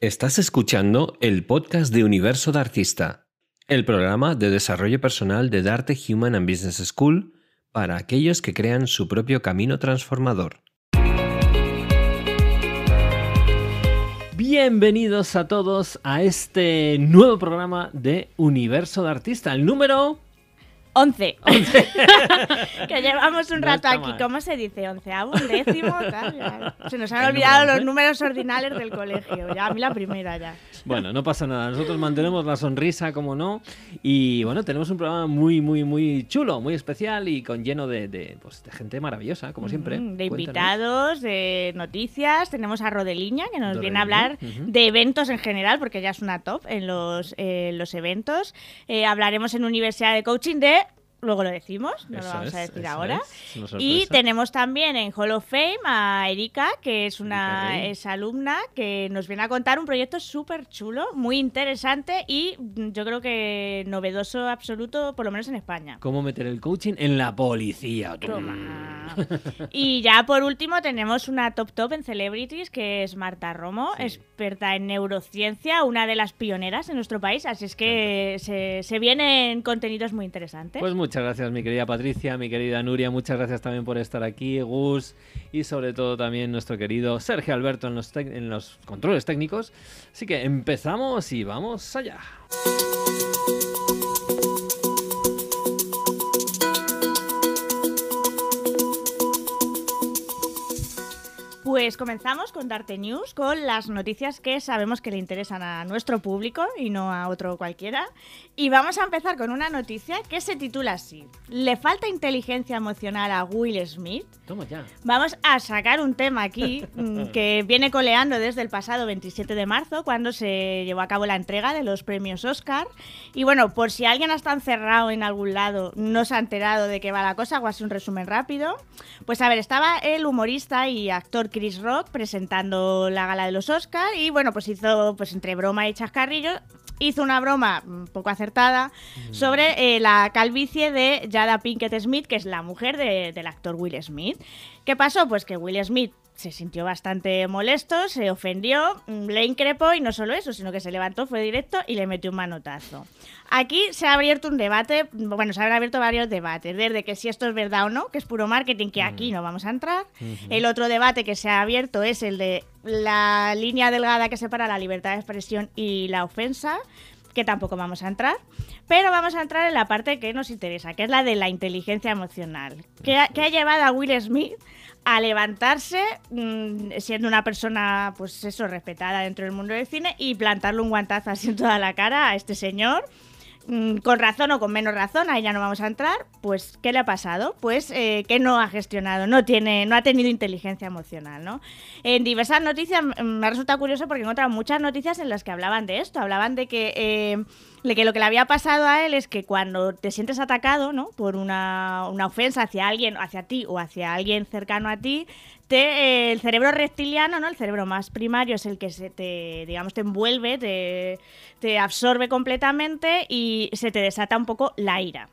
Estás escuchando el podcast de Universo de Artista, el programa de desarrollo personal de Darte Human and Business School para aquellos que crean su propio camino transformador. Bienvenidos a todos a este nuevo programa de Universo de Artista, el número 11. que llevamos un rato aquí. ¿Cómo se dice? Onceavo, décimo, tal. Se nos han olvidado los números ordinales del colegio. Ya a mí la primera ya. Bueno, no pasa nada. Nosotros mantenemos la sonrisa, como no. Y bueno, tenemos un programa muy, muy, muy chulo, muy especial y con lleno de, pues, gente maravillosa, como siempre. de invitados, de noticias. Tenemos a Rodeliña, que nos viene a hablar de eventos en general, porque ya es una top en los, los eventos. Eh, hablaremos en Universidad de Coaching de luego lo decimos, no lo vamos a decir ahora. y tenemos también en Hall of Fame a Erika, que es una es alumna que nos viene a contar un proyecto súper chulo, muy interesante y yo creo que novedoso absoluto, por lo menos en España. ¿Cómo meter el coaching en la policía? y ya por último tenemos una top top en celebrities que es Marta Romo, experta en neurociencia, una de las pioneras en nuestro país, así es que se, se vienen contenidos muy interesantes. Pues muchas gracias, mi querida Patricia, mi querida Nuria. Muchas gracias también por estar aquí, Gus, y sobre todo también nuestro querido Sergio Alberto en los, en los controles técnicos. Así que empezamos y vamos allá. Pues comenzamos con Darte News, con las noticias que sabemos que le interesan a nuestro público y no a otro cualquiera. Y vamos a empezar con una noticia que se titula así: ¿Le falta inteligencia emocional a Will Smith? Toma ya. Vamos a sacar un tema aquí mm, que viene coleando desde el pasado 27 de marzo, cuando se llevó a cabo la entrega de los premios Oscar. Y bueno, por si alguien está encerrado en algún lado, no se ha enterado de qué va la cosa, hago así un resumen rápido. Pues a ver, estaba el humorista y actor Chris Rock presentando la gala de los Oscars y bueno, pues hizo pues entre broma y chascarrillo hizo una broma poco acertada mm. sobre eh, la calvicie de Jada Pinkett Smith, que es la mujer del actor Will Smith. ¿Qué pasó? Pues que Will Smith se sintió bastante molesto, se ofendió, mm, le increpó y no solo eso, sino que se levantó, fue directo y le metió un manotazo. Aquí se ha abierto un debate, bueno, se han abierto varios debates, desde que si esto es verdad o no, que es puro marketing, que aquí no vamos a entrar. El otro debate que se ha abierto es el de la línea delgada que separa la libertad de expresión y la ofensa que tampoco vamos a entrar, pero vamos a entrar en la parte que nos interesa, que es la de la inteligencia emocional, que ha, que ha llevado a Will Smith a levantarse, mm, siendo una persona, pues eso, respetada dentro del mundo del cine, y plantarle un guantazo así en toda la cara a este señor. Mm, con razón o con menos razón, ahí ya no vamos a entrar, pues ¿qué le ha pasado? Pues eh, que no ha gestionado, no tiene, no ha tenido inteligencia emocional, ¿no? En diversas noticias mm, me resulta curioso porque he encontrado muchas noticias en las que hablaban de esto, hablaban de que, eh, que lo que le había pasado a él es que cuando te sientes atacado, ¿no? Por una, una ofensa hacia alguien, hacia ti o hacia alguien cercano a ti, eh, el cerebro reptiliano, ¿no? El cerebro más primario es el que se te, digamos, te envuelve, te, te absorbe completamente y se te desata un poco la ira.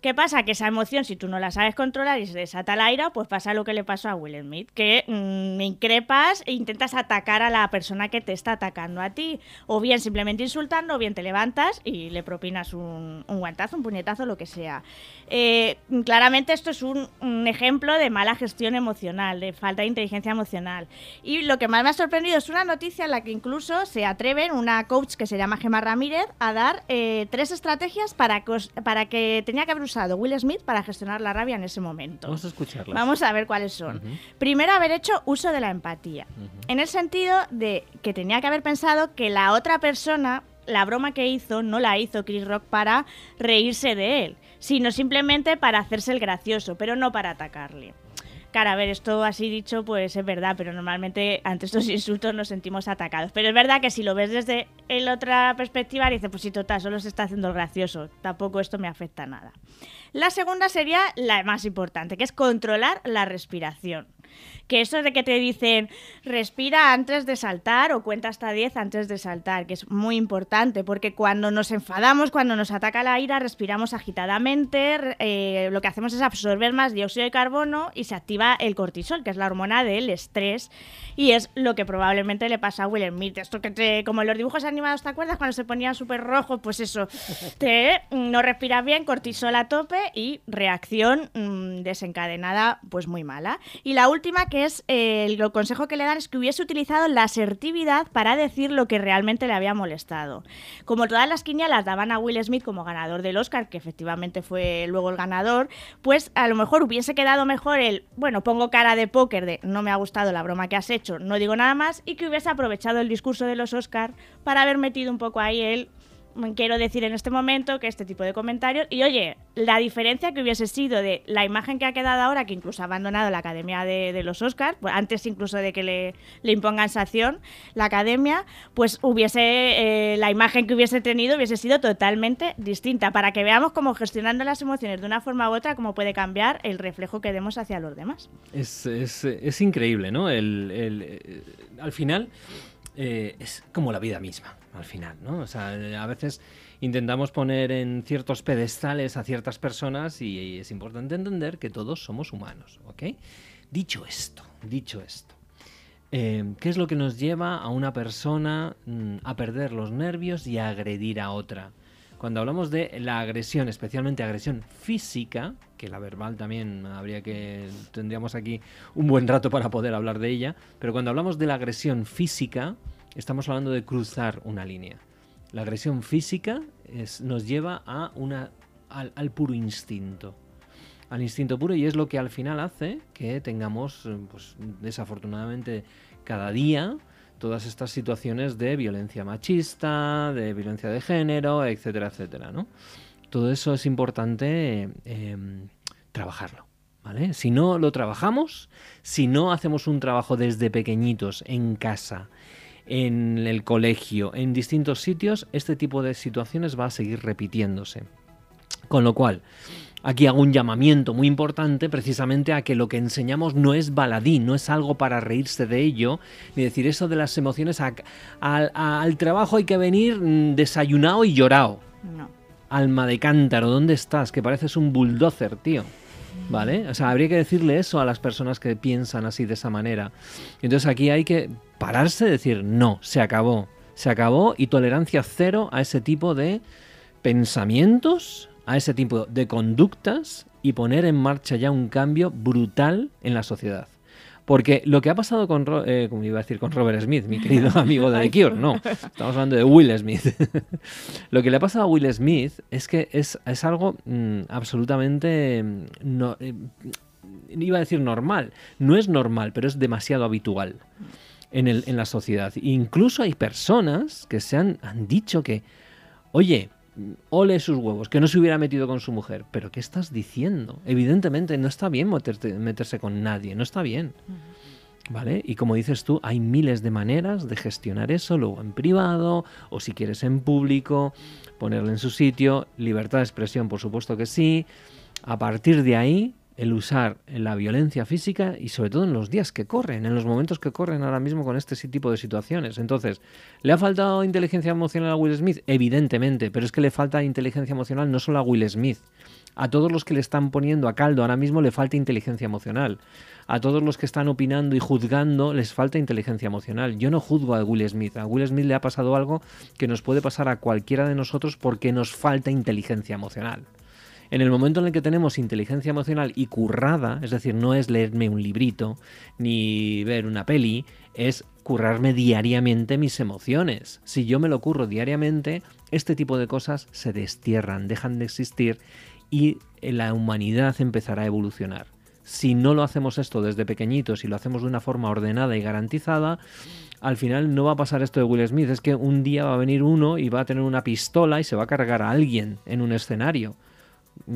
¿Qué pasa? Que esa emoción, si tú no la sabes controlar y se desata la ira, pues pasa lo que le pasó a Will Smith, que mm, me increpas e intentas atacar a la persona que te está atacando a ti. O bien simplemente insultando, o bien te levantas y le propinas un, guantazo, un puñetazo, lo que sea. Eh, claramente esto es un, ejemplo de mala gestión emocional, de falta de inteligencia emocional. Y lo que más me ha sorprendido es una noticia en la que incluso se atreven una coach que se llama Gemma Ramírez a dar eh, tres estrategias para, para que tenía que haber usado Will Smith para gestionar la rabia en ese momento. Vamos a escucharlas. Vamos a ver cuáles son. Primero, haber hecho uso de la empatía. En el sentido de que tenía que haber pensado que la otra persona, la broma que hizo, no la hizo Chris Rock para reírse de él, sino simplemente para hacerse el gracioso, pero no para atacarle. Claro, a ver, esto así dicho, pues es verdad, pero normalmente ante estos insultos nos sentimos atacados. Pero es verdad que si lo ves desde la otra perspectiva, dices, pues sí, total, solo se está haciendo el gracioso. Tampoco esto me afecta nada. La segunda sería la más importante, que es controlar la respiración. Que eso de que te dicen respira antes de saltar o cuenta hasta 10 antes de saltar, que es muy importante, porque cuando nos enfadamos, cuando nos ataca la ira, respiramos agitadamente, eh, lo que hacemos es absorber más dióxido de carbono y se activa el cortisol, que es la hormona del estrés, y es lo que probablemente le pasa a Will Smith. Esto que te, como los dibujos animados, ¿te acuerdas? Cuando se ponía súper rojo, pues eso, te, no respiras bien, cortisol a tope y reacción mm, desencadenada, pues muy mala. Y la última que es eh, el consejo que le dan es que hubiese utilizado la asertividad para decir lo que realmente le había molestado. Como todas las quinielas daban a Will Smith como ganador del Oscar, que efectivamente fue luego el ganador, pues a lo mejor hubiese quedado mejor el, bueno, pongo cara de póker de no me ha gustado la broma que has hecho, no digo nada más, y que hubiese aprovechado el discurso de los Oscar para haber metido un poco ahí el quiero decir en este momento que este tipo de comentarios. Y oye, la diferencia que hubiese sido de la imagen que ha quedado ahora, que incluso ha abandonado la Academia de, los Oscars, pues antes incluso de que le, le, impongan sanción la Academia, pues hubiese eh, la imagen que hubiese tenido hubiese sido totalmente distinta, para que veamos cómo gestionando las emociones de una forma u otra, cómo puede cambiar el reflejo que demos hacia los demás. Es, es, es increíble, ¿no? El, el, eh, al final eh, es como la vida misma al final, ¿no? O sea, a veces intentamos poner en ciertos pedestales a ciertas personas y es importante entender que todos somos humanos, ¿ok? Dicho esto, dicho esto, eh, ¿qué es lo que nos lleva a una persona mm, a perder los nervios y a agredir a otra? Cuando hablamos de la agresión, especialmente agresión física, que la verbal también habría que tendríamos aquí un buen rato para poder hablar de ella, pero cuando hablamos de la agresión física, estamos hablando de cruzar una línea. La agresión física nos lleva a una, al, puro instinto. Al instinto puro y es lo que al final hace que tengamos, pues, desafortunadamente, cada día todas estas situaciones de violencia machista, de violencia de género, etcétera, etcétera, ¿no? Todo eso es importante em, trabajarlo. ¿Vale? Si no lo trabajamos, si no hacemos un trabajo desde pequeñitos en casa, en el colegio, en distintos sitios, este tipo de situaciones va a seguir repitiéndose. Con lo cual, aquí hago un llamamiento muy importante precisamente a que lo que enseñamos no es baladí, no es algo para reírse de ello, ni decir eso de las emociones, al trabajo hay que venir mm, desayunado y llorado. No. Alma de cántaro, ¿dónde estás? Que pareces un bulldozer, tío. ¿Vale? O sea, habría que decirle eso a las personas que piensan así de esa manera. Entonces aquí hay que pararse y decir, no, se acabó. Se acabó y tolerancia cero a ese tipo de pensamientos, a ese tipo de conductas y poner en marcha ya un cambio brutal en la sociedad. Porque lo que ha pasado con, eh, como iba a decir, con Robert Smith, mi querido amigo de The Cure, no, estamos hablando de Will Smith. lo que le ha pasado a Will Smith es que es, algo mm, absolutamente, mm, no, eh, iba a decir normal, no es normal, pero es demasiado habitual en, el, en la sociedad. incluso hay personas que se han, han dicho que, oye, ole sus huevos, que no se hubiera metido con su mujer. Pero ¿qué estás diciendo? Evidentemente no está bien meterse con nadie, no está bien. ¿Vale? Y como dices tú, hay miles de maneras de gestionar eso, luego en privado o si quieres en público, ponerlo en su sitio, libertad de expresión, por supuesto que sí. A partir de ahí, el usar la violencia física y sobre todo en los días que corren, en los momentos que corren ahora mismo con este tipo de situaciones. Entonces, ¿le ha faltado inteligencia emocional a Will Smith? Evidentemente, pero es que le falta inteligencia emocional no solo a Will Smith. A todos los que le están poniendo a caldo ahora mismo le falta inteligencia emocional. A todos los que están opinando y juzgando les falta inteligencia emocional. Yo no juzgo a Will Smith. A Will Smith le ha pasado algo que nos puede pasar a cualquiera de nosotros porque nos falta inteligencia emocional. En el momento en el que tenemos inteligencia emocional y currada, es decir, no es leerme un librito ni ver una peli, es currarme diariamente mis emociones. Si yo me lo curro diariamente, este tipo de cosas se destierran, dejan de existir y la humanidad empezará a evolucionar. Si no lo hacemos esto desde pequeñitos y lo hacemos de una forma ordenada y garantizada, al final no va a pasar esto de Will Smith, es que un día va a venir uno y va a tener una pistola y se va a cargar a alguien en un escenario.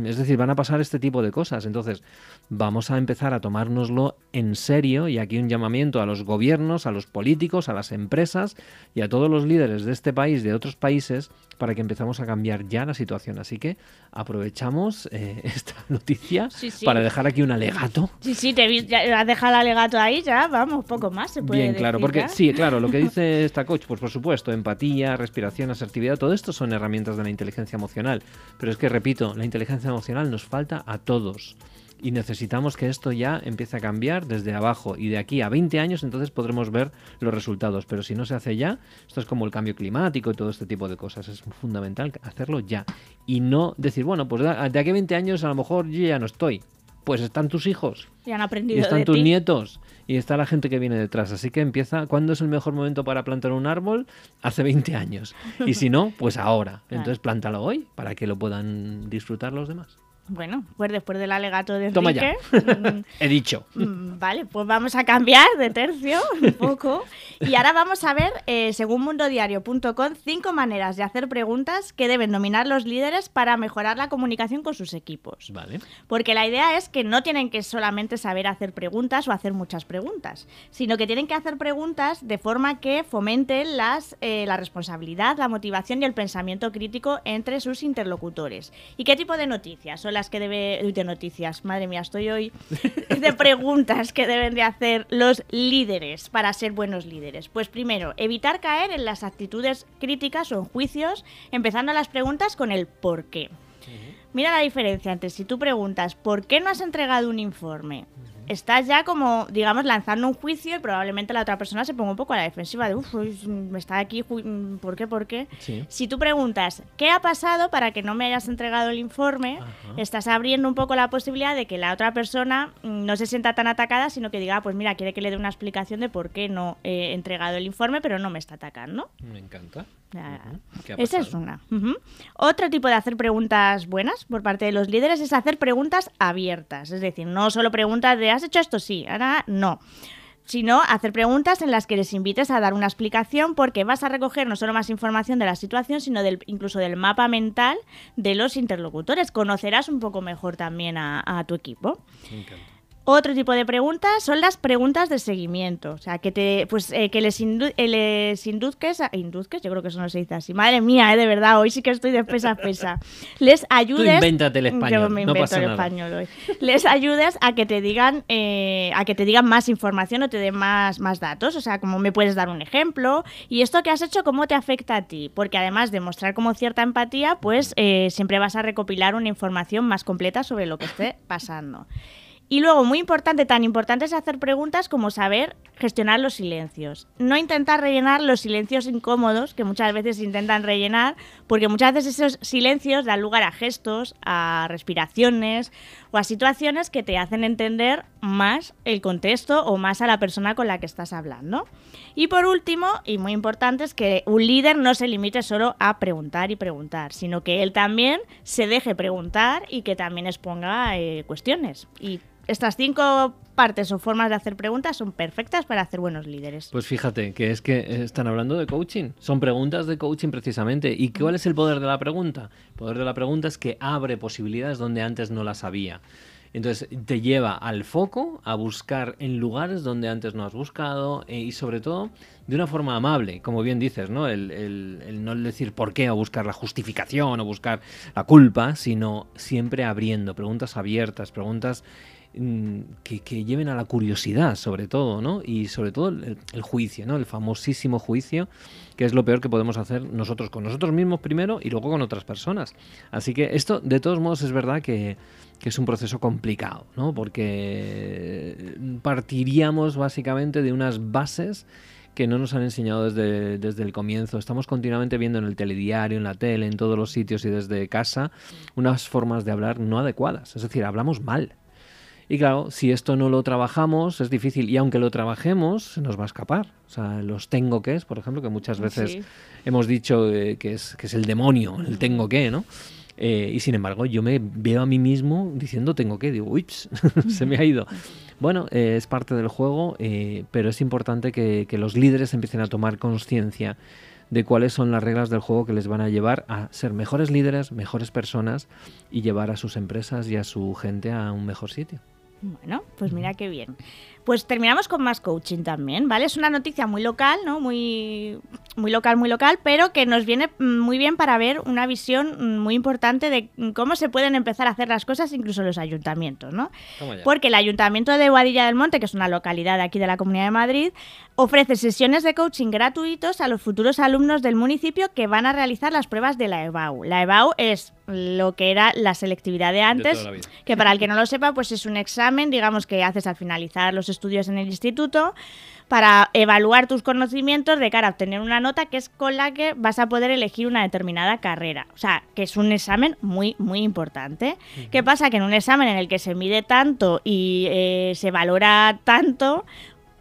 Es decir, van a pasar este tipo de cosas. Entonces, vamos a empezar a tomárnoslo en serio y aquí un llamamiento a los gobiernos, a los políticos, a las empresas y a todos los líderes de este país, de otros países, para que empezamos a cambiar ya la situación. Así que aprovechamos eh, esta noticia Sí, sí. para dejar aquí un alegato. Sí, sí, te ya has dejado el alegato ahí, ya, vamos, poco más se puede Bien, claro, porque sí, claro, lo que dice esta coach, pues por supuesto, empatía, respiración, asertividad, todo esto son herramientas de la inteligencia emocional. Pero es que, repito, la inteligencia emocional nos falta a todos. Y necesitamos que esto ya empiece a cambiar desde abajo. Y de aquí a 20 años entonces podremos ver los resultados. Pero si no se hace ya, esto es como el cambio climático y todo este tipo de cosas. Es fundamental hacerlo ya. Y no decir, bueno, pues de aquí a 20 años a lo mejor yo ya no estoy. Pues están tus hijos Ya han y aprendido están de tus ti. nietos y está la gente que viene detrás. Así que empieza, ¿cuándo es el mejor momento para plantar un árbol? Hace 20 años. Y si no, pues ahora. Entonces plántalo hoy para que lo puedan disfrutar los demás. Bueno, pues después del alegato de Toma Enrique, He dicho. mm, mm, vale, pues vamos a cambiar de tercio un poco. Y ahora vamos a ver, eh, según mundodiario.com, cinco maneras de hacer preguntas que deben dominar los líderes para mejorar la comunicación con sus equipos. Vale. Porque la idea es que no tienen que solamente saber hacer preguntas o hacer muchas preguntas, sino que tienen que hacer preguntas de forma que fomenten las, eh, la responsabilidad, la motivación y el pensamiento crítico entre sus interlocutores. ¿Y qué tipo de noticias las que debe uy, de noticias? Madre mía, estoy hoy de preguntas que deben de hacer los líderes para ser buenos líderes. Pues primero, evitar caer en las actitudes críticas o en juicios, empezando las preguntas con el por qué. Mira la diferencia entre si tú preguntas ¿por qué no has entregado un informe? Estás ya como, digamos, lanzando un juicio y probablemente la otra persona se ponga un poco a la defensiva de, uff, me está aquí, ¿por qué, por qué? Sí. Si tú preguntas ¿qué ha pasado para que no me hayas entregado el informe? Ajá. Estás abriendo un poco la posibilidad de que la otra persona mm, no se sienta tan atacada, sino que diga, "Ah, pues mira, quiere que le dé una explicación de por qué no he entregado el informe, pero no me está atacando. Me encanta. Ah, Ujú. ¿Qué ha Esa es una. Otro tipo de hacer preguntas buenas por parte de los líderes es hacer preguntas abiertas. Es decir, no solo preguntas de ¿has hecho esto? Sí, ahora no. Sino hacer preguntas en las que les invites a dar una explicación porque vas a recoger no solo más información de la situación, sino del, incluso del mapa mental de los interlocutores. Conocerás un poco mejor también a- a tu equipo. Me encanta. Otro tipo de preguntas son las preguntas de seguimiento, o sea, que te, pues, eh, que les, indu- eh, les induzques, a- induzques, yo creo que eso no se dice así. Madre mía, eh, de verdad, hoy sí que estoy de pesa a pesa. Les ayudes. invéntate el español, Yo me no invento pasa el nada. español hoy. Les ayudes a que te digan, eh, a que te digan más información o te den más, más datos, o sea, como me puedes dar un ejemplo y esto que has hecho cómo te afecta a ti, porque además de mostrar como cierta empatía, pues siempre vas a recopilar una información más completa sobre lo que esté pasando. Y luego, muy importante, tan importante es hacer preguntas como saber gestionar los silencios. No intentar rellenar los silencios incómodos que muchas veces intentan rellenar, porque muchas veces esos silencios dan lugar a gestos, a respiraciones o a situaciones que te hacen entender más el contexto o más a la persona con la que estás hablando. Y por último, y muy importante, es que un líder no se limite solo a preguntar y preguntar, sino que él también se deje preguntar y que también exponga eh, cuestiones. Y estas cinco partes o formas de hacer preguntas son perfectas para hacer buenos líderes. Pues fíjate que es que están hablando de coaching. Son preguntas de coaching precisamente. ¿Y cuál es el poder de la pregunta? El poder de la pregunta es que abre posibilidades donde antes no las había. Entonces te lleva al foco a buscar en lugares donde antes no has buscado eh, y sobre todo de una forma amable, como bien dices, ¿no? El, el- no decir por qué o buscar la justificación o buscar la culpa, sino siempre abriendo, preguntas abiertas, preguntas que, que lleven a la curiosidad, sobre todo, ¿no? Y sobre todo el, el juicio, ¿no? El famosísimo juicio, que es lo peor que podemos hacer nosotros con nosotros mismos primero y luego con otras personas. Así que esto, de todos modos, es verdad que, que es un proceso complicado, ¿no? Porque partiríamos básicamente de unas bases que no nos han enseñado desde, desde el comienzo. Estamos continuamente viendo en el telediario, en la tele, en todos los sitios y desde casa unas formas de hablar no adecuadas. Es decir, hablamos mal. Y claro, si esto no lo trabajamos, es difícil. Y aunque lo trabajemos, se nos va a escapar. O sea, los tengo que es, por ejemplo, que muchas veces Sí. hemos dicho eh, que, es, que es el demonio, el tengo que, ¿no? Eh, y sin embargo, yo me veo a mí mismo diciendo tengo que, digo, ups, se me ha ido. Bueno, eh, es parte del juego, eh, pero es importante que, que los líderes empiecen a tomar conciencia de cuáles son las reglas del juego que les van a llevar a ser mejores líderes, mejores personas y llevar a sus empresas y a su gente a un mejor sitio. Bueno, pues mira qué bien. Pues terminamos con más coaching también, ¿vale? Es una noticia muy local, ¿no? Muy, muy local, muy local, pero que nos viene mm, muy bien para ver una visión mm, muy importante de cómo se pueden empezar a hacer las cosas incluso los ayuntamientos, ¿no? Porque el Ayuntamiento de Boadilla del Monte, que es una localidad de aquí de la Comunidad de Madrid, ofrece sesiones de coaching gratuitos a los futuros alumnos del municipio que van a realizar las pruebas de la EBAU. La EBAU es lo que era la selectividad de antes, que para el que no lo sepa, pues es un examen, digamos, que haces al finalizar los estudios en el instituto para evaluar tus conocimientos de cara a obtener una nota que es con la que vas a poder elegir una determinada carrera. O sea, que es un examen muy, muy importante. ¿Qué pasa? Que en un examen en el que se mide tanto y eh, se valora tanto,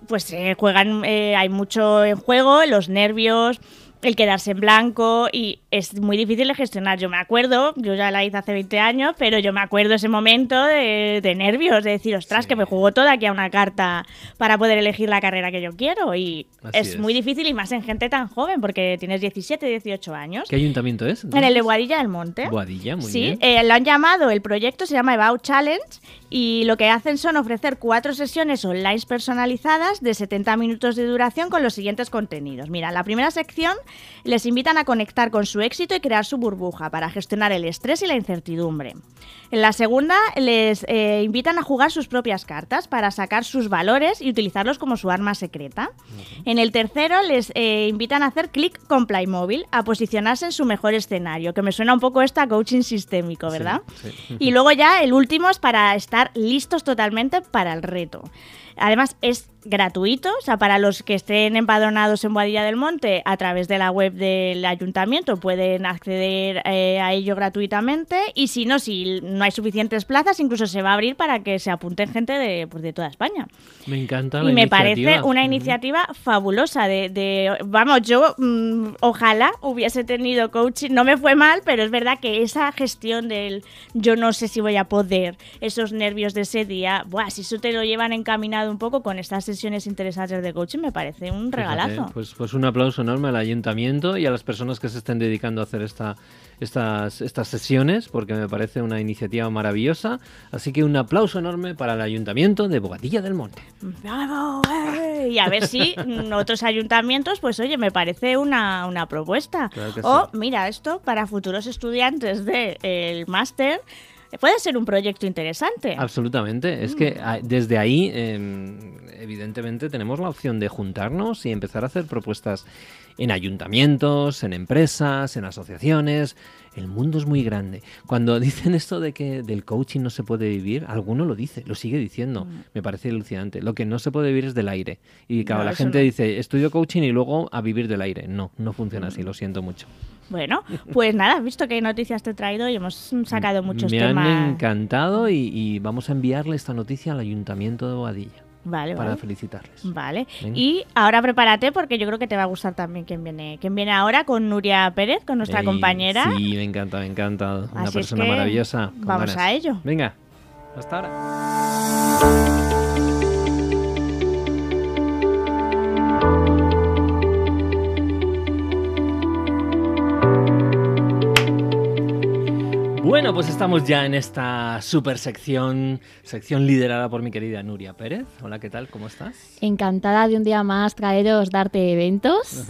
pues se juegan, eh, hay mucho en juego, los nervios, el quedarse en blanco y es muy difícil de gestionar. Yo me acuerdo, yo ya la hice hace 20 años, pero yo me acuerdo ese momento de, nervios, de decir, ostras, que me jugó toda aquí a una carta para poder elegir la carrera que yo quiero. Y es, muy difícil y más en gente tan joven, porque tienes 17, 18 años. ¿Qué ayuntamiento es? En el de Boadilla del Monte. Boadilla, muy sí, bien. Sí, eh, lo han llamado, el proyecto se llama About Challenge y lo que hacen son ofrecer cuatro sesiones online personalizadas de 70 minutos de duración con los siguientes contenidos. Mira, la primera sección les invitan a conectar con su éxito y crear su burbuja para gestionar el estrés y la incertidumbre. En la segunda les eh, invitan a jugar sus propias cartas para sacar sus valores y utilizarlos como su arma secreta. En el tercero les eh, invitan a hacer clic con Playmobil, a posicionarse en su mejor escenario, que me suena un poco esto a coaching sistémico, ¿verdad? Y luego ya el último es para estar listos totalmente para el reto. Además, es gratuito, o sea, para los que estén empadronados en Boadilla del Monte, a través de la web del ayuntamiento pueden acceder eh, a ello gratuitamente y si no, si no hay suficientes plazas, incluso se va a abrir para que se apunten gente de, pues, de toda España. Me encanta. La y me parece una iniciativa fabulosa de, vamos, yo mm, ojalá hubiese tenido coaching, no me fue mal, pero es verdad que esa gestión del yo no sé si voy a poder, esos nervios de ese día, buah, si eso te lo llevan encaminado un poco con estas sesiones interesantes de coaching, me parece un regalazo. pues, pues un aplauso enorme al ayuntamiento y a las personas que se estén dedicando a hacer esta, estas, estas sesiones, porque me parece una iniciativa maravillosa. Así que un aplauso enorme para el ayuntamiento de Bogadilla del Monte. Eh! Y a ver si otros ayuntamientos, pues oye, me parece una, una propuesta. o mira, esto para futuros estudiantes del máster puede ser un proyecto interesante. Absolutamente. Es que mm. desde ahí, em, evidentemente, tenemos la opción de juntarnos y empezar a hacer propuestas en ayuntamientos, en empresas, en asociaciones. El mundo es muy grande. Cuando dicen esto de que del coaching no se puede vivir, alguno lo dice, lo sigue diciendo. Mm. Me parece alucinante. Lo que no se puede vivir es del aire. Y claro, la gente dice, estudio coaching y luego a vivir del aire. No, no funciona así, mm. lo siento mucho. Bueno, pues nada, visto que noticias te he traído y hemos sacado muchos temas. Me han encantado y, vamos a enviarle esta noticia al Ayuntamiento de Boadilla. Vale, para felicitarles. Vale. Y ahora prepárate porque yo creo que te va a gustar también quien viene, quien viene ahora con Nuria Pérez, con nuestra compañera. Sí, me encanta, me encanta. Una persona maravillosa. Vamos a ello. Venga, hasta ahora. Bueno, pues estamos ya en esta super sección, sección liderada por mi querida Nuria Pérez. Hola, ¿qué tal? ¿Cómo estás? Encantada de un día más traeros darte eventos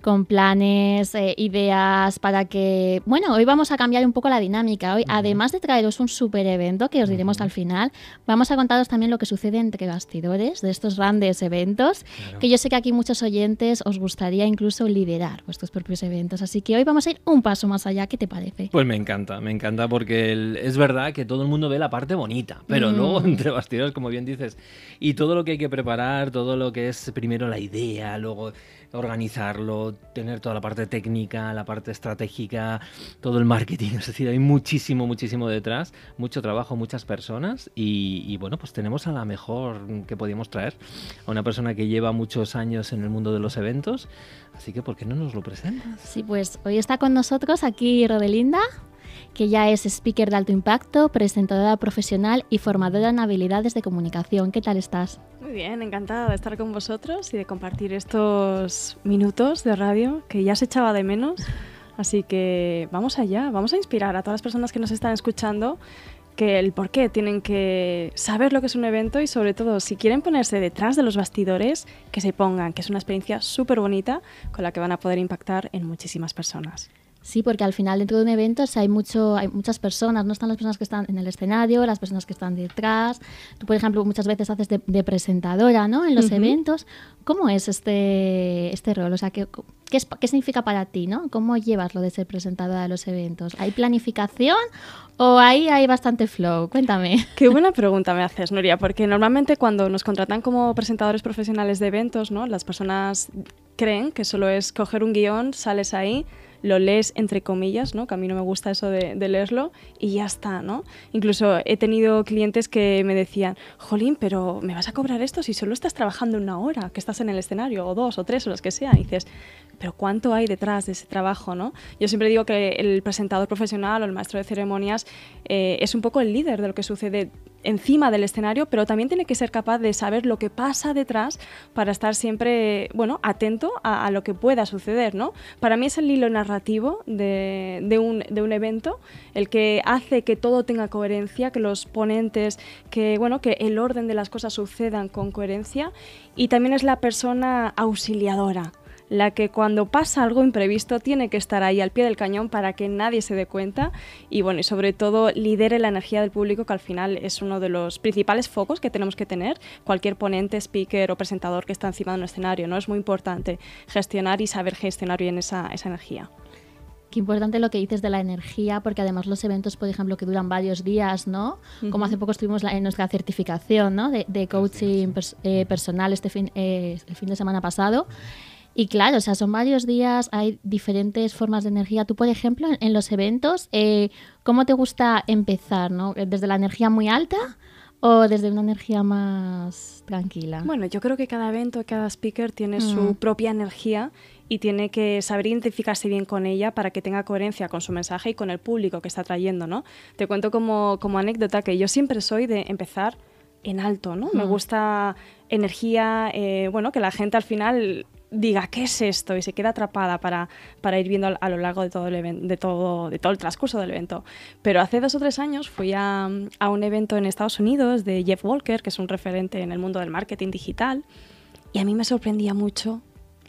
con planes, eh, ideas para que... Bueno, hoy vamos a cambiar un poco la dinámica. Hoy, además de traeros un super evento que os diremos al final, vamos a contaros también lo que sucede entre bastidores de estos grandes eventos, que yo sé que aquí muchos oyentes os gustaría incluso liderar vuestros propios eventos. Así que hoy vamos a ir un paso más allá. ¿Qué te parece? Pues me encanta, me encanta porque es verdad que todo el mundo ve la parte bonita, pero mm. luego entre bastidores, como bien dices, y todo lo que hay que preparar, todo lo que es primero la idea, luego organizarlo, tener toda la parte técnica, la parte estratégica, todo el marketing. Es decir, hay muchísimo, muchísimo detrás, mucho trabajo, muchas personas y, bueno, pues tenemos a la mejor que podíamos traer, a una persona que lleva muchos años en el mundo de los eventos. Así que, ¿por qué no nos lo presentas? Sí, pues hoy está con nosotros aquí Rodelinda que ya es speaker de alto impacto, presentadora profesional y formadora en habilidades de comunicación. ¿Qué tal estás? Muy bien, encantada de estar con vosotros y de compartir estos minutos de radio que ya se echaba de menos. Así que vamos allá, vamos a inspirar a todas las personas que nos están escuchando que el por qué tienen que saber lo que es un evento y sobre todo si quieren ponerse detrás de los bastidores, que se pongan, que es una experiencia súper bonita con la que van a poder impactar en muchísimas personas. Sí, porque al final dentro de un evento hay, mucho, hay muchas personas, no están las personas que están en el escenario, las personas que están detrás. Tú, por ejemplo, muchas veces haces de, presentadora ¿no? en los eventos. ¿Cómo es este, este rol? O sea, ¿qué, qué, ¿qué, significa para ti? ¿no? ¿Cómo llevas lo de ser presentadora de los eventos? ¿Hay planificación o ahí hay bastante flow? Cuéntame. Qué buena pregunta me haces, Nuria, porque normalmente cuando nos contratan como presentadores profesionales de eventos, ¿no? las personas creen que solo es coger un guion, sales ahí lo lees entre comillas, ¿no? que a mí no me gusta eso de, leerlo, y ya está. ¿no? Incluso he tenido clientes que me decían, Jolín, pero ¿me vas a cobrar esto si solo estás trabajando una hora, que estás en el escenario, o dos, o tres, o las que sea? Y dices, pero ¿cuánto hay detrás de ese trabajo? ¿no? Yo siempre digo que el presentador profesional o el maestro de ceremonias eh, es un poco el líder de lo que sucede encima del escenario, pero también tiene que ser capaz de saber lo que pasa detrás para estar siempre, bueno, atento a, lo que pueda suceder, ¿no? Para mí es el hilo narrativo de, un, de, un, evento, el que hace que todo tenga coherencia, que los ponentes, que, bueno, que el orden de las cosas sucedan con coherencia y también es la persona auxiliadora, la que cuando pasa algo imprevisto tiene que estar ahí al pie del cañón para que nadie se dé cuenta y bueno, y sobre todo lidere la energía del público que al final es uno de los principales focos que tenemos que tener cualquier ponente, speaker o presentador que está encima de un escenario, ¿no? Es muy importante gestionar y saber gestionar bien esa, esa energía. Qué importante lo que dices de la energía, porque además los eventos, por ejemplo, que duran varios días, ¿no? Como hace poco estuvimos en nuestra certificación, ¿no? De, coaching eh, personal este fin, eh, el fin de semana pasado. Y claro, o sea, son varios días, hay diferentes formas de energía. Tú, por ejemplo, en, los eventos, eh, ¿cómo te gusta empezar? ¿no? ¿Desde la energía muy alta o desde una energía más tranquila? Bueno, yo creo que cada evento, cada speaker tiene su mm. propia energía y tiene que saber identificarse bien con ella para que tenga coherencia con su mensaje y con el público que está trayendo, ¿no? Te cuento como, como anécdota que yo siempre soy de empezar en alto, ¿no? Me mm. gusta energía, eh, bueno, que la gente al final diga, ¿qué es esto? Y se queda atrapada para, para ir viendo a, lo largo de todo, el de, todo, de todo el transcurso del evento. Pero hace dos o tres años fui a, a, un evento en Estados Unidos de Jeff Walker, que es un referente en el mundo del marketing digital, y a mí me sorprendía mucho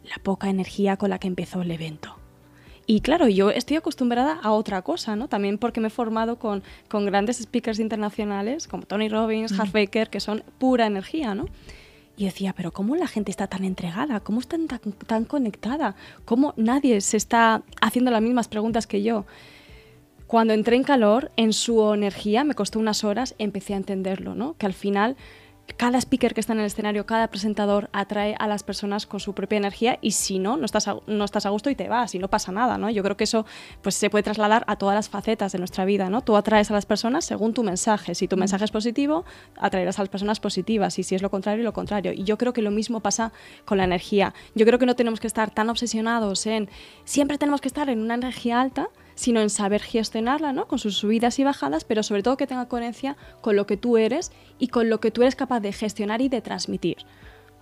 la poca energía con la que empezó el evento. Y claro, yo estoy acostumbrada a otra cosa, ¿no? También porque me he formado con, con grandes speakers internacionales como Tony Robbins, Hart Baker, que son pura energía, ¿no? Y decía, pero ¿cómo la gente está tan entregada? ¿Cómo está tan, tan conectada? ¿Cómo nadie se está haciendo las mismas preguntas que yo? Cuando entré en calor, en su energía, me costó unas horas, empecé a entenderlo, ¿no? Que al final cada speaker que está en el escenario, cada presentador atrae a las personas con su propia energía y si no, no estás a, no estás a gusto y te vas y no pasa nada, ¿no? Yo creo que eso pues, se puede trasladar a todas las facetas de nuestra vida, ¿no? Tú atraes a las personas según tu mensaje. Si tu mm. mensaje es positivo, atraerás a las personas positivas y si es lo contrario, lo contrario. Y yo creo que lo mismo pasa con la energía. Yo creo que no tenemos que estar tan obsesionados en siempre tenemos que estar en una energía alta, sino en saber gestionarla, ¿no? Con sus subidas y bajadas, pero sobre todo que tenga coherencia con lo que tú eres y con lo que tú eres capaz de gestionar y de transmitir.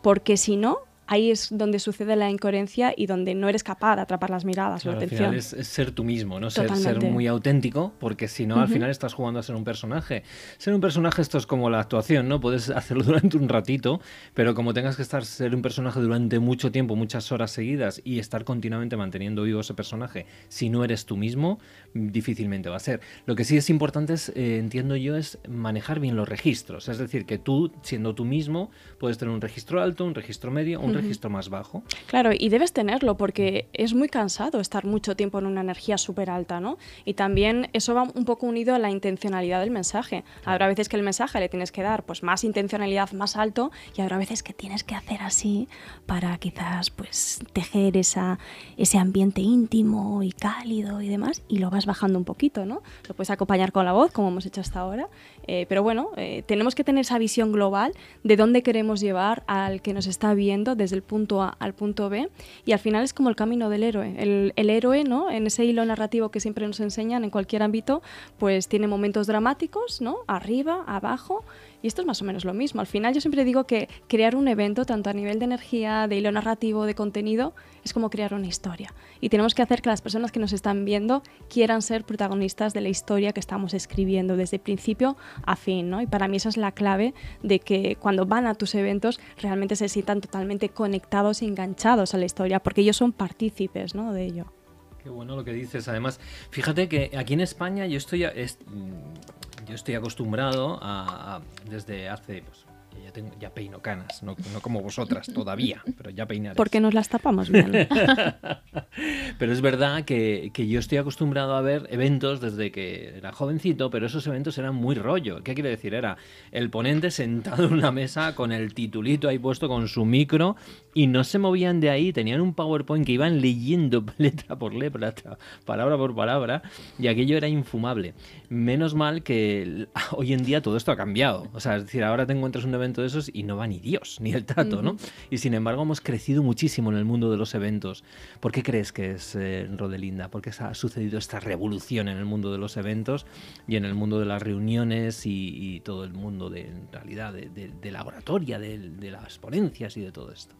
Porque si no, ahí es donde sucede la incoherencia y donde no eres capaz de atrapar las miradas o la atención. Al final es, ser tú mismo, ¿no? Ser, ser, muy auténtico, porque si no, al final estás jugando a ser un personaje. Ser un personaje esto es como la actuación, ¿no? Puedes hacerlo durante un ratito, pero como tengas que estar ser un personaje durante mucho tiempo, muchas horas seguidas y estar continuamente manteniendo vivo ese personaje, si no eres tú mismo, difícilmente va a ser. Lo que sí es importante es, eh, entiendo yo, es manejar bien los registros. Es decir, que tú, siendo tú mismo, puedes tener un registro alto, un registro medio, un registro más bajo. Claro, y debes tenerlo porque es muy cansado estar mucho tiempo en una energía súper alta, ¿no? Y también eso va un poco unido a la intencionalidad del mensaje. Habrá veces que el mensaje le tienes que dar pues más intencionalidad, más alto, y habrá veces que tienes que hacer así para quizás pues tejer esa, ese ambiente íntimo y cálido y demás, y lo vas bajando un poquito, ¿no? Lo puedes acompañar con la voz, como hemos hecho hasta ahora, eh, pero bueno, eh, tenemos que tener esa visión global de dónde queremos llevar al que nos está viendo desde el punto A al punto B y al final es como el camino del héroe. El, el héroe, ¿no? En ese hilo narrativo que siempre nos enseñan en cualquier ámbito, pues tiene momentos dramáticos, ¿no? Arriba, abajo Y esto es más o menos lo mismo. Al final yo siempre digo que crear un evento, tanto a nivel de energía, de hilo narrativo, de contenido, es como crear una historia. Y tenemos que hacer que las personas que nos están viendo quieran ser protagonistas de la historia que estamos escribiendo desde principio a fin. ¿no? Y para mí esa es la clave de que cuando van a tus eventos realmente se sientan totalmente conectados y enganchados a la historia, porque ellos son partícipes ¿no? de ello. Qué bueno lo que dices. Además, fíjate que aquí en España yo estoy, yo estoy acostumbrado a, desde hace pues, ya, tengo, ya peino canas, no, como vosotras todavía, pero ya peinaré. Porque nos las tapamos bien. pero es verdad que, que, yo estoy acostumbrado a ver eventos desde que era jovencito, pero esos eventos eran muy rollo. ¿Qué quiere decir? Era el ponente sentado en una mesa con el titulito ahí puesto con su micro y no se movían de ahí, tenían un PowerPoint que iban leyendo letra por letra, palabra por palabra, y aquello era infumable. Menos mal que hoy en día todo esto ha cambiado. O sea, es decir, ahora te encuentras un evento de esos y no va ni Dios, ni el tato, ¿no? Y sin embargo hemos crecido muchísimo en el mundo de los eventos. ¿Por qué crees que es, eh, Rodelinda? ¿Por qué ha sucedido esta revolución en el mundo de los eventos y en el mundo de las reuniones y, todo el mundo de, en realidad, de, la oratoria, de las ponencias y de todo esto?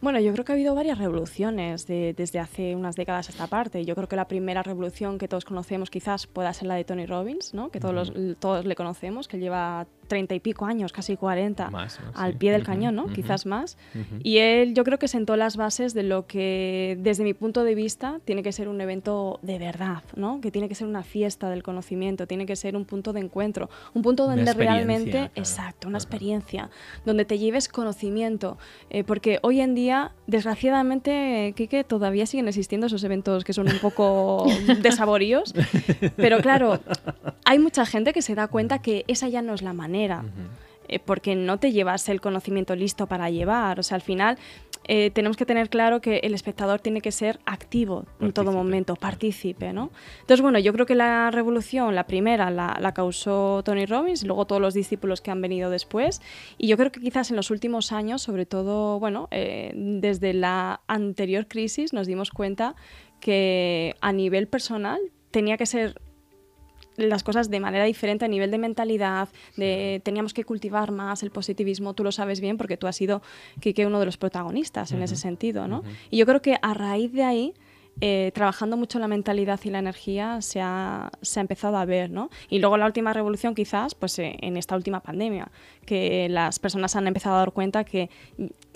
Bueno, yo creo que ha habido varias revoluciones desde hace unas décadas a esta parte. Yo creo que la primera revolución que todos conocemos quizás pueda ser la de Tony Robbins, ¿no? que todos, todos le conocemos, que lleva treinta y pico años, casi 40, al pie del cañón, ¿no? Quizás más. Y él yo creo que sentó las bases de lo que, desde mi punto de vista, tiene que ser un evento de verdad, ¿no? Que tiene que ser una fiesta del conocimiento, tiene que ser un punto de encuentro, un punto donde realmente, exacto, una experiencia, donde te lleves conocimiento, eh, porque hoy en día, desgraciadamente, Kike, todavía siguen existiendo esos eventos que son un poco desaboríos, pero claro, hay mucha gente que se da cuenta que esa ya no es la manera eh, porque no te llevas el conocimiento listo para llevar. O sea, al final eh, tenemos que tener claro que el espectador tiene que ser activo en todo momento, partícipe, ¿no? Entonces, bueno, yo creo que la revolución, la primera, la, causó Tony Robbins luego todos los discípulos que han venido después. Y yo creo que quizás en los últimos años, sobre todo, bueno, eh, desde la anterior crisis nos dimos cuenta que a nivel personal tenía que ser las cosas de manera diferente a nivel de mentalidad, de teníamos que cultivar más el positivismo, tú lo sabes bien porque tú has sido, que uno de los protagonistas en ese sentido, ¿no? Y yo creo que a raíz de ahí eh, trabajando mucho la mentalidad y la energía se ha, se ha, empezado a ver, ¿no? Y luego la última revolución quizás, pues eh, en esta última pandemia, que las personas han empezado a dar cuenta que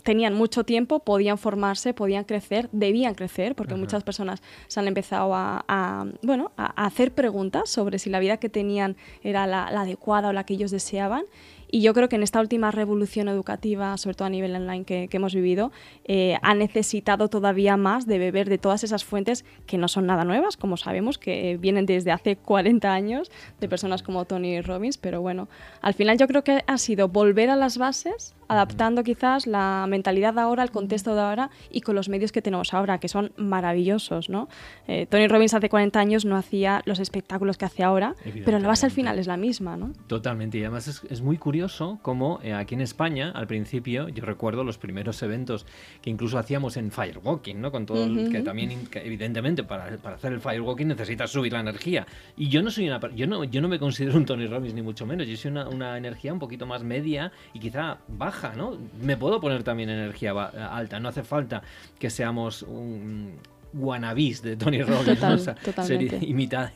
tenían mucho tiempo, podían formarse, podían crecer, debían crecer, porque muchas personas se han empezado a, bueno, a, hacer preguntas sobre si la vida que tenían era la, la adecuada o la que ellos deseaban y yo creo que en esta última revolución educativa, sobre todo a nivel online que, hemos vivido, eh, ha necesitado todavía más de beber de todas esas fuentes que no son nada nuevas, como sabemos, que vienen desde hace 40 años de personas como Tony Robbins. Pero bueno, al final yo creo que ha sido volver a las bases, adaptando quizás la mentalidad de ahora, el contexto de ahora y con los medios que tenemos ahora, que son maravillosos. ¿no? Eh, Tony Robbins hace 40 años no hacía los espectáculos que hace ahora, pero la base al final es la misma. ¿no? Totalmente, y además es, es muy curioso curioso como eh, aquí en España, al principio, yo recuerdo los primeros eventos que incluso hacíamos en firewalking, ¿no? Con todo el, que también, evidentemente, para, para, hacer el firewalking necesitas subir la energía. Y yo no soy una yo no, yo no me considero un Tony Robbins ni mucho menos. Yo soy una, una energía un poquito más media y quizá baja, ¿no? Me puedo poner también energía alta. No hace falta que seamos un wannabes de Tony Robbins, ser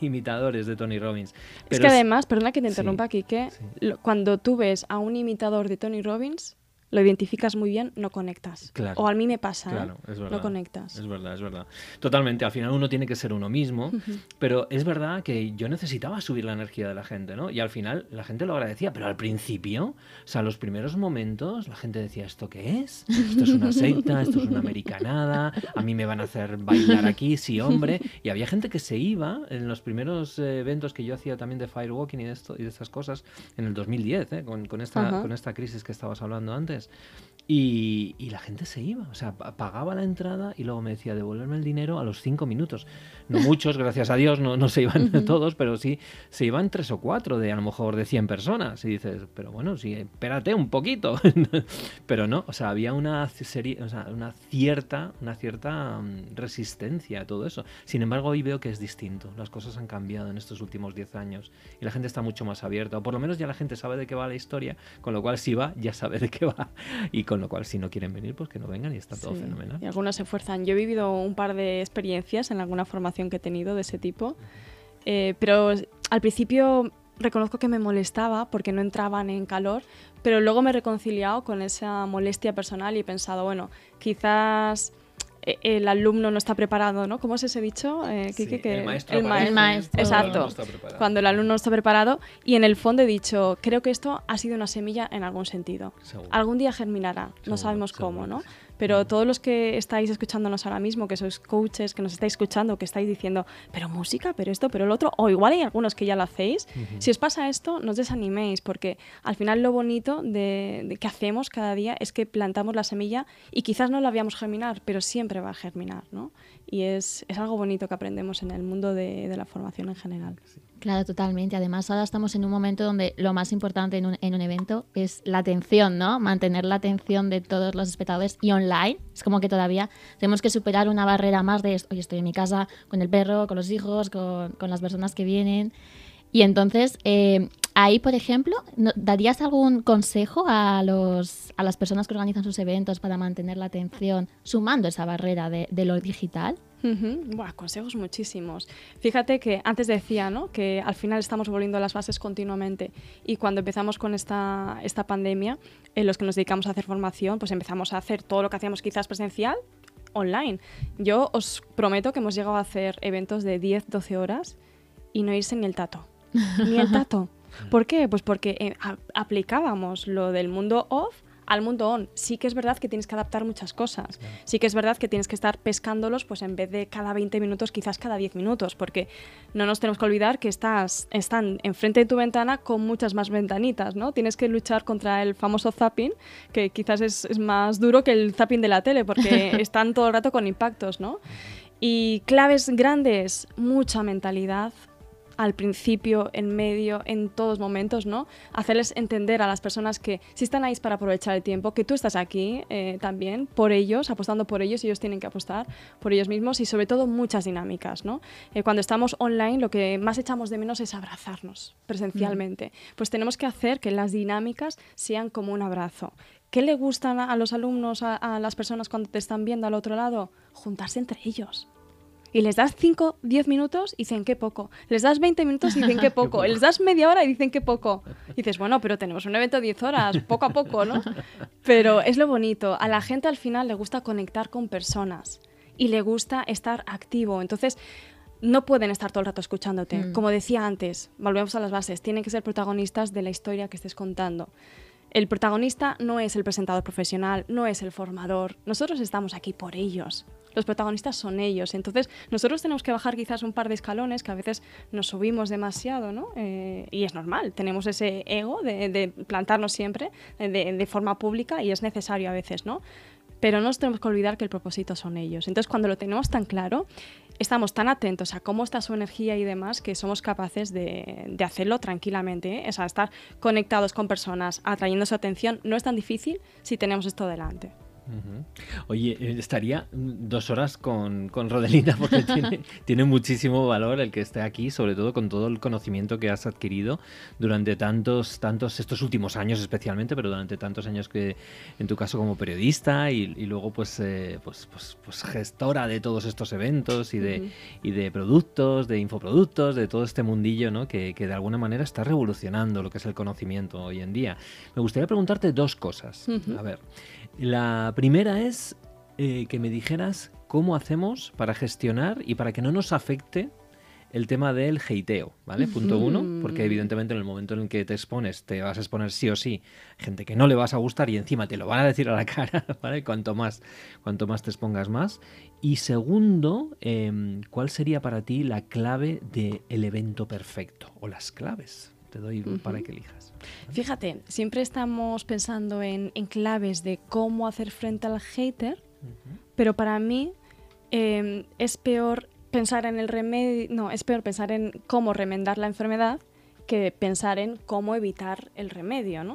imitadores de Tony Robbins. es que además, perdona que te interrumpa aquí, que cuando tú ves a un imitador de Tony Robbins, lo identificas muy bien, no conectas. O a mí me pasa, claro, ¿eh? es verdad, no conectas. Es verdad, es verdad. Totalmente, al final uno tiene que ser uno mismo, pero es verdad que yo necesitaba subir la energía de la gente, ¿no? Y al final la gente lo agradecía, pero al principio, o sea, los primeros momentos, la gente decía, ¿esto qué es? Esto es una secta, esto es una americanada, a mí me van a hacer bailar aquí, sí, hombre. Y había gente que se iba en los primeros eh, eventos que yo hacía también de firewalking y de, esto, y de estas cosas, en el 2010, ¿eh? con, con, esta, con esta crisis que estabas hablando antes. Yes. Y, y, la gente se iba, o sea, pagaba la entrada y luego me decía devolverme el dinero a los cinco minutos. No muchos, gracias a Dios, no, no se iban todos, pero sí se iban tres o cuatro de a lo mejor de 100 personas. Y dices, pero bueno, sí, espérate un poquito. pero no, o sea, había una, serie, o sea, una cierta, una cierta mm, resistencia a todo eso. Sin embargo, hoy veo que es distinto. Las cosas han cambiado en estos últimos 10 años y la gente está mucho más abierta. O por lo menos ya la gente sabe de qué va la historia, con lo cual si va, ya sabe de qué va. Y con lo cual, si no quieren venir, pues que no vengan y está todo fenomenal. Y algunos se esfuerzan. Yo he vivido un par de experiencias en alguna formación que he tenido de ese tipo, eh, pero al principio reconozco que me molestaba porque no entraban en calor, pero luego me he reconciliado con esa molestia personal y he pensado, bueno, quizás el alumno no está preparado, ¿no? ¿Cómo es ese dicho? Eh, el maestro. El, maestro. Exacto. Cuando el alumno no está preparado. Y en el fondo he dicho, creo que esto ha sido una semilla en algún sentido. Algún día germinará. no sabemos cómo, ¿no? Pero todos los que estáis escuchándonos ahora mismo, que sois coaches, que nos estáis escuchando, que estáis diciendo, pero música, pero esto, pero el otro, o igual hay algunos que ya lo hacéis, si os pasa esto, no os desaniméis, porque al final lo bonito de, que hacemos cada día es que plantamos la semilla y quizás no la habíamos germinar, pero siempre va a germinar, ¿no? Y es, es algo bonito que aprendemos en el mundo de, de la formación en general. Claro, totalmente. Además, ahora estamos en un momento donde lo más importante en un, en un, evento es la atención, ¿no? Mantener la atención de todos los espectadores y online. Es como que todavía tenemos que superar una barrera más de, oye, estoy en mi casa con el perro, con los hijos, con, las personas que vienen. Y entonces, eh, ahí, por ejemplo, ¿darías algún consejo a, los, a las personas que organizan sus eventos para mantener la atención, sumando esa barrera de lo digital? Buah, consejos muchísimos. Fíjate que antes decía ¿no? que al final estamos volviendo a las bases continuamente y cuando empezamos con esta, esta pandemia, en los que nos dedicamos a hacer formación, pues empezamos a hacer todo lo que hacíamos quizás presencial, online. Yo os prometo que hemos llegado a hacer eventos de 10, 12 horas y no irse ni el tato. Ni el tato. ¿Por qué? Pues porque eh, aplicábamos lo del mundo off al mundo on. Sí que es verdad que tienes que adaptar muchas cosas. Sí que es verdad que tienes que estar pescándolos pues en vez de cada 20 minutos, quizás cada 10 minutos, porque no nos tenemos que olvidar que estás, están enfrente de tu ventana con muchas más ventanitas, ¿no? Tienes que luchar contra el famoso zapping, que quizás es, es más duro que el zapping de la tele, porque están todo el rato con impactos, ¿no? Y claves grandes, mucha mentalidad, al principio, en medio, en todos momentos, ¿no? Hacerles entender a las personas que si están ahí para aprovechar el tiempo, que tú estás aquí eh, también por ellos, apostando por ellos, y ellos tienen que apostar por ellos mismos y sobre todo muchas dinámicas, ¿no? Eh, cuando estamos online lo que más echamos de menos es abrazarnos presencialmente. Pues tenemos que hacer que las dinámicas sean como un abrazo. ¿Qué le gustan a, los alumnos, a las personas cuando te están viendo al otro lado? Juntarse entre ellos y les das 5, 10 minutos y dicen que poco. Les das 20 minutos y dicen que poco. les das media hora y dicen que poco. Y dices, bueno, pero tenemos un evento de 10 horas, poco a poco, ¿no? Pero es lo bonito. A la gente al final le gusta conectar con personas y le gusta estar activo. Entonces, no pueden estar todo el rato escuchándote. Mm. Como decía antes, volvemos a las bases, tienen que ser protagonistas de la historia que estés contando. El protagonista no es el presentador profesional, no es el formador. Nosotros estamos aquí por ellos los protagonistas son ellos. Entonces, nosotros tenemos que bajar quizás un par de escalones que a veces nos subimos demasiado, ¿no? Eh, y es normal, tenemos ese ego de, plantarnos siempre de, de, forma pública y es necesario a veces, ¿no? Pero no nos tenemos que olvidar que el propósito son ellos. Entonces, cuando lo tenemos tan claro, estamos tan atentos a cómo está su energía y demás que somos capaces de, de hacerlo tranquilamente. ¿eh? O sea, estar conectados con personas, atrayendo su atención, no es tan difícil si tenemos esto delante. Oye, eh, estaría dos horas con, con Rodelina porque tiene, tiene, muchísimo valor el que esté aquí, sobre todo con todo el conocimiento que has adquirido durante tantos, tantos, estos últimos años especialmente, pero durante tantos años que en tu caso como periodista y, luego pues, eh, pues, pues, pues, gestora de todos estos eventos y de, y de productos, de infoproductos, de todo este mundillo ¿no? que, que, de alguna manera está revolucionando lo que es el conocimiento hoy en día. Me gustaría preguntarte dos cosas. A ver, la primera es eh, que me dijeras cómo hacemos para gestionar y para que no nos afecte el tema del hateo, ¿vale? Punto uno, porque evidentemente en el momento en el que te expones, te vas a exponer sí o sí, gente que no le vas a gustar y encima te lo van a decir a la cara, ¿vale? Cuanto más, cuanto más te expongas más. Y segundo, em, ¿cuál sería para ti la clave del evento perfecto o las claves? Te doy para que elijas. Fíjate, siempre estamos pensando en, claves de cómo hacer frente al hater, pero para mí em, es peor pensar en el remedio, no, es peor pensar en cómo remendar la enfermedad que pensar en cómo evitar el remedio, ¿no?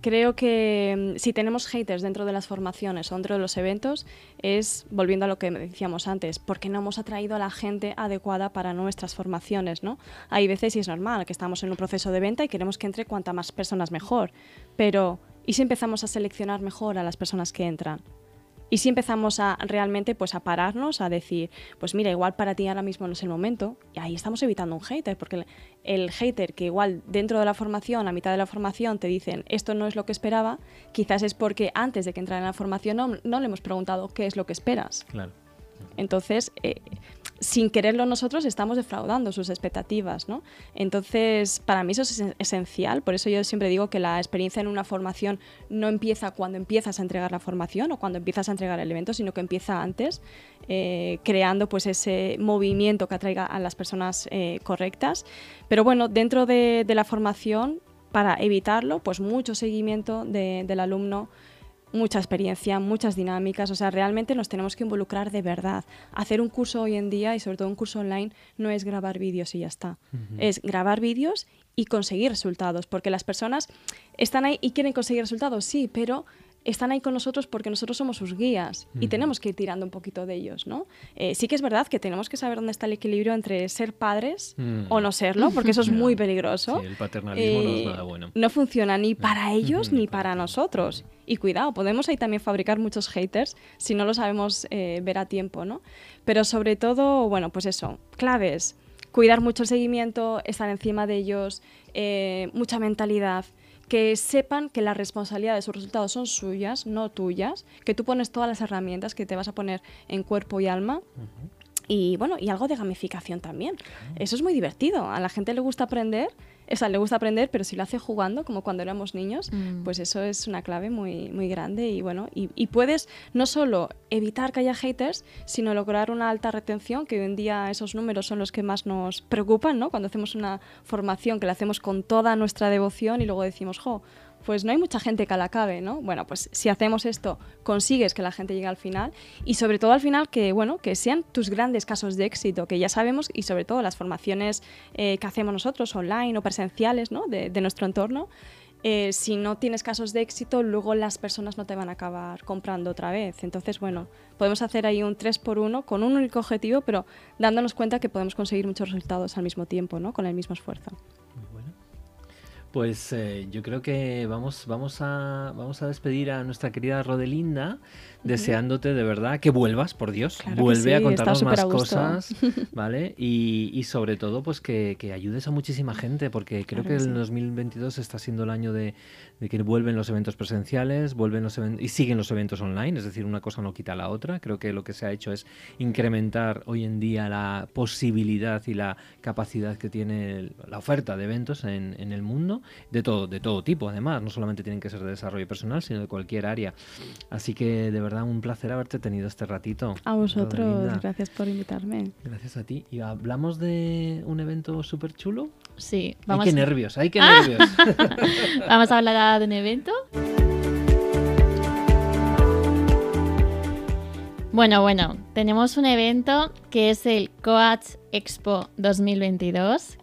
Creo que mm, si tenemos haters dentro de las formaciones o dentro de los eventos, es, volviendo a lo que decíamos antes, porque no hemos atraído a la gente adecuada para nuestras formaciones, ¿no? Hay veces, y es normal, que estamos en un proceso de venta y queremos que entre cuanta más personas mejor, pero ¿y si empezamos a seleccionar mejor a las personas que entran? Y si empezamos a realmente pues a pararnos, a decir, pues mira, igual para ti ahora mismo no es el momento, y ahí estamos evitando un hater, porque el, hater que igual dentro de la formación, a mitad de la formación, te dicen esto no es lo que esperaba, quizás es porque antes de que entrara en la formación no, no le hemos preguntado qué es lo que esperas. Claro. Entonces, eh, sin quererlo nosotros estamos defraudando sus expectativas, ¿no? Entonces, para mí eso es esencial, por eso yo siempre digo que la experiencia en una formación no empieza cuando empiezas a entregar la formación o cuando empiezas a entregar el evento, sino que empieza antes, eh, creando pues ese movimiento que atraiga a las personas eh, correctas. Pero bueno, dentro de, la formación, para evitarlo, pues mucho seguimiento del alumno, mucha experiencia, muchas dinámicas, o sea, realmente nos tenemos que involucrar de verdad. Hacer un curso hoy en día y sobre todo un curso online no es grabar vídeos y ya está. Es grabar vídeos y conseguir resultados, porque las personas están ahí y quieren conseguir resultados, sí, pero están ahí con nosotros porque nosotros somos sus guías y tenemos que ir tirando un poquito de ellos, ¿no? Eh, sí que es verdad que tenemos que saber dónde está el equilibrio entre ser padres mm. o no serlo, porque eso es muy peligroso. Sí, el paternalismo no es eh, nada bueno. No funciona ni para ellos ni para nosotros. Y cuidado, podemos ahí también fabricar muchos haters si no lo sabemos eh, ver a tiempo, ¿no? Pero sobre todo, bueno, pues eso, claves, cuidar mucho el seguimiento, estar encima de ellos, mucha mentalidad que sepan que la responsabilidad de sus resultados son suyas, no tuyas, que tú pones todas las herramientas que te vas a poner en cuerpo y alma. Y bueno, y algo de gamificación también. Eso es muy divertido. A la gente le gusta aprender o sea, le gusta aprender, pero si lo hace jugando, como cuando éramos niños, mm. pues eso es una clave muy, muy grande y bueno, y, puedes no solo evitar que haya haters, sino lograr una alta retención, que hoy en día esos números son los que más nos preocupan, ¿no? Cuando hacemos una formación que la hacemos con toda nuestra devoción y luego decimos, jo, pues no hay mucha gente que la acabe, ¿no? Bueno, pues si hacemos esto, consigues que la gente llegue al final y sobre todo al final que, bueno, que sean tus grandes casos de éxito, que ya sabemos y sobre todo las formaciones eh, que hacemos nosotros online o presenciales, ¿no? De, nuestro entorno. Eh, si no tienes casos de éxito, luego las personas no te van a acabar comprando otra vez. Entonces, bueno, podemos hacer ahí un 3 por 1 con un único objetivo, pero dándonos cuenta que podemos conseguir muchos resultados al mismo tiempo, ¿no? Con el mismo esfuerzo. Pues eh, yo creo que vamos, vamos, a, vamos a despedir a nuestra querida Rodelinda, deseándote de verdad que vuelvas, por Dios, vuelve a contarnos más cosas, ¿vale? Y, sobre todo, pues que, ayudes a muchísima gente, porque creo que, el 2022 está siendo el año de, que vuelven los eventos presenciales, vuelven los y siguen los eventos online, es decir, una cosa no quita la otra. Creo que lo que se ha hecho es incrementar hoy en día la posibilidad y la capacidad que tiene la oferta de eventos en, en el mundo de todo, de todo tipo, además, no solamente tienen que ser de desarrollo personal, sino de cualquier área. Así que de verdad un placer haberte tenido este ratito. A vosotros, gracias por invitarme. Gracias a ti. ¿Y hablamos de un evento súper chulo? Sí, vamos. Ay, qué nervios, ay, qué nervios. vamos a hablar de un evento. Bueno, bueno, tenemos un evento que es el Coach Expo 2022,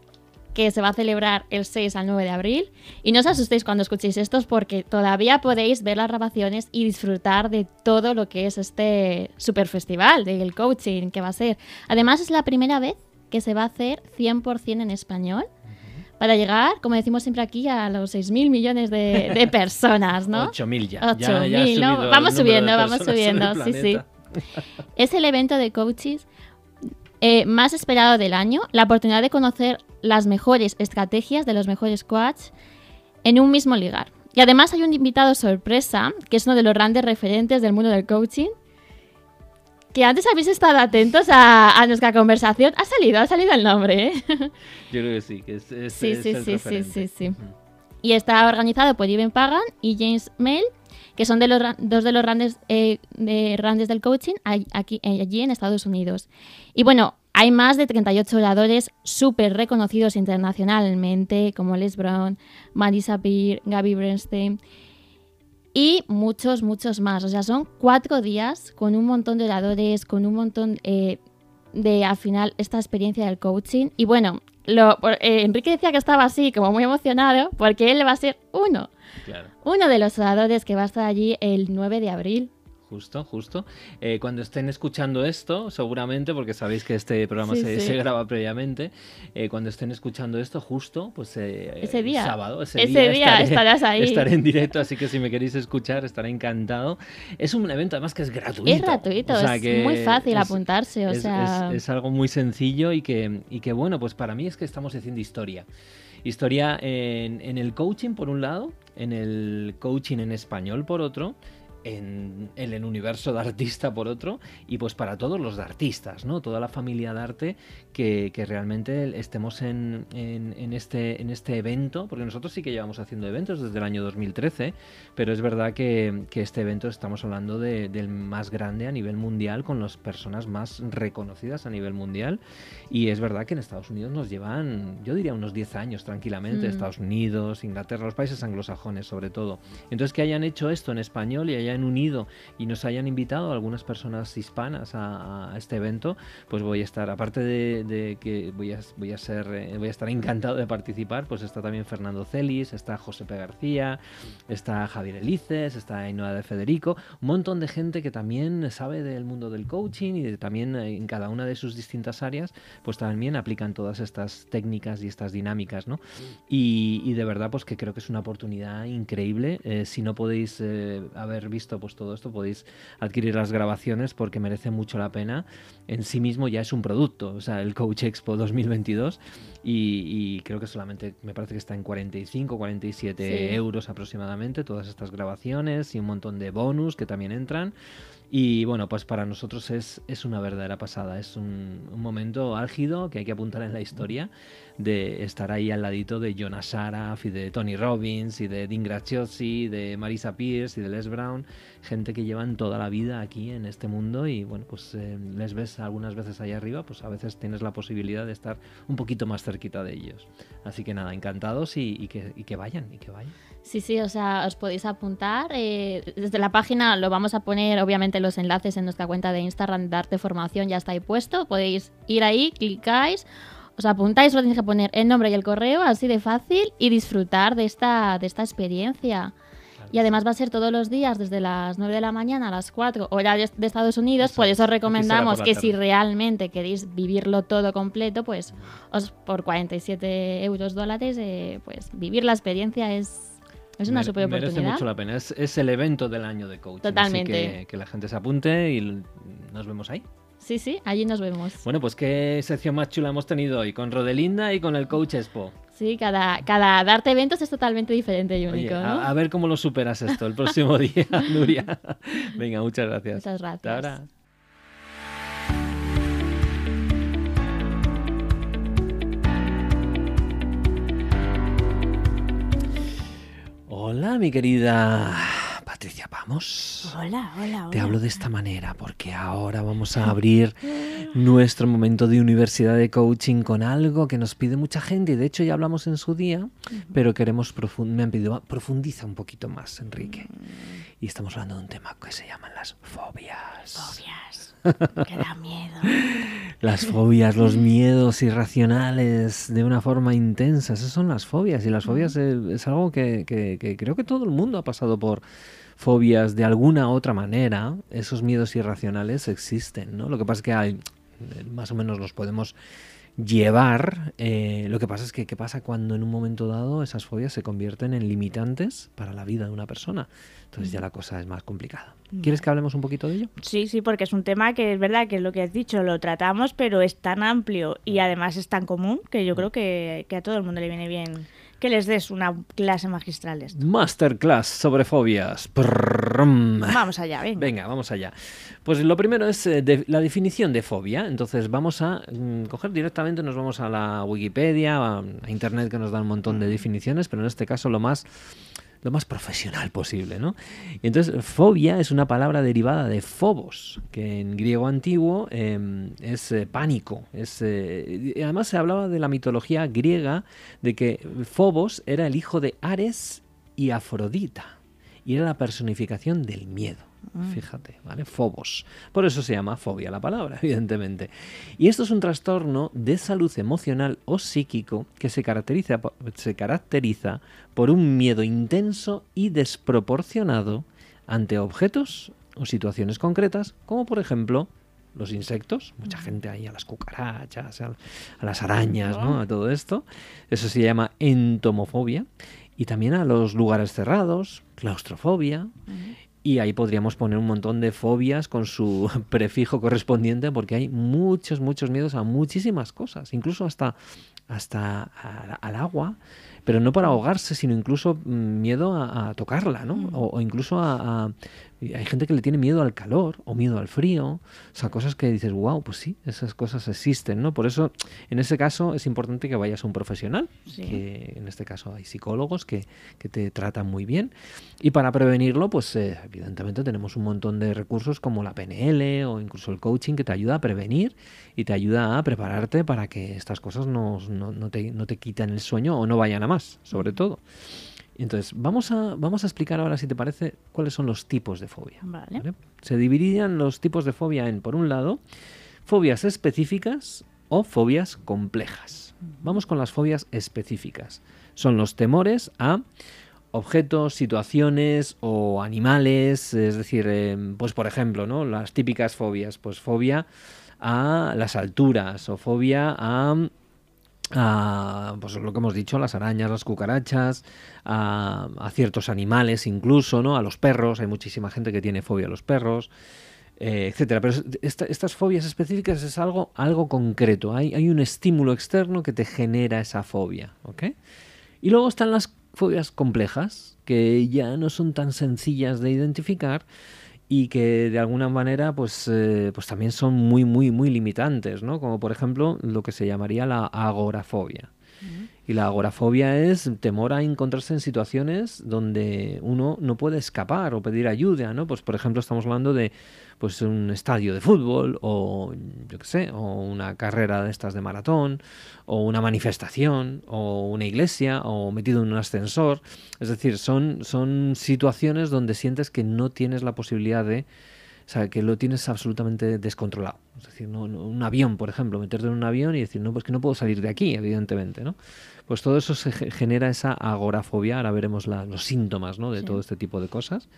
que se va a celebrar el 6 al 9 de abril. Y no os asustéis cuando escuchéis esto porque todavía podéis ver las grabaciones y disfrutar de todo lo que es este super festival del coaching que va a ser. Además es la primera vez que se va a hacer 100% en español para llegar, como decimos siempre aquí, a los 6.000 millones de, personas, ¿no? 8.000 ya. 8.000, ¿no? Vamos subiendo, vamos subiendo, sí, sí. Es el evento de coaches eh, más esperado del año, la oportunidad de conocer las mejores estrategias de los mejores coaches en un mismo ligar. Y además hay un invitado sorpresa, que es uno de los grandes referentes del mundo del coaching, que antes habéis estado atentos a, nuestra conversación. Ha salido, ha salido el nombre, ¿eh? Yo creo que sí, que es, sí, sí, sí, sí, sí, sí, Y está organizado por Ivan Pagan y James Mail, que son de los, dos de los grandes, eh, de grandes del coaching aquí, allí en Estados Unidos. Y bueno, hay más de 38 oradores súper reconocidos internacionalmente, como Les Brown, Marisa Peer, Gaby Bernstein y muchos, muchos más. O sea, son cuatro días con un montón de oradores, con un montón eh, de, al final, esta experiencia del coaching. Y bueno, lo, eh, Enrique decía que estaba así, como muy emocionado, porque él va a ser uno. Uno de los oradores que va a estar allí el 9 de abril. Justo, justo. Eh, cuando estén escuchando esto, seguramente, porque sabéis que este programa se, graba previamente, eh, cuando estén escuchando esto, justo, pues eh, ese día, sábado, ese, día, estarás ahí. Estaré en directo, así que si me queréis escuchar, estaré encantado. Es un evento además que es gratuito. Es gratuito, es muy fácil apuntarse, o sea... Es, algo muy sencillo y que, y que, bueno, pues para mí es que estamos haciendo historia. Historia en, en el coaching, por un lado, en el coaching en español, por otro, en, el universo de artista por otro y pues para todos los de artistas, ¿no? Toda la familia de arte que, realmente estemos en, este, en este evento, porque nosotros sí que llevamos haciendo eventos desde el año 2013, pero es verdad que, este evento estamos hablando del más grande a nivel mundial, con las personas más reconocidas a nivel mundial y es verdad que en Estados Unidos nos llevan, yo diría unos 10 años tranquilamente, mm. Estados Unidos, Inglaterra, los países anglosajones sobre todo. Entonces que hayan hecho esto en español y hayan unido y nos hayan invitado algunas personas hispanas a, este evento, pues voy a estar, aparte de, que voy a, voy a ser, eh, voy a estar encantado de participar, pues está también Fernando Celis, está José P. García, está Javier Elices, está Ainhoa de Federico, un montón de gente que también sabe del mundo del coaching y también eh, en cada una de sus distintas áreas, pues también aplican todas estas técnicas y estas dinámicas, ¿no? Y, de verdad, pues que creo que es una oportunidad increíble. Eh, si no podéis haber visto pues todo esto podéis adquirir las grabaciones porque merece mucho la pena. En sí mismo ya es un producto, o sea, el Coach Expo 2022 y, creo que solamente me parece que está en 45, 47 euros aproximadamente todas estas grabaciones y un montón de bonus que también entran. Y bueno, pues para nosotros es, es una verdadera pasada, es un, un, momento álgido que hay que apuntar en la historia de estar ahí al ladito de Jonas Araf y de Tony Robbins y de Dean Graziosi, de Marisa Pierce y de Les Brown, gente que llevan toda la vida aquí en este mundo y bueno, pues eh, les ves algunas veces ahí arriba, pues a veces tienes la posibilidad de estar un poquito más cerquita de ellos. Así que nada, encantados y, que, y que vayan, y que vayan. Sí, sí, o sea, os podéis apuntar. Eh, desde la página lo vamos a poner, obviamente, los enlaces en nuestra cuenta de Instagram, Darte Formación, ya está ahí puesto. Podéis ir ahí, clicáis, os apuntáis, solo tenéis que poner el nombre y el correo, así de fácil, y disfrutar de esta, de esta experiencia. Y además va a ser todos los días, desde las 9 de la mañana a las 4, hora de, Estados Unidos. por eso os recomendamos que si realmente queréis vivirlo todo completo, pues os, por 47 euros dólares, eh, pues vivir la experiencia es es una super oportunidad. Merece mucho la pena. Es, el evento del año de coaching. Totalmente. que, la gente se apunte y nos vemos ahí. Sí, sí, allí nos vemos. Bueno, pues qué sección más chula hemos tenido hoy, con Rodelinda y con el Coach Expo. Sí, cada, cada darte eventos es totalmente diferente y único. a, ver cómo lo superas esto el próximo día, Nuria. Venga, muchas gracias. Muchas gracias. Hasta ahora. Hola, mi querida Patricia, vamos. Hola, hola, hola. Te hablo de esta manera porque ahora vamos a abrir nuestro momento de universidad de coaching con algo que nos pide mucha gente y de hecho ya hablamos en su día, pero queremos me han pedido profundiza un poquito más, Enrique. Y estamos hablando de un tema que se llaman las fobias. Fobias. que da miedo. Las fobias, los miedos irracionales de una forma intensa, esas son las fobias. Y las fobias es, algo que, creo que todo el mundo ha pasado por fobias de alguna u otra manera. Esos miedos irracionales existen, ¿no? Lo que pasa es que hay, más o menos los podemos llevar. Eh, lo que pasa es que, ¿qué pasa cuando en un momento dado esas fobias se convierten en limitantes para la vida de una persona? Entonces ya la cosa es más complicada. ¿Quieres que hablemos un poquito de ello? Sí, sí, porque es un tema que es verdad que es lo que has dicho, lo tratamos, pero es tan amplio y además es tan común que yo creo que, a todo el mundo le viene bien que les des una clase magistral. Masterclass sobre fobias. Vamos allá, venga. Venga, vamos allá. Pues lo primero es la definición de fobia. Entonces vamos a coger directamente, nos vamos a la Wikipedia, a Internet que nos da un montón de definiciones, pero en este caso lo más lo más profesional posible, ¿no? Y entonces, fobia es una palabra derivada de phobos, que en griego antiguo em, es eh, pánico. Eh, además se hablaba de la mitología griega de que Phobos era el hijo de Ares y Afrodita, y era la personificación del miedo. Mm. Fíjate, ¿vale? Fobos. Por eso se llama fobia la palabra, evidentemente. Y esto es un trastorno de salud emocional o psíquico que se caracteriza, se caracteriza por un miedo intenso y desproporcionado ante objetos o situaciones concretas, como por ejemplo los insectos, mucha gente ahí a las cucarachas, a, las arañas, ¿no? a todo esto. Eso se llama entomofobia. Y también a los lugares cerrados, claustrofobia. Y ahí podríamos poner un montón de fobias con su prefijo correspondiente, porque hay muchos, muchos miedos a muchísimas cosas, incluso hasta, hasta al agua, pero no para ahogarse, sino incluso mm, miedo a, tocarla, ¿no? Mm. O, incluso a, hay gente que le tiene miedo al calor o miedo al frío, o sea, cosas que dices, wow, pues sí, esas cosas existen, ¿no? Por eso, en ese caso, es importante que vayas a un profesional, que en este caso hay psicólogos que, que, te tratan muy bien. Y para prevenirlo, pues eh, evidentemente tenemos un montón de recursos como la PNL o incluso el coaching que te ayuda a prevenir y te ayuda a prepararte para que estas cosas no, no, no te, no te quiten el sueño o no vayan a más, sobre todo. Entonces, vamos a, vamos a explicar ahora, si te parece, cuáles son los tipos de fobia. Se dividirían los tipos de fobia en, por un lado, fobias específicas o fobias complejas. Vamos con las fobias específicas. Son los temores a objetos, situaciones o animales, es decir, em, pues por ejemplo, ¿no? Las típicas fobias, pues fobia a las alturas o fobia a a, pues lo que hemos dicho, las arañas, las cucarachas, a, ciertos animales incluso, ¿no? A los perros, hay muchísima gente que tiene fobia a los perros, eh, etcétera. Pero estas fobias específicas es algo, algo concreto, hay, hay un estímulo externo que te genera esa fobia, ¿ok? Y luego están las fobias complejas, que ya no son tan sencillas de identificar, y que de alguna manera pues, eh, pues también son muy, muy, muy limitantes, ¿no? Como por ejemplo lo que se llamaría la agorafobia. Y la agorafobia es temor a encontrarse en situaciones donde uno no puede escapar o pedir ayuda, ¿no? Pues por ejemplo estamos hablando de pues un estadio de fútbol o yo qué sé, o una carrera de estas de maratón o una manifestación o una iglesia o metido en un ascensor, es decir, son son situaciones donde sientes que no tienes la posibilidad de o sea, que lo tienes absolutamente descontrolado. Es decir, no, un avión, por ejemplo, meterte en un avión y decir, no, pues que no puedo salir de aquí, evidentemente, ¿no? Pues todo eso se genera esa agorafobia, ahora veremos los síntomas, ¿no? De todo este tipo de cosas.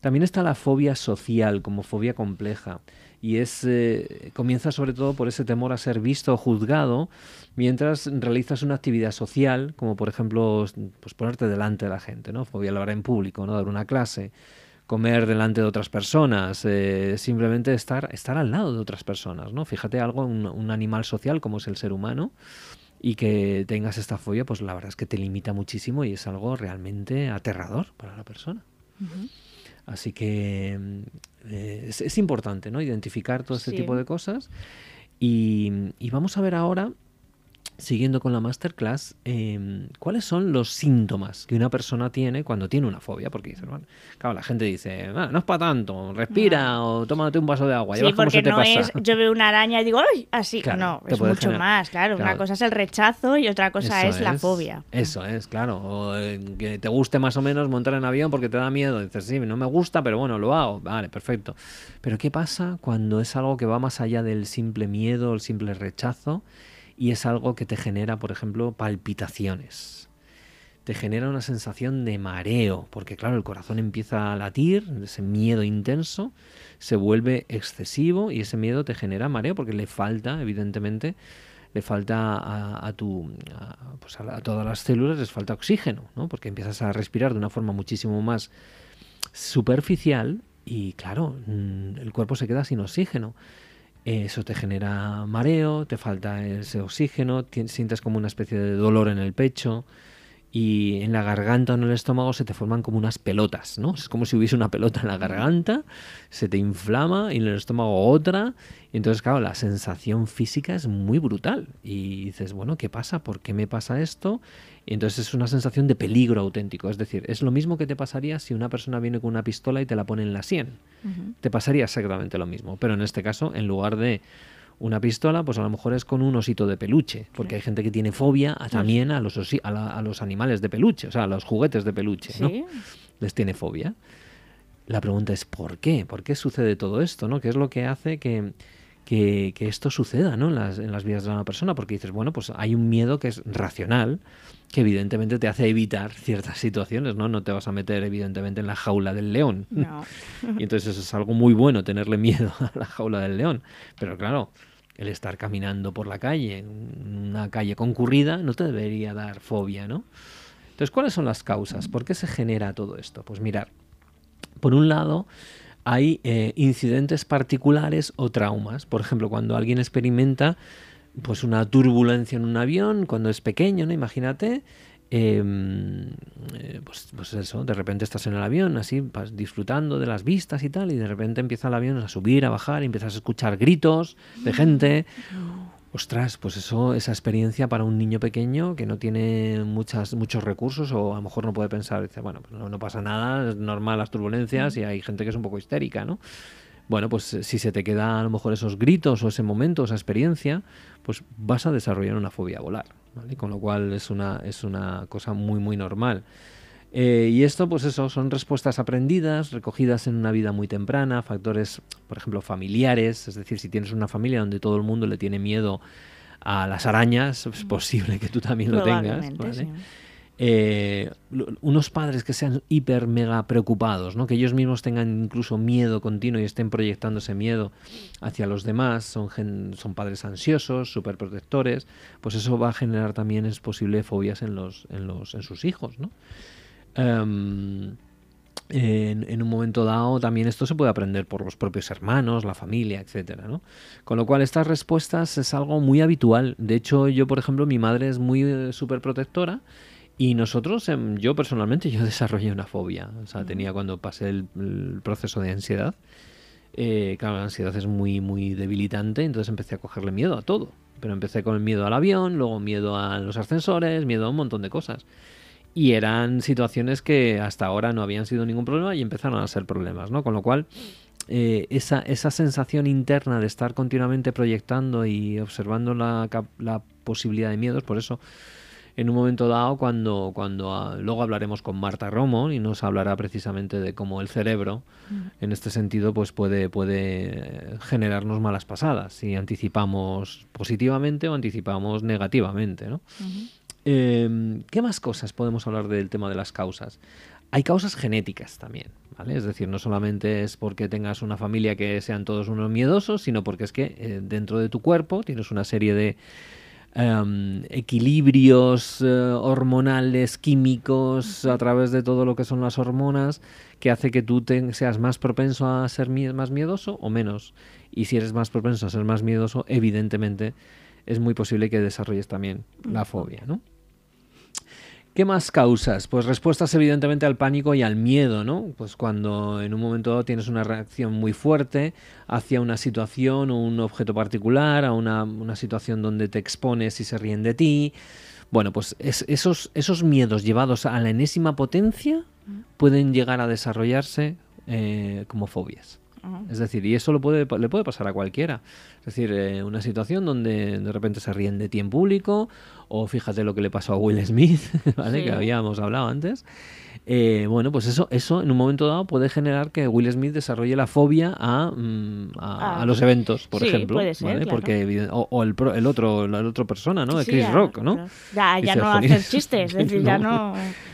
También está la fobia social como fobia compleja y es eh, comienza sobre todo por ese temor a ser visto o juzgado mientras realizas una actividad social, como por ejemplo pues ponerte delante de la gente, ¿no? Fobia a hablar en público, ¿no? Dar una clase, comer delante de otras personas, eh, simplemente estar, estar al lado de otras personas, ¿no? Fíjate algo, un, animal social como es el ser humano y que tengas esta fobia, pues la verdad es que te limita muchísimo y es algo realmente aterrador para la persona. Así que eh, es, importante ¿no? identificar todo este tipo de cosas. Y, y, vamos a ver ahora siguiendo con la masterclass, em, ¿cuáles son los síntomas que una persona tiene cuando tiene una fobia? Porque bueno, claro, la gente dice, ah, no es para tanto, respira o tómate un vaso de agua. Sí, porque no es, yo veo una araña y digo, ¡ay! Así, no, es mucho más, claro. Una cosa es el rechazo y otra cosa es, la fobia. Eso es, claro. O eh, que te guste más o menos montar en avión porque te da miedo. Dices, sí, no me gusta, pero bueno, lo hago. Vale, perfecto. Pero ¿qué pasa cuando es algo que va más allá del simple miedo, el simple rechazo? Y es algo que te genera, por ejemplo, palpitaciones. Te genera una sensación de mareo, porque claro, el corazón empieza a latir, ese miedo intenso se vuelve excesivo y ese miedo te genera mareo porque le falta, evidentemente, le falta a, tu, pues a, todas las células les falta oxígeno, ¿no? porque empiezas a respirar de una forma muchísimo más superficial y claro, mm, el cuerpo se queda sin oxígeno eso te genera mareo, te falta ese oxígeno, sientes como una especie de dolor en el pecho y en la garganta o en el estómago se te forman como unas pelotas, ¿no? Es como si hubiese una pelota en la garganta, se te inflama y en el estómago otra. Y entonces, claro, la sensación física es muy brutal. Y dices, bueno, ¿qué pasa? ¿Por qué me pasa esto? Y entonces es una sensación de peligro auténtico. Es decir, es lo mismo que te pasaría si una persona viene con una pistola y te la pone en la sien. Te pasaría exactamente lo mismo. Pero en este caso, en lugar de una pistola, pues a lo mejor es con un osito de peluche, porque hay gente que tiene fobia también a los, a, los animales de peluche, o sea, a los juguetes de peluche, ¿no? Les tiene fobia. La pregunta es ¿por qué? ¿Por qué sucede todo esto? ¿no? ¿Qué es lo que hace que, que, esto suceda ¿no? en, las, en las vidas de una persona? Porque dices, bueno, pues hay un miedo que es racional, que evidentemente te hace evitar ciertas situaciones, ¿no? No te vas a meter evidentemente en la jaula del león. No. y entonces eso es algo muy bueno, tenerle miedo a la jaula del león. Pero claro, el estar caminando por la calle, una calle concurrida, no te debería dar fobia, ¿no? Entonces, ¿cuáles son las causas? ¿Por qué se genera todo esto? Pues mirar, por un lado, hay eh, incidentes particulares o traumas. Por ejemplo, cuando alguien experimenta pues una turbulencia en un avión, cuando es pequeño, ¿no? Imagínate, Em, eh, pues, pues, eso, de repente estás en el avión, así, disfrutando de las vistas y tal, y de repente empieza el avión a subir, a bajar, y empiezas a escuchar gritos de gente. Ostras, pues eso, esa experiencia para un niño pequeño que no tiene muchas, muchos recursos o a lo mejor no puede pensar, dice, bueno, pues no, no pasa nada, es normal las turbulencias y hay gente que es un poco histérica, ¿no? Bueno, pues si se te queda a lo mejor esos gritos o ese momento, esa experiencia, pues vas a desarrollar una fobia a volar. Con lo cual es una, es una cosa muy, muy normal. Eh, y esto, pues eso, son respuestas aprendidas, recogidas en una vida muy temprana, factores, por ejemplo, familiares, es decir, si tienes una familia donde todo el mundo le tiene miedo a las arañas, es posible que tú también lo tengas. Eh, unos padres que sean hiper mega preocupados, ¿no? que ellos mismos tengan incluso miedo continuo y estén proyectando ese miedo hacia los demás, son, son padres ansiosos, súper protectores, pues eso va a generar también, es posible, fobias en, los, en, los, en sus hijos. ¿no? Em, en, un momento dado también esto se puede aprender por los propios hermanos, la familia, etcétera, ¿no? Con lo cual estas respuestas es algo muy habitual. De hecho, yo, por ejemplo, mi madre es muy eh, súper protectora y nosotros, em, yo personalmente, yo desarrollé una fobia. O sea, tenía cuando pasé el, proceso de ansiedad. Eh, claro, la ansiedad es muy, muy debilitante, entonces empecé a cogerle miedo a todo. Pero empecé con el miedo al avión, luego miedo a los ascensores, miedo a un montón de cosas. Y eran situaciones que hasta ahora no habían sido ningún problema y empezaron a ser problemas, ¿no? Con lo cual, eh, esa, esa sensación interna de estar continuamente proyectando y observando la, la posibilidad de miedos, por eso en un momento dado cuando, cuando ah, luego hablaremos con Marta Romo y nos hablará precisamente de cómo el cerebro mm. en este sentido pues puede, puede generarnos malas pasadas si anticipamos positivamente o anticipamos negativamente. ¿no? Em, ¿Qué más cosas podemos hablar del tema de las causas? Hay causas genéticas también, ¿vale? Es decir, no solamente es porque tengas una familia que sean todos unos miedosos, sino porque es que eh, dentro de tu cuerpo tienes una serie de Em, equilibrios eh, hormonales, químicos, a través de todo lo que son las hormonas, que hace que tú seas más propenso a ser más miedoso o menos. Y si eres más propenso a ser más miedoso, evidentemente es muy posible que desarrolles también la fobia, ¿no? ¿Qué más causas? Pues respuestas evidentemente al pánico y al miedo, ¿no? Pues cuando en un momento dado tienes una reacción muy fuerte hacia una situación o un objeto particular, a una, situación donde te expones y se ríen de ti. Bueno, pues esos, esos miedos llevados a la enésima potencia pueden llegar a desarrollarse eh, como fobias. Es decir, y eso lo puede, le puede pasar a cualquiera. Es decir, eh, una situación donde de repente se ríen de ti en público, o fíjate lo que le pasó a Will Smith, ¿vale? que habíamos hablado antes. Eh, bueno, pues eso, eso en un momento dado puede generar que Will Smith desarrolle la fobia a, mm, a, ah, los eventos, por ejemplo. Puede ser, Porque, o, el, el, otro, la otra persona, ¿no? Chris Rock, ¿no? Ya, ya no hacer chistes, es decir, ya no.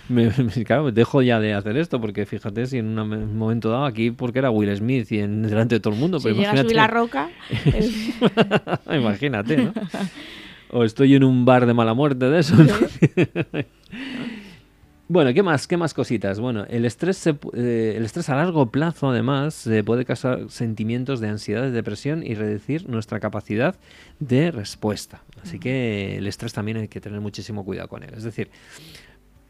Me, claro, dejo ya de hacer esto, porque fíjate si en un momento dado aquí, porque era Will Smith y en, delante de todo el mundo. Si pero a subir la roca. imagínate, ¿no? O estoy en un bar de mala muerte de eso. ¿no? Bueno, ¿qué más? ¿Qué más cositas? Bueno, el estrés, eh, el estrés a largo plazo, además, puede causar sentimientos de ansiedad, de depresión y reducir nuestra capacidad de respuesta. Así que el estrés también hay que tener muchísimo cuidado con él. Es decir,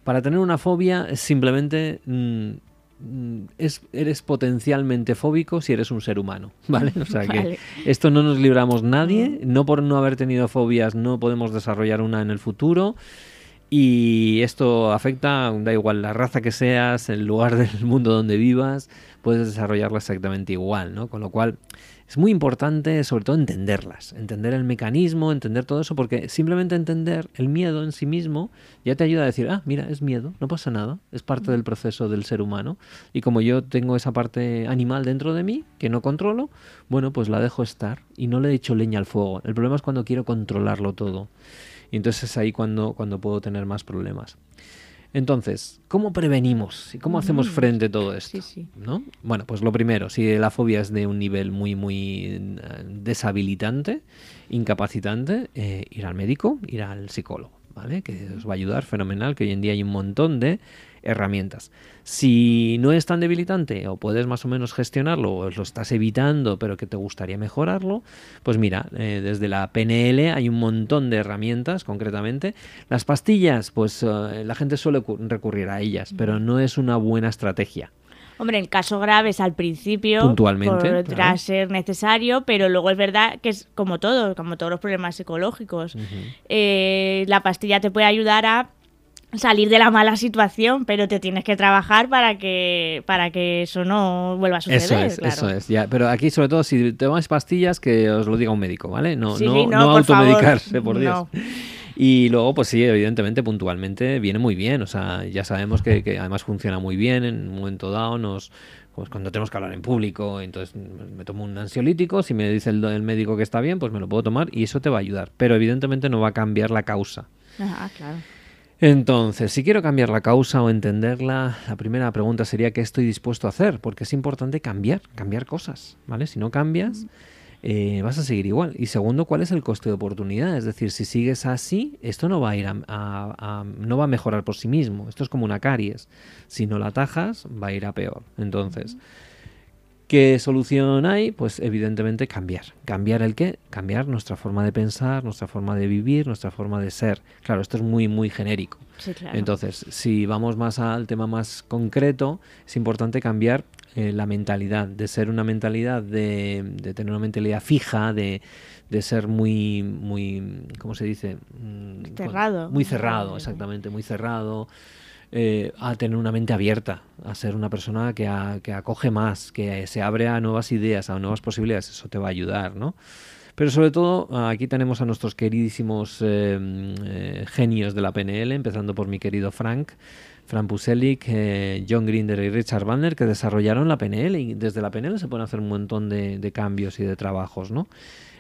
Para tener una fobia es simplemente mm, mm, es, eres potencialmente fóbico si eres un ser humano, ¿vale? O sea que Vale. esto no nos libramos nadie, no por no haber tenido fobias no podemos desarrollar una en el futuro. Y esto afecta, da igual la raza que seas, el lugar del mundo donde vivas, puedes desarrollarla exactamente igual, ¿no? Con lo cual es muy importante sobre todo entenderlas, entender el mecanismo, entender todo eso, porque simplemente entender el miedo en sí mismo ya te ayuda a decir, ah, mira, es miedo, no pasa nada, es parte del proceso del ser humano. Y como yo tengo esa parte animal dentro de mí, que no controlo, bueno, pues la dejo estar y no le echo leña al fuego. El problema es cuando quiero controlarlo todo. Y entonces es ahí cuando, cuando puedo tener más problemas. Entonces, ¿cómo prevenimos? ¿Y cómo hacemos frente a todo esto? Sí, sí. ¿no? Bueno, pues lo primero, si la fobia es de un nivel muy, muy eh, deshabilitante, incapacitante, eh, ir al médico, ir al psicólogo, ¿vale? Que os va a ayudar fenomenal, que hoy en día hay un montón de herramientas. Si no es tan debilitante o puedes más o menos gestionarlo o lo estás evitando pero que te gustaría mejorarlo, pues mira, eh, desde la PNL hay un montón de herramientas concretamente. Las pastillas, pues eh, la gente suele cu- recurrir a ellas, pero no es una buena estrategia. Hombre, en casos graves al principio Puntualmente, podrá claro. ser necesario, pero luego es verdad que es como todo, como todos los problemas psicológicos. Eh, la pastilla te puede ayudar a salir de la mala situación, pero te tienes que trabajar para que para que eso no vuelva a suceder. Eso es, claro. eso es. Ya, pero aquí, sobre todo, si tomáis pastillas, que os lo diga un médico, ¿vale? No, Sí, no, sí, no, no por favor, automedicarse, por Dios. no. Y luego, pues sí, evidentemente, puntualmente viene muy bien. O sea, ya sabemos que, que además funciona muy bien en un momento dado. Nos, pues cuando tenemos que hablar en público, entonces me tomo un ansiolítico. Si me dice el, el médico que está bien, pues me lo puedo tomar y eso te va a ayudar. Pero evidentemente no va a cambiar la causa. Ajá, claro. Entonces, si quiero cambiar la causa o entenderla, la primera pregunta sería qué estoy dispuesto a hacer, porque es importante cambiar, cambiar cosas, ¿vale? Si no cambias, eh, vas a seguir igual. Y segundo, ¿cuál es el coste de oportunidad? Es decir, si sigues así, esto no va a ir a, a- a- no va a mejorar por sí mismo. Esto es como una caries. Si no la atajas, va a ir a peor. Entonces, ¿Qué solución hay? Pues evidentemente cambiar. ¿Cambiar el qué? Cambiar nuestra forma de pensar, nuestra forma de vivir, nuestra forma de ser. Claro, esto es muy, muy genérico. Sí, claro. Entonces, si vamos más al tema más concreto, es importante cambiar eh, la mentalidad, de ser una mentalidad, de, de tener una mentalidad fija, de, de ser muy, muy, ¿cómo se dice? Mm, Cerrado. Muy cerrado, exactamente, muy cerrado. Eh, a tener una mente abierta, a ser una persona que, que acoge más, que se abre a nuevas ideas, a nuevas posibilidades, eso te va a ayudar, ¿no? Pero sobre todo, aquí tenemos a nuestros queridísimos eh, eh, genios de la PNL, empezando por mi querido Frank, Frank Puselic, eh, John Grinder y Richard Bandler, que desarrollaron la PNL y desde la PNL se pueden hacer un montón de, de cambios y de trabajos, ¿no?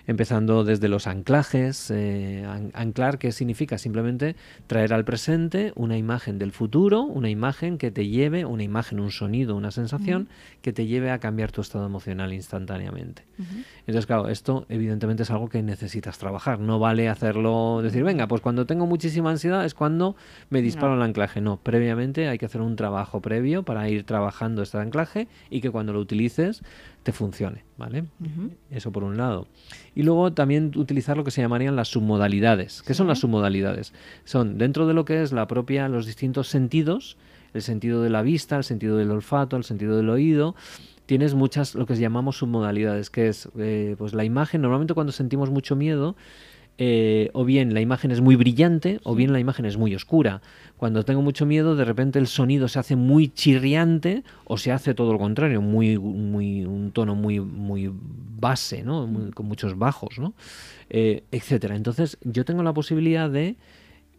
Empezando desde los anclajes, eh, an- anclar, ¿qué significa? Simplemente traer al presente una imagen del futuro, una imagen que te lleve, una imagen, un sonido, una sensación que te lleve a cambiar tu estado emocional instantáneamente. Entonces, claro, esto evidentemente es algo que necesitas trabajar. No vale hacerlo, decir, venga, pues cuando tengo muchísima ansiedad es cuando me disparo el anclaje. No, previamente hay que hacer un trabajo previo para ir trabajando este anclaje y que cuando lo utilices te funcione, ¿vale? Eso por un lado. Y luego también utilizar lo que se llamarían las submodalidades. ¿Qué son las submodalidades? Son dentro de lo que es la propia, los distintos sentidos, el sentido de la vista, el sentido del olfato, el sentido del oído, tienes muchas, lo que llamamos submodalidades, que es eh, pues la imagen, normalmente cuando sentimos mucho miedo, eh, o bien la imagen es muy brillante o bien la imagen es muy oscura. Cuando tengo mucho miedo, de repente el sonido se hace muy chirriante o se hace todo lo contrario, muy, muy un tono muy, muy base, ¿no? Muy- con muchos bajos, ¿no? Eh, etcétera. Entonces, yo tengo la posibilidad de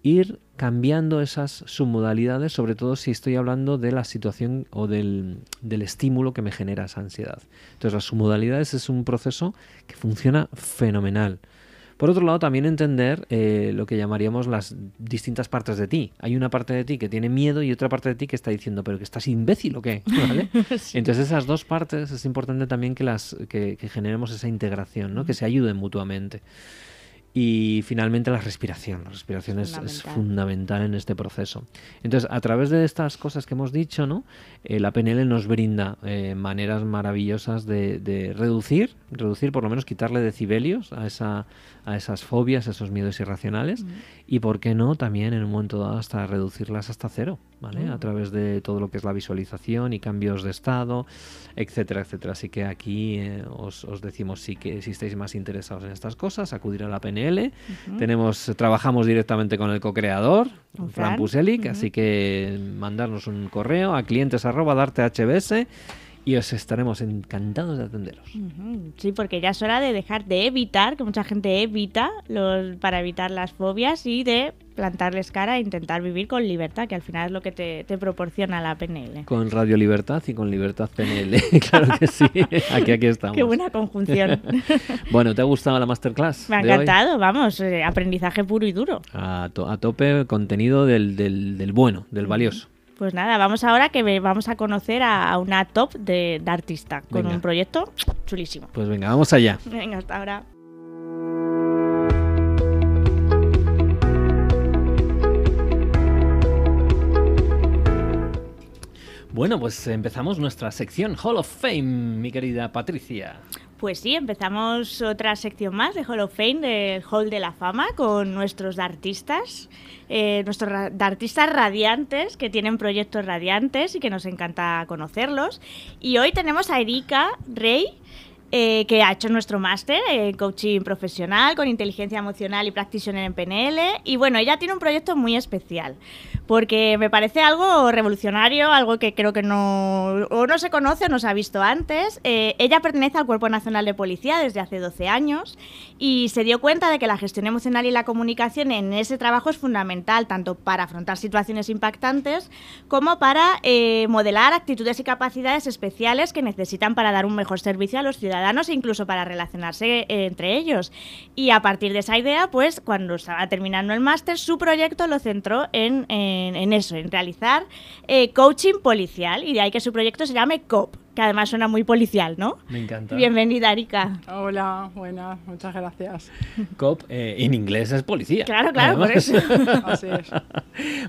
ir cambiando esas submodalidades, sobre todo si estoy hablando de la situación o del, del estímulo que me genera esa ansiedad. Entonces, las submodalidades es un proceso que funciona fenomenal. Por otro lado, también entender eh, lo que llamaríamos las distintas partes de ti. Hay una parte de ti que tiene miedo y otra parte de ti que está diciendo, pero que estás imbécil o qué, ¿vale? Entonces esas dos partes es importante también que las que, que generemos esa integración, ¿no? Que se ayuden mutuamente. Y finalmente la respiración. La respiración es, fundamental en este proceso. Entonces, a través de estas cosas que hemos dicho, ¿no? Eh, la PNL nos brinda eh, maneras maravillosas de, reducir, reducir, por lo menos quitarle decibelios a, esa, a esas fobias, a esos miedos irracionales. Y, ¿por qué no? También en un momento dado hasta reducirlas hasta cero, ¿vale? A través de todo lo que es la visualización y cambios de estado, etcétera, etcétera. Así que aquí eh, os, os, decimos sí que si estáis más interesados en estas cosas, acudir a la PNL tenemos, trabajamos directamente con el co-creador, Fran Puselic, así que mandarnos un correo a clientes arroba darte HBS y os estaremos encantados de atenderos. Sí, porque ya es hora de dejar de evitar, que mucha gente evita los, para evitar las fobias y de plantarles cara e intentar vivir con libertad, que al final es lo que te, proporciona la PNL. Con Radio Libertad y con Libertad PNL, claro que sí. Aquí, aquí estamos. Qué buena conjunción. bueno, ¿te ha gustado la masterclass? Me ha encantado, vamos, eh, aprendizaje puro y duro. A, tope contenido del, del bueno, del valioso. Pues nada, vamos ahora que vamos a conocer a, una top de, artista con un proyecto chulísimo. Pues venga, vamos allá. Venga, hasta ahora. Bueno, pues empezamos nuestra sección Hall of Fame, mi querida Patricia. Pues sí, empezamos otra sección más de Hall of Fame, del Hall de la Fama, con nuestros artistas, eh, nuestros artistas radiantes que tienen proyectos radiantes y que nos encanta conocerlos. Y hoy tenemos a Erika Rey, eh, que ha hecho nuestro máster en coaching profesional con inteligencia emocional y practitioner en PNL. Y bueno, ella tiene un proyecto muy especial porque me parece algo revolucionario, algo que creo que no, o no se conoce o no se ha visto antes. Eh, ella pertenece al Cuerpo Nacional de Policía desde hace 12 años y se dio cuenta de que la gestión emocional y la comunicación en ese trabajo es fundamental, tanto para afrontar situaciones impactantes como para eh, modelar actitudes y capacidades especiales que necesitan para dar un mejor servicio a los ciudadanos e incluso para relacionarse eh, entre ellos. Y a partir de esa idea, pues cuando estaba terminando el máster, su proyecto lo centró en eso, en realizar eh, coaching policial y de ahí que su proyecto se llame COP, que además suena muy policial, ¿no? Me encanta. Bienvenida, Erika. Hola, buenas, muchas gracias. COP eh, en inglés es policía. Claro, claro, por eso. Así es.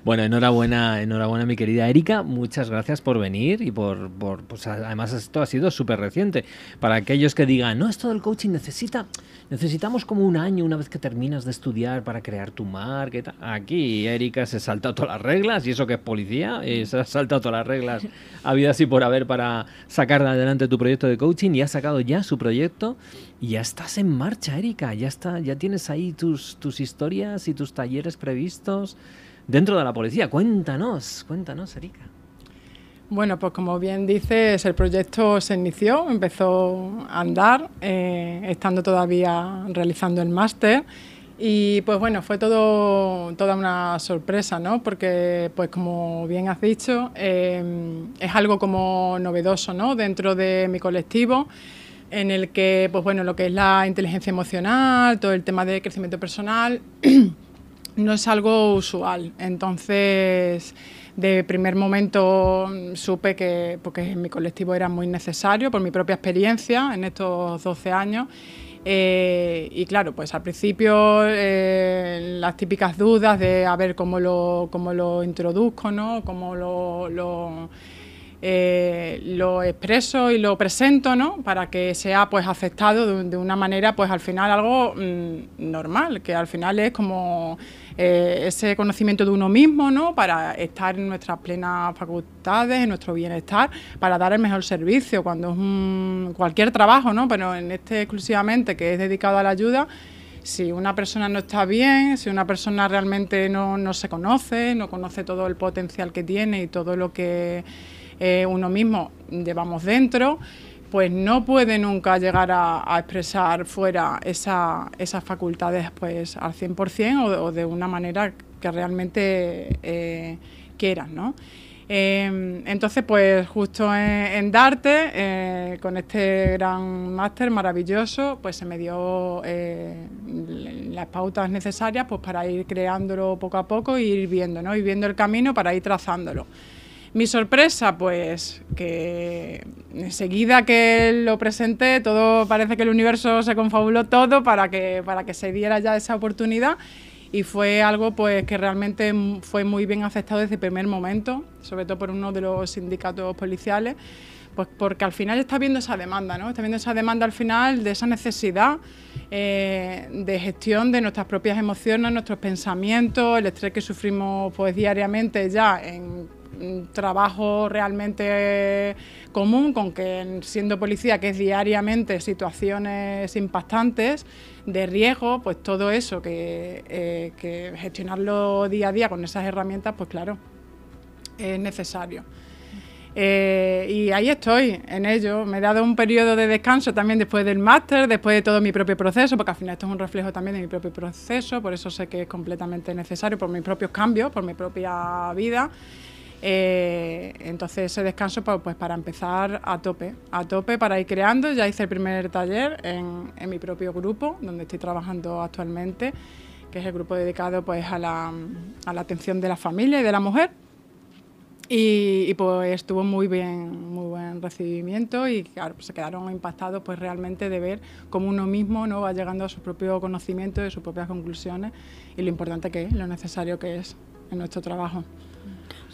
Bueno, enhorabuena, enhorabuena mi querida Erika, muchas gracias por venir y por, por pues además esto ha sido súper reciente. Para aquellos que digan, no, esto del coaching necesita necesitamos como un año una vez que terminas de estudiar para crear tu marca. Aquí Erika se salta todas las reglas y eso que es policía, eh, se ha saltado todas las reglas había así por haber para sacar adelante tu proyecto de coaching y has sacado ya su proyecto y ya estás en marcha, Erika. Ya está, ya tienes ahí tus, tus historias y tus talleres previstos dentro de la policía. Cuéntanos, cuéntanos, Erika. Bueno, pues como bien dices, el proyecto se inició, empezó a andar, eh, estando todavía realizando el máster. Y pues bueno, fue todo, toda una sorpresa, ¿no? Porque, pues como bien has dicho, eh, es algo como novedoso, ¿no? Dentro de mi colectivo, en el que, pues bueno, lo que es la inteligencia emocional, todo el tema de crecimiento personal, no es algo usual. Entonces de primer momento mm, supe que porque en mi colectivo era muy necesario por mi propia experiencia en estos 12 años. Eh, y claro, pues al principio eh, las típicas dudas de a ver cómo lo, cómo lo introduzco, ¿no? cómo lo, lo, eh, expreso y lo presento ¿no? para que sea pues aceptado de, una manera pues al final algo mm, normal, que al final es como eh, ese conocimiento de uno mismo, ¿no? Para estar en nuestras plenas facultades, en nuestro bienestar, para dar el mejor servicio cuando es cualquier trabajo, ¿no? Pero en este exclusivamente que es dedicado a la ayuda, si una persona no está bien, si una persona realmente no, no se conoce, no conoce todo el potencial que tiene y todo lo que eh, uno mismo llevamos dentro, pues no puede nunca llegar a, expresar fuera esa, esas facultades pues al 100% o, o de una manera que realmente eh, quieran, ¿no? Em, entonces, pues justo en, Darte, eh, con este gran máster maravilloso, pues se me dio eh, las pautas necesarias pues para ir creándolo poco a poco e ir viendo, ¿no? Ir viendo el camino para ir trazándolo. Mi sorpresa, pues que enseguida que lo presenté, todo parece que el universo se confabuló todo para que, para que se diera ya esa oportunidad y fue algo pues que realmente fue muy bien aceptado desde el primer momento, sobre todo por uno de los sindicatos policiales, pues porque al final está viendo esa demanda, ¿no? Está viendo esa demanda al final de esa necesidad eh, de gestión de nuestras propias emociones, nuestros pensamientos, el estrés que sufrimos pues diariamente ya en trabajo realmente común, con que siendo policía, que es diariamente situaciones impactantes de riesgo, pues todo eso, que, eh, gestionarlo día a día con esas herramientas, pues claro, es necesario. Eh, y ahí estoy, en ello. Me he dado un periodo de descanso también después del máster, después de todo mi propio proceso, porque al final esto es un reflejo también de mi propio proceso, por eso sé que es completamente necesario, por mis propios cambios, por mi propia vida. Eh, entonces ese descanso pues, para empezar a tope, a tope para ir creando. Ya hice el primer taller en, mi propio grupo, donde estoy trabajando actualmente, que es el grupo dedicado pues a la, atención de la familia y de la mujer. Y, pues estuvo muy bien, muy buen recibimiento y claro, pues se quedaron impactados pues realmente de ver cómo uno mismo no va llegando a su propio conocimiento y sus propias conclusiones y lo importante que es, lo necesario que es en nuestro trabajo.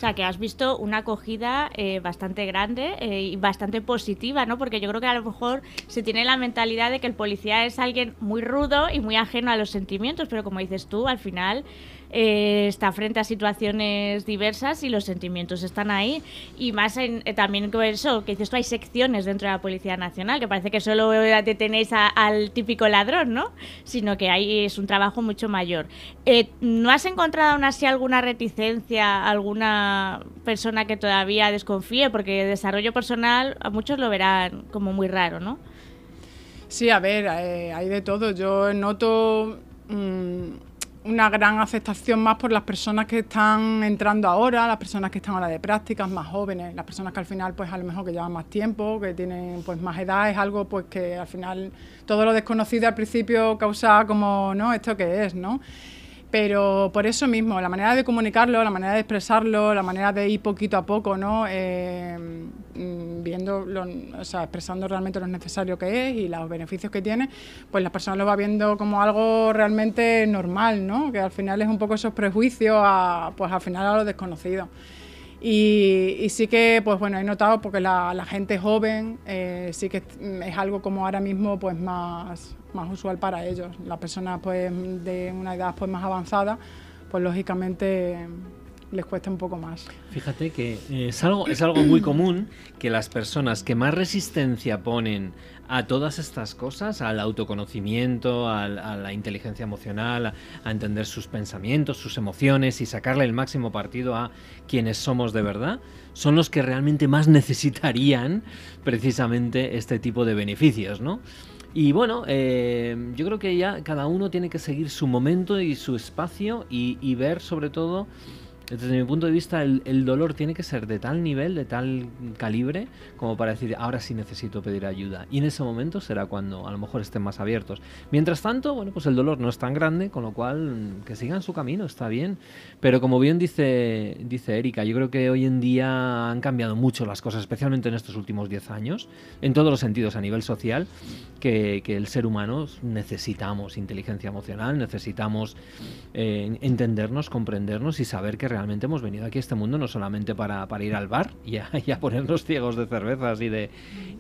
Sea, que has visto una acogida eh, bastante grande eh, y bastante positiva, ¿no? Porque yo creo que a lo mejor se tiene la mentalidad de que el policía es alguien muy rudo y muy ajeno a los sentimientos, pero como dices tú, al final eh, está frente a situaciones diversas y los sentimientos están ahí. Y más en, eh, también con eso, que dices tú, hay secciones dentro de la Policía Nacional, que parece que solo detenéis al típico ladrón, ¿no? Sino que ahí es un trabajo mucho mayor. Eh, ¿No has encontrado aún así alguna reticencia, alguna persona que todavía desconfíe? Porque desarrollo personal a muchos lo verán como muy raro, ¿no? Sí, a ver, hay de todo. Yo noto... Mm, una gran aceptación más por las personas que están entrando ahora, las personas que están ahora de prácticas, más jóvenes, las personas que al final pues a lo mejor que llevan más tiempo, que tienen pues más edad, es algo pues que al final todo lo desconocido al principio causa como, ¿no? ¿Esto qué es, no? Pero por eso mismo, la manera de comunicarlo, la manera de expresarlo, la manera de ir poquito a poco, ¿no? Eh, mm, viendo, o sea, expresando realmente lo necesario que es y los beneficios que tiene, pues las personas lo va viendo como algo realmente normal, ¿no? Que al final es un poco esos prejuicios a, pues al final a lo desconocido. Y, sí que, pues bueno, he notado porque la, gente joven eh, sí que es algo como ahora mismo pues más, más usual para ellos. Las personas pues de una edad pues más avanzada, pues lógicamente les cuesta un poco más. Fíjate que es algo, es algo muy común que las personas que más resistencia ponen a todas estas cosas, al autoconocimiento, a, la inteligencia emocional, a, entender sus pensamientos, sus emociones y sacarle el máximo partido a quienes somos de verdad, son los que realmente más necesitarían precisamente este tipo de beneficios, ¿no? Y bueno, eh, yo creo que ya cada uno tiene que seguir su momento y su espacio y ver sobre todo desde mi punto de vista, el, dolor tiene que ser de tal nivel, de tal calibre, como para decir, ahora sí necesito pedir ayuda. Y en ese momento será cuando a lo mejor estén más abiertos. Mientras tanto, bueno, pues el dolor no es tan grande, con lo cual que sigan su camino, está bien. Pero como bien dice, dice Erika, yo creo que hoy en día han cambiado mucho las cosas, especialmente en estos últimos 10 años, en todos los sentidos, a nivel social, que, el ser humano necesitamos inteligencia emocional, necesitamos eh, entendernos, comprendernos y saber que realmente hemos venido aquí a este mundo no solamente para, ir al bar y a, ponernos ciegos de cervezas y de,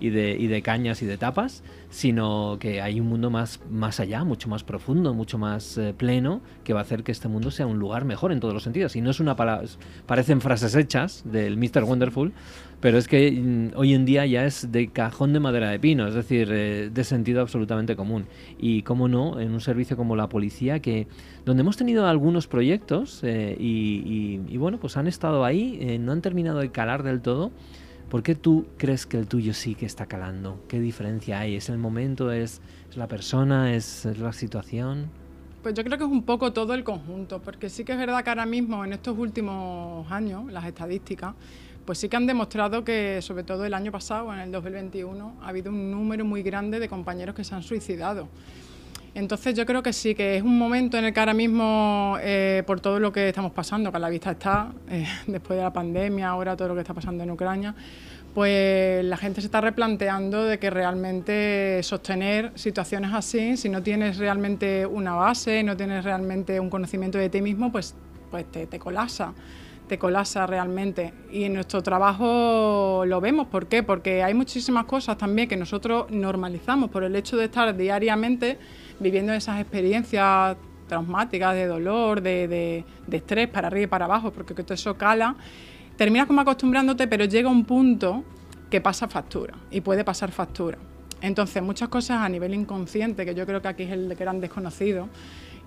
y, de, y de cañas y de tapas, sino que hay un mundo más, más allá, mucho más profundo, mucho más eh, pleno, que va a hacer que este mundo sea un lugar mejor en todos los sentidos. Y no es una palabra, parecen frases hechas del Mr. Wonderful, pero es que mm, hoy en día ya es de cajón de madera de pino, es decir, eh, de sentido absolutamente común. Y cómo no, en un servicio como la policía, que donde hemos tenido algunos proyectos eh, y, bueno, pues han estado ahí, eh, no han terminado de calar del todo. ¿Por qué tú crees que el tuyo sí que está calando? ¿Qué diferencia hay? ¿Es el momento? ¿Es, la persona? ¿Es, ¿Es la situación? Pues yo creo que es un poco todo el conjunto, porque sí que es verdad que ahora mismo, en estos últimos años, las estadísticas, pues sí que han demostrado que, sobre todo el año pasado, en el 2021, ha habido un número muy grande de compañeros que se han suicidado. Entonces yo creo que sí, que es un momento en el que ahora mismo, eh, por todo lo que estamos pasando, que a la vista está, eh, después de la pandemia, ahora todo lo que está pasando en Ucrania, pues la gente se está replanteando de que realmente sostener situaciones así, si no tienes realmente una base, no tienes realmente un conocimiento de ti mismo, pues, pues te, te colapsa te colapsa realmente. Y en nuestro trabajo lo vemos. ¿Por qué? Porque hay muchísimas cosas también que nosotros normalizamos por el hecho de estar diariamente viviendo esas experiencias traumáticas, de dolor, de, estrés para arriba y para abajo, porque todo eso cala. Terminas como acostumbrándote, pero llega un punto que pasa factura y puede pasar factura. Entonces, muchas cosas a nivel inconsciente, que yo creo que aquí es el gran desconocido,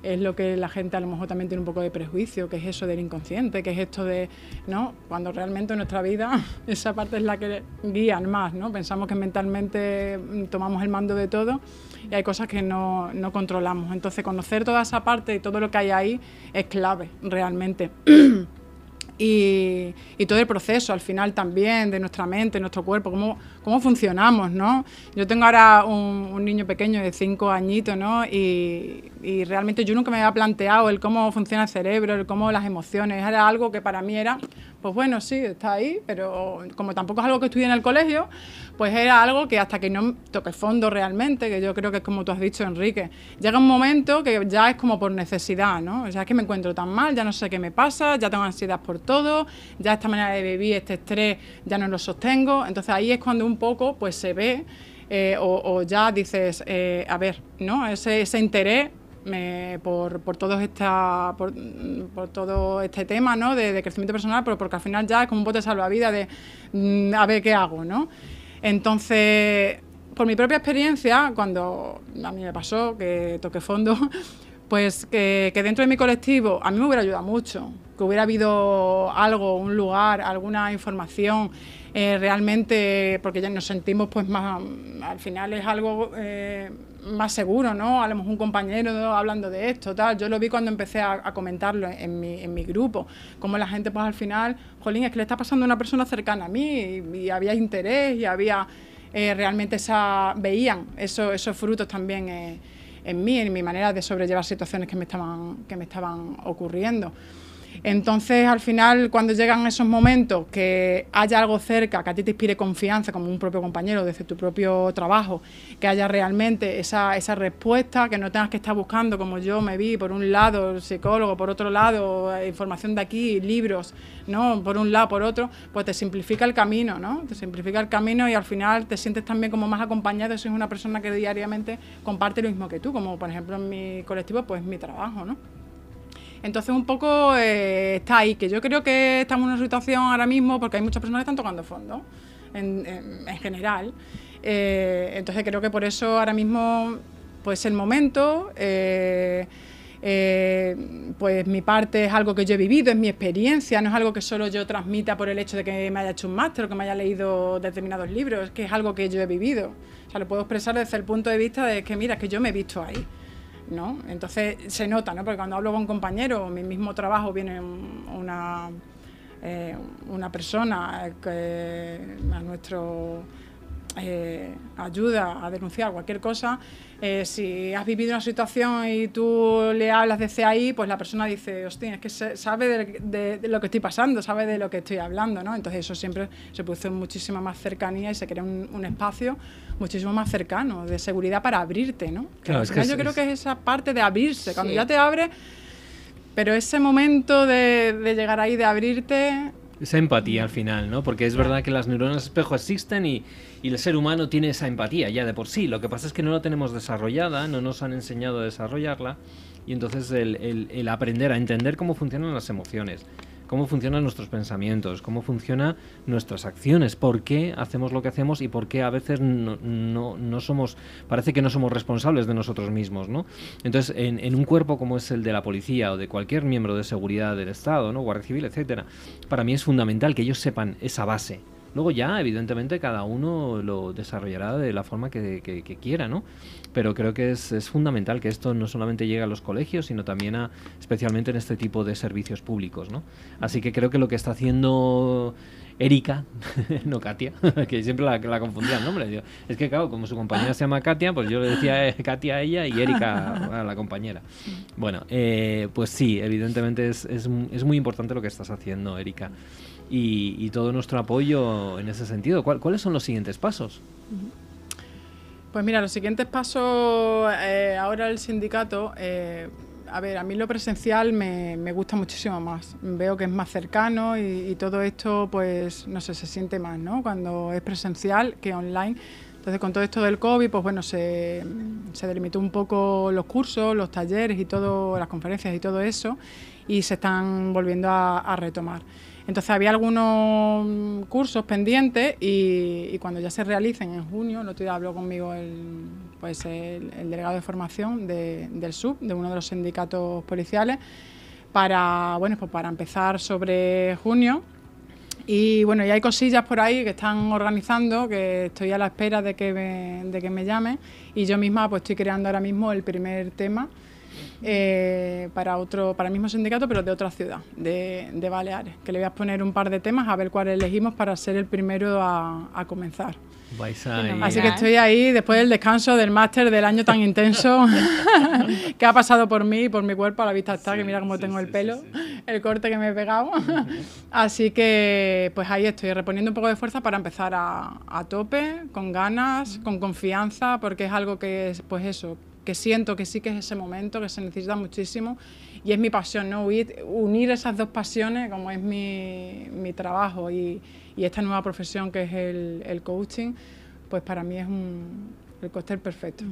es lo que la gente a lo mejor también tiene un poco de prejuicio, que es eso del inconsciente, que es esto de, ¿no? Cuando realmente en nuestra vida esa parte es la que guían más, ¿no? Pensamos que mentalmente mm, tomamos el mando de todo y hay cosas que no, no controlamos. Entonces, conocer toda esa parte y todo lo que hay ahí es clave, realmente. y, todo el proceso al final también de nuestra mente, nuestro cuerpo, cómo, cómo funcionamos, ¿no? Yo tengo ahora un, niño pequeño de cinco añitos, ¿no? Y, realmente yo nunca me había planteado el cómo funciona el cerebro, el cómo las emociones, era algo que para mí era, pues bueno, sí, está ahí, pero como tampoco es algo que estudié en el colegio, pues era algo que hasta que no toque fondo realmente, que yo creo que es como tú has dicho, Enrique, llega un momento que ya es como por necesidad, ¿no? O sea, es que me encuentro tan mal, ya no sé qué me pasa, ya tengo ansiedad por todo, ya esta manera de vivir, este estrés, ya no lo sostengo. Entonces ahí es cuando un poco pues se ve eh, o, ya dices, eh, a ver, ¿no? Ese, ese interés por, por, todo esta, por, por, todo este tema ¿no? de, de, crecimiento personal, pero porque al final ya es como un bote salvavidas de mm, a ver qué hago, ¿no? Entonces, por mi propia experiencia, cuando a mí me pasó que toqué fondo, pues que, dentro de mi colectivo a mí me hubiera ayudado mucho, que hubiera habido algo, un lugar, alguna información. Eh, realmente, porque ya nos sentimos pues más, al final es algo eh, más seguro, ¿no? A lo mejor un compañero hablando de esto, tal. Yo lo vi cuando empecé a, comentarlo en mi, en mi, grupo, como la gente pues al final, jolín, es que le está pasando a una persona cercana a mí y, había interés y había eh, realmente esa, veían eso, esos frutos también en mí, en mi manera de sobrellevar situaciones que me estaban, que me estaban ocurriendo. Entonces, al final, cuando llegan esos momentos, que haya algo cerca, que a ti te inspire confianza como un propio compañero desde tu propio trabajo, que haya realmente esa, esa respuesta, que no tengas que estar buscando, como yo me vi, por un lado psicólogo, por otro lado información de aquí, libros, ¿no? Por un lado, por otro, pues te simplifica el camino, ¿no? Te simplifica el camino y al final te sientes también como más acompañado si es una persona que diariamente comparte lo mismo que tú, como por ejemplo en mi colectivo, pues mi trabajo, ¿no? Entonces un poco eh, está ahí, que yo creo que estamos en una situación ahora mismo porque hay muchas personas que están tocando fondo, en, general. Eh, entonces creo que por eso ahora mismo pues el momento, eh, pues mi parte es algo que yo he vivido, es mi experiencia, no es algo que solo yo transmita por el hecho de que me haya hecho un máster o que me haya leído determinados libros, que es algo que yo he vivido. O sea, lo puedo expresar desde el punto de vista de que, mira, que yo me he visto ahí. ¿No? Entonces se nota, ¿no? Porque cuando hablo con compañeros, mi mismo trabajo viene una, eh, una persona que a nuestro eh, ayuda a denunciar cualquier cosa, eh, si has vivido una situación y tú le hablas desde ahí, pues la persona dice, hostia, es que sabe de, lo que estoy pasando, sabe de lo que estoy hablando, ¿no? Entonces eso siempre se produce muchísima más cercanía y se crea un, espacio muchísimo más cercano, de seguridad para abrirte, ¿no? Claro, es que yo creo que es esa parte de abrirse, cuando ya te abres, pero ese momento de, de llegar ahí, de abrirte, esa empatía al final, ¿no? Porque es verdad que las neuronas espejo existen y, y, el ser humano tiene esa empatía ya de por sí. Lo que pasa es que no la tenemos desarrollada, no nos han enseñado a desarrollarla y entonces el, el, el aprender a entender cómo funcionan las emociones, cómo funcionan nuestros pensamientos, cómo funcionan nuestras acciones, por qué hacemos lo que hacemos y por qué a veces no, no, somos, parece que no somos responsables de nosotros mismos, ¿no? Entonces, en, un cuerpo como es el de la policía o de cualquier miembro de seguridad del Estado, ¿no? Guardia Civil, etcétera, para mí es fundamental que ellos sepan esa base, Luego ya, evidentemente, cada uno lo desarrollará de la forma que, quiera, ¿no? Pero creo que es, es, fundamental que esto no solamente llegue a los colegios, sino también a, especialmente en este tipo de servicios públicos, ¿no? Así que creo que lo que está haciendo Erika, no Katia, que siempre la, la confundía el nombre. es que, claro, como su compañera se llama Katia, pues yo le decía eh, Katia a ella y Erika a la compañera. Bueno, eh, pues sí, evidentemente es, es, muy importante lo que estás haciendo, Erika. Y, todo nuestro apoyo en ese sentido. ¿Cuáles son los siguientes pasos? Pues mira, los siguientes pasos, eh, ahora el sindicato, eh, a ver, a mí lo presencial me, gusta muchísimo más. Veo que es más cercano y, todo esto, pues, no sé, se siente más, ¿no? Cuando es presencial que online. Entonces, con todo esto del COVID, pues bueno, se, delimitó un poco los cursos, los talleres y todo, las conferencias y todo eso, y se están volviendo a retomar. Entonces había algunos cursos pendientes y, cuando ya se realicen en junio, el otro día habló conmigo el, pues el, delegado de formación del SUB, de uno de los sindicatos policiales, para, bueno, pues para empezar sobre junio. Y bueno, y hay cosillas por ahí que están organizando, que estoy a la espera de que me, de que me llamen y yo misma pues estoy creando ahora mismo el primer tema eh, para otro, para el mismo sindicato, pero de otra ciudad, de, Baleares, que le voy a poner un par de temas a ver cuál elegimos para ser el primero a, comenzar. Así que estoy ahí después del descanso del máster del año tan intenso que ha pasado por mí y por mi cuerpo. A la vista está, que mira cómo tengo el pelo, el corte que me he pegado. Así que pues ahí estoy reponiendo un poco de fuerza para empezar a, a tope, con ganas, con confianza, porque es algo que es, pues eso, que siento que sí que es ese momento, que se necesita muchísimo y es mi pasión, ¿no? Unir, esas dos pasiones, como es mi, mi trabajo y, y, esta nueva profesión que es el, el coaching, pues para mí es un, el cóctel perfecto.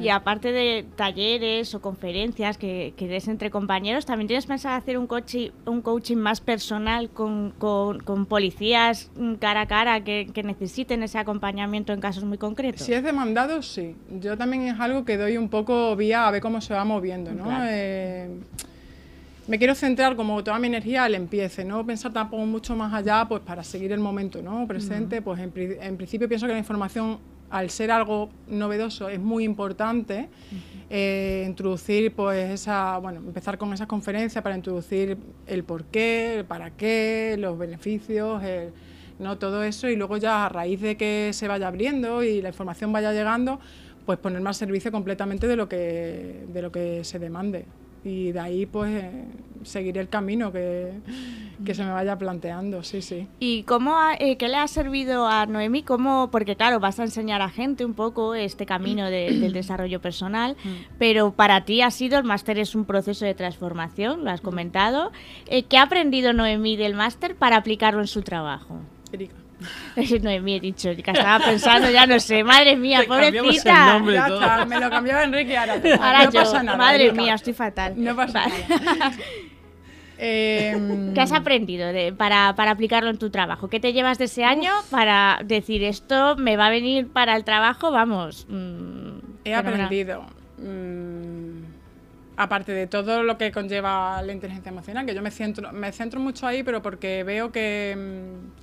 Y aparte de talleres o conferencias que, que des entre compañeros, ¿también tienes pensado hacer un, coaching, un coaching más personal con, con, policías cara a cara que, necesiten ese acompañamiento en casos muy concretos? Si es demandado, sí. Yo también es algo que doy un poco vía a ver cómo se va moviendo, ¿no? Eh, me quiero centrar como toda mi energía al empiece, no pensar tampoco mucho más allá, pues para seguir el momento ¿no? presente, pues en, en, principio pienso que la información al ser algo novedoso es muy importante eh, introducir pues esa bueno empezar con esas conferencias para introducir el por qué el para qué los beneficios no todo eso y luego ya a raíz de que se vaya abriendo y la información vaya llegando pues poner más servicio completamente de lo que de lo que se demande y de ahí pues eh, seguiré el camino que, se me vaya planteando, sí, sí. ¿Y cómo eh, qué le ha servido a Noemi? ¿Cómo, porque claro, vas a enseñar a gente un poco este camino del desarrollo personal, mm. pero para ti ha sido, el máster es un proceso de transformación, lo has comentado. Eh, ¿Qué ha aprendido Noemi del máster para aplicarlo en su trabajo? Erika. Noemí he dicho, que estaba pensando, ya no sé, madre mía, pobrecita. ya está, me lo cambiaba Enrique ahora. Ahora no pasa nada, madre mía, estoy fatal. No pasa nada. Em, ¿Qué has aprendido de, para, para, aplicarlo en tu trabajo? ¿Qué te llevas de ese año para decir esto me va a venir para el trabajo? Vamos. Mm, he aprendido. Mm, aparte de todo lo que conlleva la inteligencia emocional, que yo me centro, me centro mucho ahí, pero porque veo que. Mm,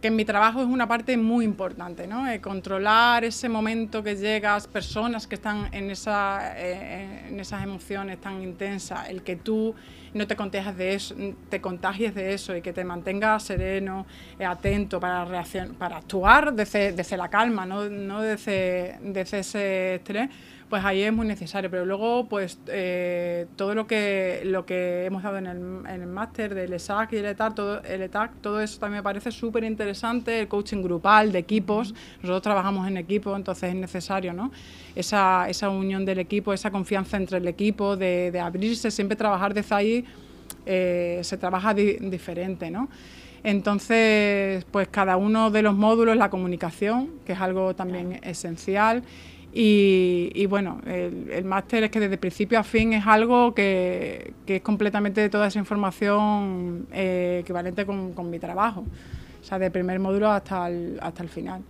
que en mi trabajo es una parte muy importante, ¿no? Eh, controlar ese momento que llegas, personas que están en, esa, eh, esas emociones tan intensas, el que tú no te contagies de eso, te contagies de eso y que te mantengas sereno, eh, atento para, reacción, para actuar desde, desde la calma, no, no desde ese estrés pues ahí es muy necesario. Pero luego, pues eh, todo lo que lo que hemos dado en el, en el máster del ESAC y el ETAC, todo, el ETAC, todo eso también me parece súper interesante, el coaching grupal de equipos. Nosotros trabajamos en equipo, entonces es necesario, ¿no? Esa, esa unión del equipo, esa confianza entre el equipo, de, de abrirse, siempre trabajar desde ahí, eh, se trabaja diferente, ¿no? Entonces, pues cada uno de los módulos, la comunicación, que es algo también esencial, y, bueno, el, máster es que desde principio a fin es algo que, es completamente toda esa información eh, equivalente con, mi trabajo. O sea, de primer módulo hasta el, hasta el final.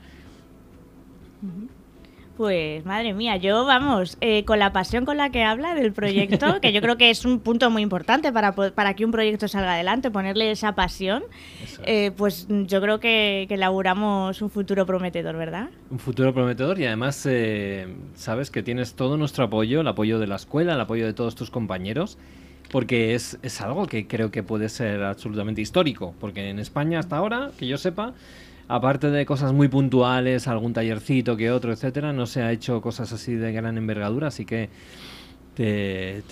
Pues madre mía, yo vamos, eh, con la pasión con la que habla del proyecto, que yo creo que es un punto muy importante para, para que un proyecto salga adelante, ponerle esa pasión, eh, pues yo creo que, que elaboramos un futuro prometedor, ¿verdad? Un futuro prometedor y además eh, sabes que tienes todo nuestro apoyo, el apoyo de la escuela, el apoyo de todos tus compañeros porque es, es algo que creo que puede ser absolutamente histórico, porque en España hasta ahora, que yo sepa, aparte de cosas muy puntuales, algún tallercito que otro, etcétera, no se ha hecho cosas así de gran envergadura, así que te,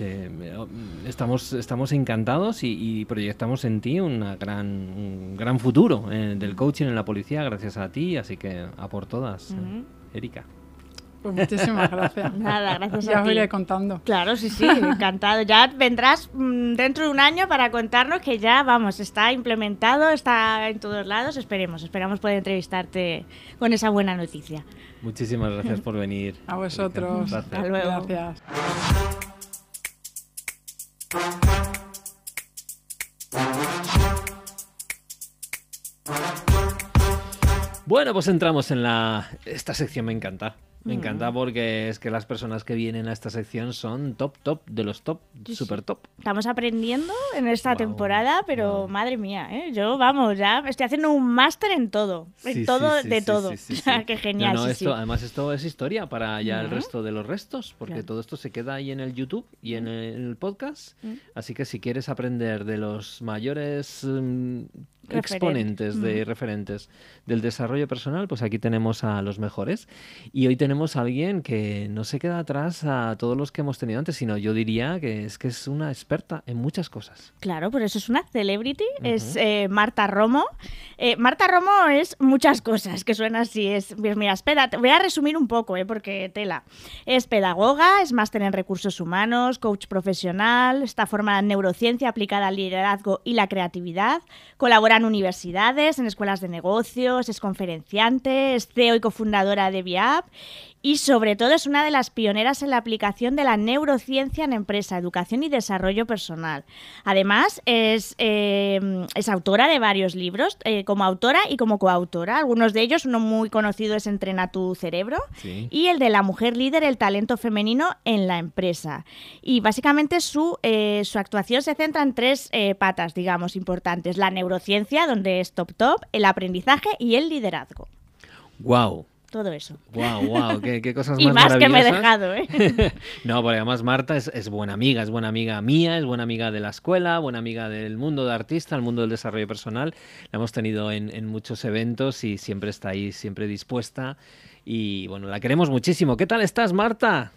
estamos, estamos encantados y, proyectamos en ti una gran, un gran futuro eh, del coaching en la policía gracias a ti, así que a por todas, eh, Erika. Pues muchísimas gracias. Nada, gracias ya a os iré contando. Claro, sí, sí, encantado. Ya vendrás mm, dentro de un año para contarnos que ya, vamos, está implementado, está en todos lados. Esperemos, esperamos poder entrevistarte con esa buena noticia. Muchísimas gracias por venir. A vosotros. Hasta luego. Gracias. Bueno, pues entramos en la... Esta sección me encanta. Me encanta porque es que las personas que vienen a esta sección son top, top, de los top, super top. Estamos aprendiendo en esta temporada, pero madre mía, ¿eh? yo vamos, ya estoy haciendo un máster en todo, en todo, de todo. Qué genial. además, esto es historia para ya el resto de los restos, porque todo esto se queda ahí en el YouTube y en el, podcast. Así que si quieres aprender de los mayores mm, exponentes de referentes del desarrollo personal, pues aquí tenemos a los mejores. Y hoy tenemos a alguien que no se queda atrás a todos los que hemos tenido antes, sino yo diría que es que es una experta en muchas cosas. Claro, por eso es una celebrity, es eh, Marta Romo. Eh, Marta Romo es muchas cosas, que suena así. Es, pues mira, espera, voy a resumir un poco, eh, porque tela. Es pedagoga, es máster en recursos humanos, coach profesional, está formada en neurociencia aplicada al liderazgo y la creatividad, colabora en universidades, en escuelas de negocios, es conferenciante, es CEO y cofundadora de VIAP y sobre todo es una de las pioneras en la aplicación de la neurociencia en empresa, educación y desarrollo personal. Además, es, eh, es autora de varios libros, eh, como autora y como coautora. Algunos de ellos, uno muy conocido es Entrena tu cerebro y el de La mujer líder, el talento femenino en la empresa. Y básicamente su, eh, su actuación se centra en tres patas, digamos, importantes. La neurociencia, donde es top top, el aprendizaje y el liderazgo. ¡Wow! Todo eso. Wow, wow, qué, cosas y más, que me he dejado, ¿eh? no, porque además Marta es, buena amiga, es buena amiga mía, es buena amiga de la escuela, buena amiga del mundo de artista, el mundo del desarrollo personal. La hemos tenido en, en muchos eventos y siempre está ahí, siempre dispuesta. Y bueno, la queremos muchísimo. ¿Qué tal estás, Marta?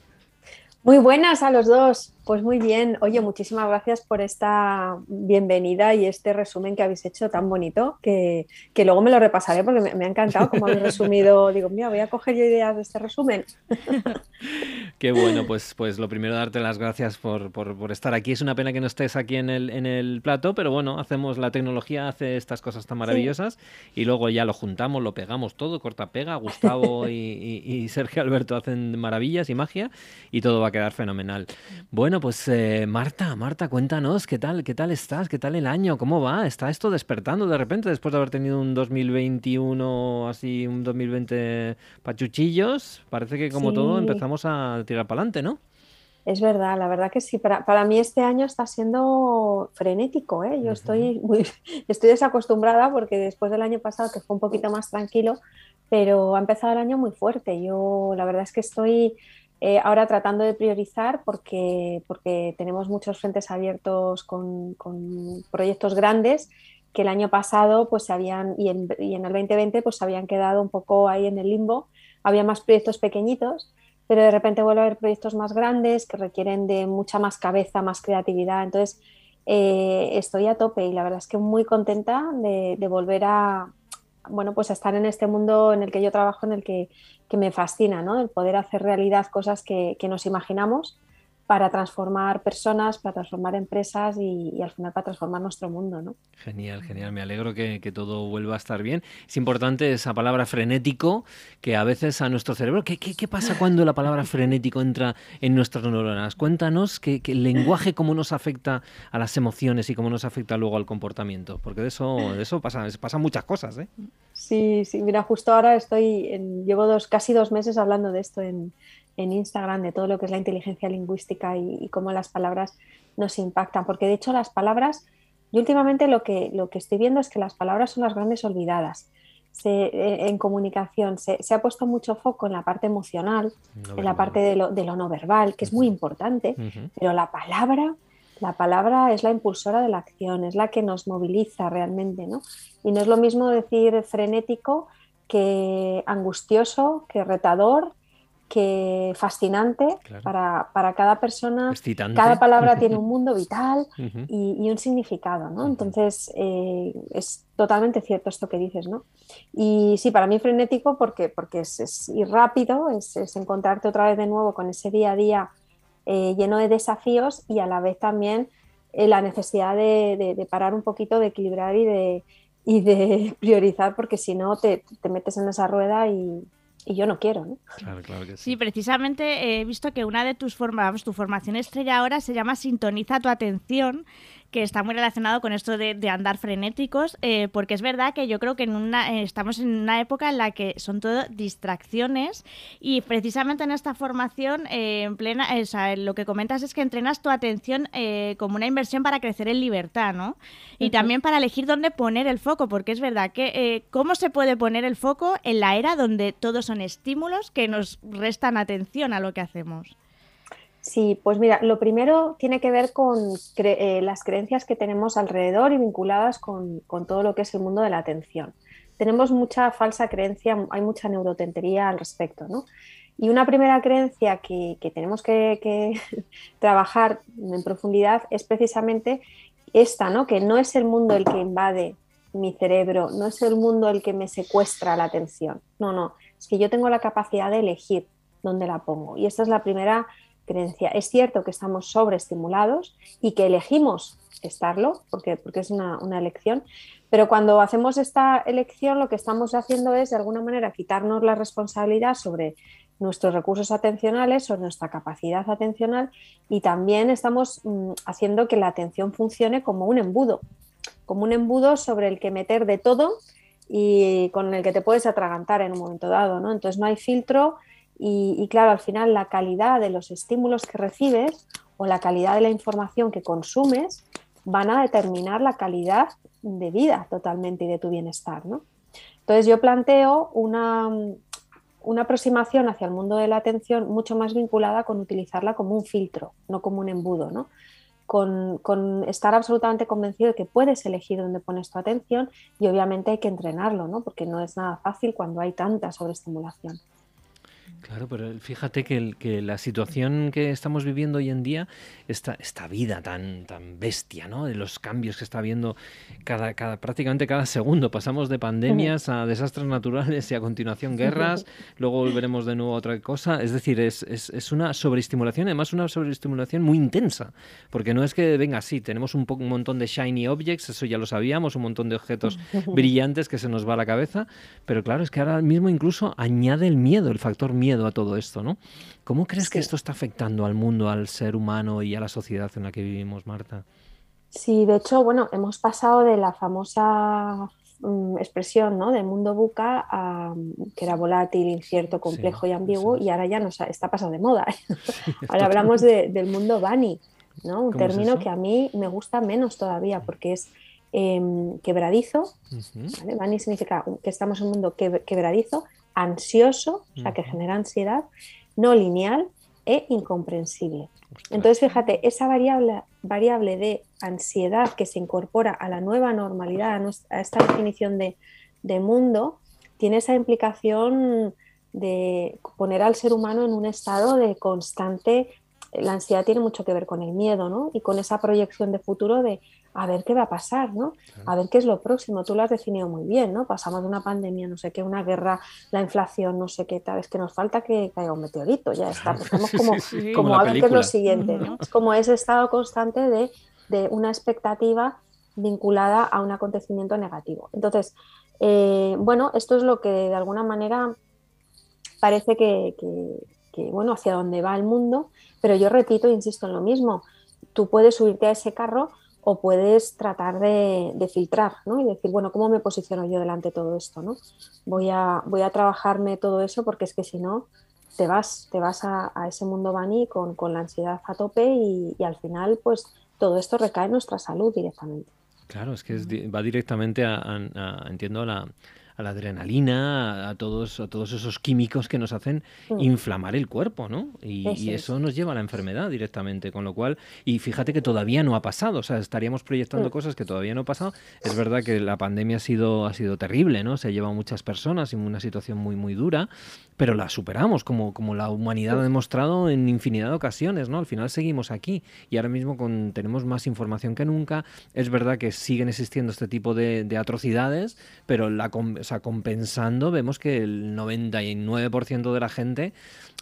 Muy buenas a los dos. Pues muy bien. Oye, muchísimas gracias por esta bienvenida y este resumen que habéis hecho tan bonito, que, luego me lo repasaré porque me, ha encantado cómo habéis resumido. Digo, mira, voy a coger yo ideas de este resumen. Qué bueno, pues, pues lo primero darte las gracias por, estar aquí. Es una pena que no estés aquí en el, en el plato, pero bueno, hacemos la tecnología, hace estas cosas tan maravillosas y luego ya lo juntamos, lo pegamos todo, corta pega. Gustavo y Sergio Alberto hacen maravillas y magia y todo va a quedar fenomenal. Bueno, pues eh, Marta, Marta, cuéntanos, ¿qué tal? ¿Qué tal estás? ¿Qué tal el año? ¿Cómo va? ¿Está esto despertando de repente después de haber tenido un 2021 así, un 2020 pachuchillos? Parece que como todo empezamos a tirar para adelante, ¿no? Es verdad, la verdad que sí. Para, para, mí este año está siendo frenético. ¿eh? Yo estoy, muy, estoy desacostumbrada porque después del año pasado, que fue un poquito más tranquilo, pero ha empezado el año muy fuerte. Yo la verdad es que estoy eh, ahora tratando de priorizar porque, porque tenemos muchos frentes abiertos con, proyectos grandes que el año pasado pues, se habían, y en, y, en, el 2020 pues, se habían quedado un poco ahí en el limbo. Había más proyectos pequeñitos, pero de repente vuelve a haber proyectos más grandes que requieren de mucha más cabeza, más creatividad. Entonces, eh, estoy a tope y la verdad es que muy contenta de, de volver a, bueno, pues estar en este mundo en el que yo trabajo, en el que, me fascina, ¿no? El poder hacer realidad cosas que, que nos imaginamos para transformar personas, para transformar empresas y, al final para transformar nuestro mundo. ¿no? Genial, genial. Me alegro que, todo vuelva a estar bien. Es importante esa palabra frenético que a veces a nuestro cerebro... ¿Qué, qué, pasa cuando la palabra frenético entra en nuestras neuronas? Cuéntanos que, el lenguaje cómo nos afecta a las emociones y cómo nos afecta luego al comportamiento, porque de eso, de eso pasa, pasan muchas cosas. ¿eh? Sí, sí, mira, justo ahora estoy, en, llevo dos, casi dos meses hablando de esto en, en Instagram de todo lo que es la inteligencia lingüística y, cómo las palabras nos impactan. Porque de hecho las palabras, yo últimamente lo que, lo que estoy viendo es que las palabras son las grandes olvidadas. Eh, en comunicación se, ha puesto mucho foco en la parte emocional, en la parte de lo, de lo, no verbal, que es muy importante, pero la palabra La palabra es la impulsora de la acción, es la que nos moviliza realmente, ¿no? Y no es lo mismo decir frenético que angustioso, que retador, que fascinante para, cada persona. Cada palabra tiene un mundo vital y, un significado, ¿no? Entonces, eh, es totalmente cierto esto que dices, ¿no? Y sí, para mí frenético porque, porque es, ir rápido, es, encontrarte otra vez de nuevo con ese día a día eh, lleno de desafíos y a la vez también eh, la necesidad de, parar un poquito, de equilibrar y de, y de priorizar, porque si no te, te metes en esa rueda y, y yo no quiero, ¿no? Claro, claro que sí. Sí, precisamente he visto que una de tus formas, tu formación estrella ahora se llama Sintoniza tu atención que está muy relacionado con esto de, andar frenéticos, eh, porque es verdad que yo creo que en una, eh, estamos en una época en la que son todo distracciones y precisamente en esta formación, eh, en plena, lo que comentas es que entrenas tu atención como una inversión para crecer en libertad, ¿no? Y también para elegir dónde poner el foco, porque es verdad que cómo se puede poner el foco en la era donde todos son estímulos que nos restan atención a lo que hacemos. Sí, pues mira, lo primero tiene que ver con eh, las creencias que tenemos alrededor y vinculadas con, todo lo que es el mundo de la atención. Tenemos mucha falsa creencia, hay mucha neurotentería al respecto, ¿no? Y una primera creencia que, tenemos que, trabajar en profundidad es precisamente esta, ¿no? Que no es el mundo el que invade mi cerebro, no es el mundo el que me secuestra la atención. No, no, es que yo tengo la capacidad de elegir dónde la pongo. Y esta es la primera Es cierto que estamos sobreestimulados y que elegimos estarlo, porque, porque es una, elección, pero cuando hacemos esta elección lo que estamos haciendo es de alguna manera quitarnos la responsabilidad sobre nuestros recursos atencionales, sobre nuestra capacidad atencional y también estamos mm, haciendo que la atención funcione como un embudo, como un embudo sobre el que meter de todo y con el que te puedes atragantar en un momento dado, ¿no? Entonces no hay filtro, y, claro, al final la calidad de los estímulos que recibes o la calidad de la información que consumes van a determinar la calidad de vida totalmente y de tu bienestar. ¿no? Entonces yo planteo una, una aproximación hacia el mundo de la atención mucho más vinculada con utilizarla como un filtro, no como un embudo, ¿no? Con, con, estar absolutamente convencido de que puedes elegir dónde pones tu atención y obviamente hay que entrenarlo, ¿no? porque no es nada fácil cuando hay tanta sobreestimulación. Claro, pero fíjate que, que, la situación que estamos viviendo hoy en día, esta, esta vida tan, tan bestia, ¿no? De los cambios que está habiendo cada, cada, prácticamente cada segundo. Pasamos de pandemias a desastres naturales y a continuación guerras, luego volveremos de nuevo a otra cosa. Es decir, es, es, es una sobreestimulación, además una sobreestimulación muy intensa, porque no es que, venga, sí, tenemos un, un montón de shiny objects, eso ya lo sabíamos, un montón de objetos brillantes que se nos va a la cabeza, pero claro, es que ahora mismo incluso añade el miedo, el factor miedo a todo esto, ¿no? ¿Cómo crees que esto está afectando al mundo, al ser humano y a la sociedad en la que vivimos, Marta? Sí, de hecho, bueno, hemos pasado de la famosa mm, expresión ¿no? de mundo buca, a, que era volátil, incierto, complejo y ambiguo, y ahora ya nos está pasado de moda. ahora hablamos del mundo Bani, ¿no? un término que a mí me gusta menos todavía porque es em, quebradizo. Bani significa que estamos en un mundo quebradizo, ansioso, o sea, que genera ansiedad, no lineal e incomprensible. Entonces, fíjate, esa variable, variable de ansiedad que se incorpora a la nueva normalidad, a, esta definición de, de mundo, tiene esa implicación de poner al ser humano en un estado de constante la ansiedad tiene mucho que ver con el miedo, ¿no? Y con esa proyección de futuro de a ver qué va a pasar, ¿no? A ver qué es lo próximo. Tú lo has definido muy bien, ¿no? Pasamos de una pandemia, no sé qué, una guerra, la inflación, no sé qué, tal vez que nos falta que caiga un meteorito, ya está. Estamos como, como, a ver qué es lo siguiente, ¿no? Es como ese estado constante de, una expectativa vinculada a un acontecimiento negativo. Entonces, eh, bueno, esto es lo que de alguna manera parece que, que, bueno, hacia dónde va el mundo, pero yo repito, insisto en lo mismo, tú puedes subirte a ese carro o puedes tratar de, filtrar ¿no? y decir, bueno, ¿cómo me posiciono yo delante de todo esto? ¿no? Voy, a, voy a trabajarme todo eso porque es que si no, te vas, te vas a, ese mundo Bani con, con, la ansiedad a tope y, al final, pues todo esto recae en nuestra salud directamente. Claro, es que va directamente a, entiendo, a la, a la adrenalina, a, todos, a todos esos químicos que nos hacen mm. inflamar el cuerpo, ¿no? Y, eso, nos lleva a la enfermedad directamente, con lo cual, y fíjate que todavía no ha pasado, o sea, estaríamos proyectando mm. cosas que todavía no ha pasado. Es verdad que la pandemia ha sido, ha sido terrible, ¿no? Se ha llevado a muchas personas en una situación muy, muy dura, pero la superamos, como, como la humanidad ha demostrado en infinidad de ocasiones, ¿no? Al final seguimos aquí y ahora mismo con, tenemos más información que nunca. Es verdad que siguen existiendo este tipo de, atrocidades, pero la, o compensando vemos que el 99% de la gente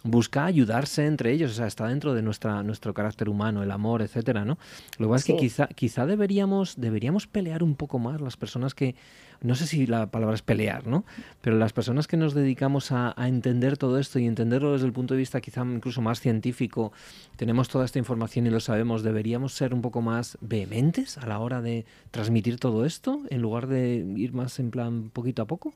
busca ayudarse entre ellos, o sea, está dentro de nuestra, nuestro carácter humano, el amor, etcétera, ¿no? Lo que pasa es que quizá, quizá deberíamos, deberíamos pelear un poco más las personas que, no sé si la palabra es pelear, ¿no? Pero las personas que nos dedicamos a, entender todo esto y entenderlo desde el punto de vista quizá incluso más científico, tenemos toda esta información y lo sabemos, deberíamos ser un poco más vehementes a la hora de transmitir todo esto en lugar de ir más en plan poquito a poco.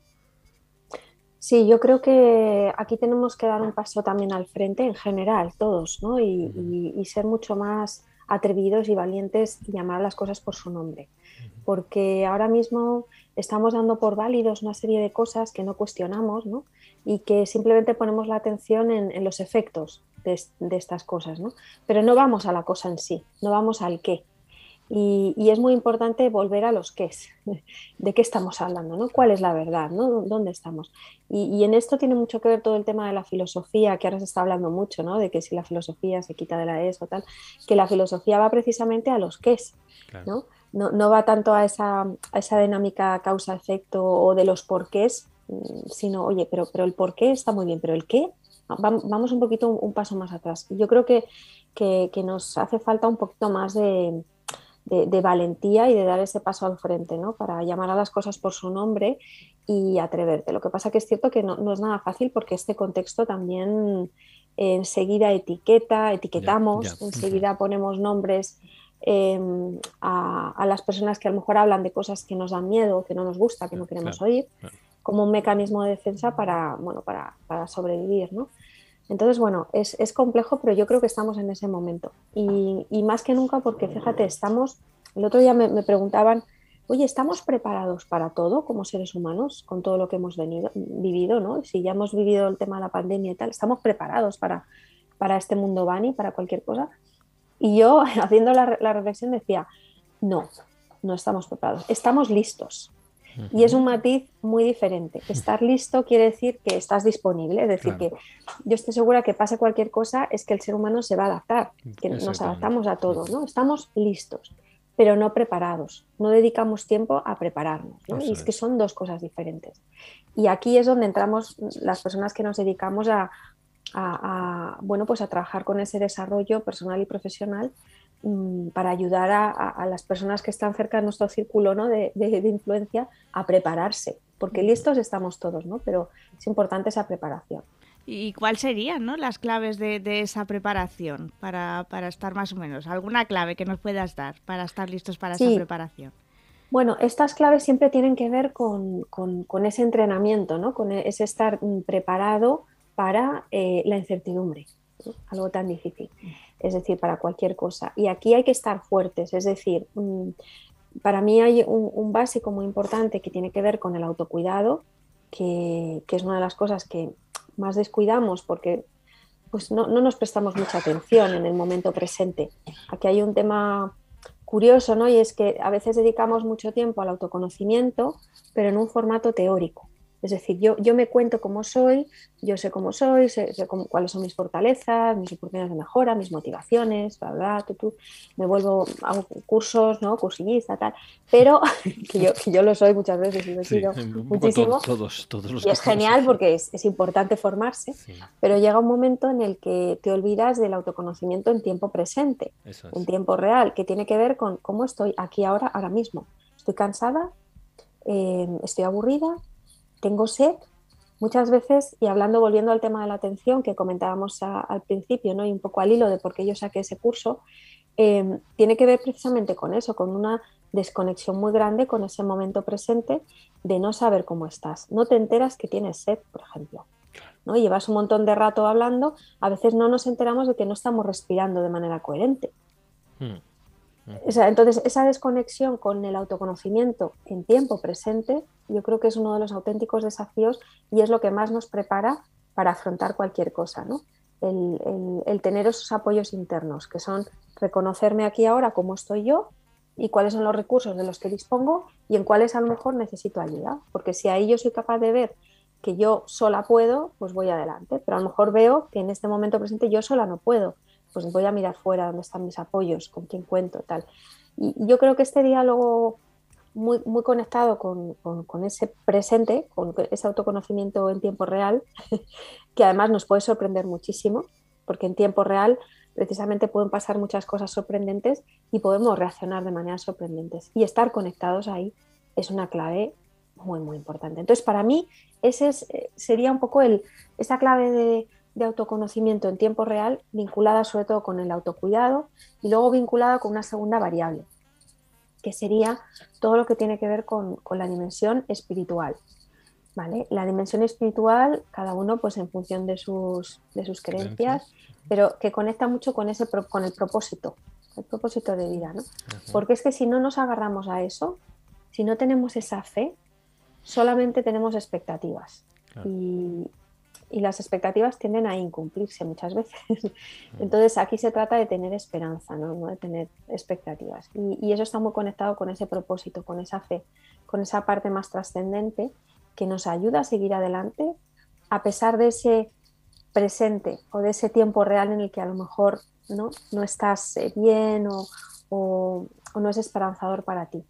Sí, yo creo que aquí tenemos que dar un paso también al frente en general, todos, ¿no? Y, y ser mucho más atrevidos y valientes y llamar a las cosas por su nombre. Porque ahora mismo estamos dando por válidos una serie de cosas que no cuestionamos ¿no? y que simplemente ponemos la atención en, los efectos de, estas cosas, ¿no? pero no vamos a la cosa en sí, no vamos al qué. Y, es muy importante volver a los qué, de qué estamos hablando, ¿no? cuál es la verdad, ¿no? dónde estamos. Y, en esto tiene mucho que ver todo el tema de la filosofía, que ahora se está hablando mucho, ¿no? de que si la filosofía se quita de la es o tal, que la filosofía va precisamente a los qué, ¿no? No, va tanto a esa, dinámica causa-efecto o de los porqués, mm, sino, oye, pero, pero el porqué está muy bien, pero el qué, vamos un poquito un, paso más atrás. Yo creo que, nos hace falta un poquito más de, valentía y de dar ese paso al frente, ¿no? Para llamar a las cosas por su nombre y atreverte. Lo que pasa que es cierto que no, es nada fácil porque este contexto también enseguida etiqueta, etiquetamos, enseguida ponemos nombres Em, a, las personas que a lo mejor hablan de cosas que nos dan miedo, que no nos gusta, que no queremos oír, como un mecanismo de defensa para, bueno, para, para sobrevivir. ¿no? Entonces, bueno, es, es, complejo, pero yo creo que estamos en ese momento. Y, y más que nunca, porque fíjate, estamos, el otro día me, preguntaban, oye, ¿estamos preparados para todo como seres humanos, con todo lo que hemos venido, vivido? ¿no? Si ya hemos vivido el tema de la pandemia y tal, ¿estamos preparados para, para este mundo Bani, para cualquier cosa? Y yo, haciendo la, reflexión, decía, no, no estamos preparados, estamos listos. Y es un matiz muy diferente. Estar listo quiere decir que estás disponible, es decir, que yo estoy segura que pase cualquier cosa, es que el ser humano se va a adaptar, que nos adaptamos a todo, ¿no? Estamos listos, pero no preparados, no dedicamos tiempo a prepararnos, Y es que son dos cosas diferentes. Y aquí es donde entramos las personas que nos dedicamos a, a, bueno, pues a trabajar con ese desarrollo personal y profesional mm, para ayudar a, las personas que están cerca de nuestro círculo ¿no? de, influencia a prepararse, porque listos estamos todos, ¿no? pero es importante esa preparación. ¿Y cuáles serían ¿no? las claves de, esa preparación para, estar más o menos? ¿Alguna clave que nos puedas dar para estar listos para esa preparación? Bueno, estas claves siempre tienen que ver con, con ese entrenamiento, ¿no? con ese estar mm, preparado para eh, la incertidumbre, algo tan difícil, es decir, para cualquier cosa. Y aquí hay que estar fuertes, es decir, mm, para mí hay un, básico muy importante que tiene que ver con el autocuidado, que, es una de las cosas que más descuidamos porque pues no, no, nos prestamos mucha atención en el momento presente. Aquí hay un tema curioso, ¿no? Y es que a veces dedicamos mucho tiempo al autoconocimiento, pero en un formato teórico. Es decir, yo, yo me cuento cómo soy, yo sé cómo soy, sé, cuáles son mis fortalezas, mis oportunidades de mejora, mis motivaciones, bla, bla, tú, me vuelvo, hago cursos, ¿no? Cursillista, tal, pero que yo, que yo lo soy muchas veces y lo he sido muchísimo. Todos, todos los y es genial porque es, es importante formarse, pero llega un momento en el que te olvidas del autoconocimiento en tiempo presente, en tiempo real, que tiene que ver con cómo estoy aquí ahora, ahora mismo. Estoy cansada, eh, estoy aburrida, tengo sed, muchas veces, y hablando, volviendo al tema de la atención que comentábamos al principio, ¿no? y un poco al hilo de por qué yo saqué ese curso, em, tiene que ver precisamente con eso, con una desconexión muy grande con ese momento presente de no saber cómo estás. No te enteras que tienes sed, por ejemplo. ¿no? Llevas un montón de rato hablando, a veces no nos enteramos de que no estamos respirando de manera coherente. Hmm. Entonces, esa desconexión con el autoconocimiento en tiempo presente, yo creo que es uno de los auténticos desafíos y es lo que más nos prepara para afrontar cualquier cosa, ¿no? El, tener esos apoyos internos, que son reconocerme aquí ahora cómo estoy yo y cuáles son los recursos de los que dispongo y en cuáles a lo mejor necesito ayuda. Porque si ahí yo soy capaz de ver que yo sola puedo, pues voy adelante. Pero a lo mejor veo que en este momento presente yo sola no puedo pues voy a mirar fuera dónde están mis apoyos, con quién cuento, tal. Y, yo creo que este diálogo muy, muy conectado con, ese presente, con ese autoconocimiento en tiempo real, que además nos puede sorprender muchísimo, porque en tiempo real precisamente pueden pasar muchas cosas sorprendentes y podemos reaccionar de maneras sorprendentes. Y estar conectados ahí es una clave muy, muy importante. Entonces, para mí, ese eh, sería un poco el, esa clave de de autoconocimiento en tiempo real vinculada sobre todo con el autocuidado y luego vinculada con una segunda variable, que sería todo lo que tiene que ver con, la dimensión espiritual. ¿vale? La dimensión espiritual, cada uno pues en función de sus, de sus creencias, pero que conecta mucho con, ese, con el propósito, el propósito de vida. ¿no? Porque es que si no nos agarramos a eso, si no tenemos esa fe, solamente tenemos expectativas. Y, y las expectativas tienden a incumplirse muchas veces. Mm. Entonces aquí se trata de tener esperanza, no, de tener expectativas. Y, eso está muy conectado con ese propósito, con esa fe, con esa parte más trascendente que nos ayuda a seguir adelante a pesar de ese presente o de ese tiempo real en el que a lo mejor no, no estás eh, bien o, o no es esperanzador para ti.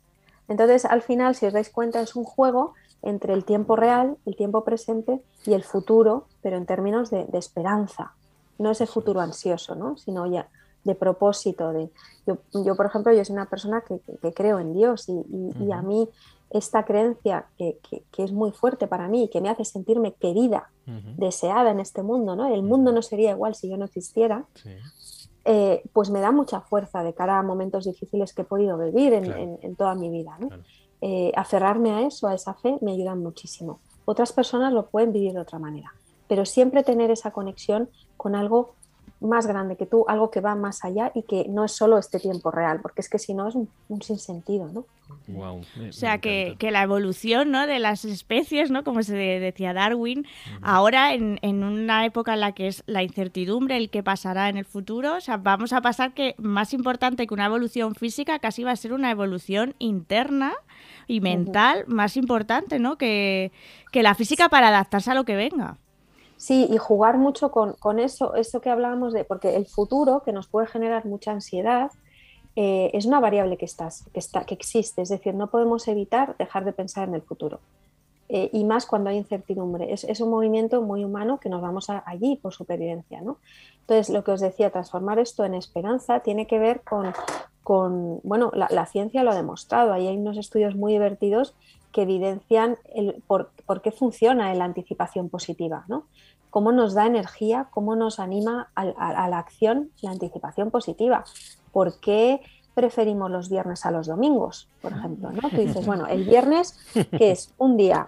Entonces, al final, si os dais cuenta, es un juego entre el tiempo real, el tiempo presente y el futuro, pero en términos de, esperanza, no ese futuro ansioso, ¿no? sino ya de propósito. De, yo, por ejemplo, yo soy una persona que, creo en Dios y, a mí esta creencia que, es muy fuerte para mí y que me hace sentirme querida, deseada en este mundo, ¿no? el mundo no sería igual si yo no existiera, eh, pues me da mucha fuerza de cara a momentos difíciles que he podido vivir en, toda mi vida. ¿no? Eh, aferrarme a eso, a esa fe, me ayudan muchísimo. Otras personas lo pueden vivir de otra manera, pero siempre tener esa conexión con algo más grande que tú, algo que va más allá y que no es solo este tiempo real, porque es que si no es un, sinsentido, ¿no? o sea, que, la evolución ¿no? de las especies, ¿no? como se decía Darwin, ahora en, en, una época en la que es la incertidumbre, el que pasará en el futuro, o sea, vamos a pasar que más importante que una evolución física casi va a ser una evolución interna y mental más importante, ¿no? Que, la física para adaptarse a lo que venga. Sí, y jugar mucho con, eso, eso que hablábamos de, porque el futuro, que nos puede generar mucha ansiedad, eh, es una variable que, estás, que, está, que existe, es decir, no podemos evitar dejar de pensar en el futuro. Eh, y más cuando hay incertidumbre. Es, es, un movimiento muy humano que nos vamos allí por supervivencia. ¿no? Entonces, lo que os decía, transformar esto en esperanza tiene que ver con, con, bueno, la, ciencia lo ha demostrado, ahí hay unos estudios muy divertidos que evidencian el, por, qué funciona la anticipación positiva, ¿no? Cómo nos da energía, cómo nos anima a, a la acción la anticipación positiva, por qué preferimos los viernes a los domingos, por ejemplo, ¿no? Tú dices, bueno, el viernes, que es un día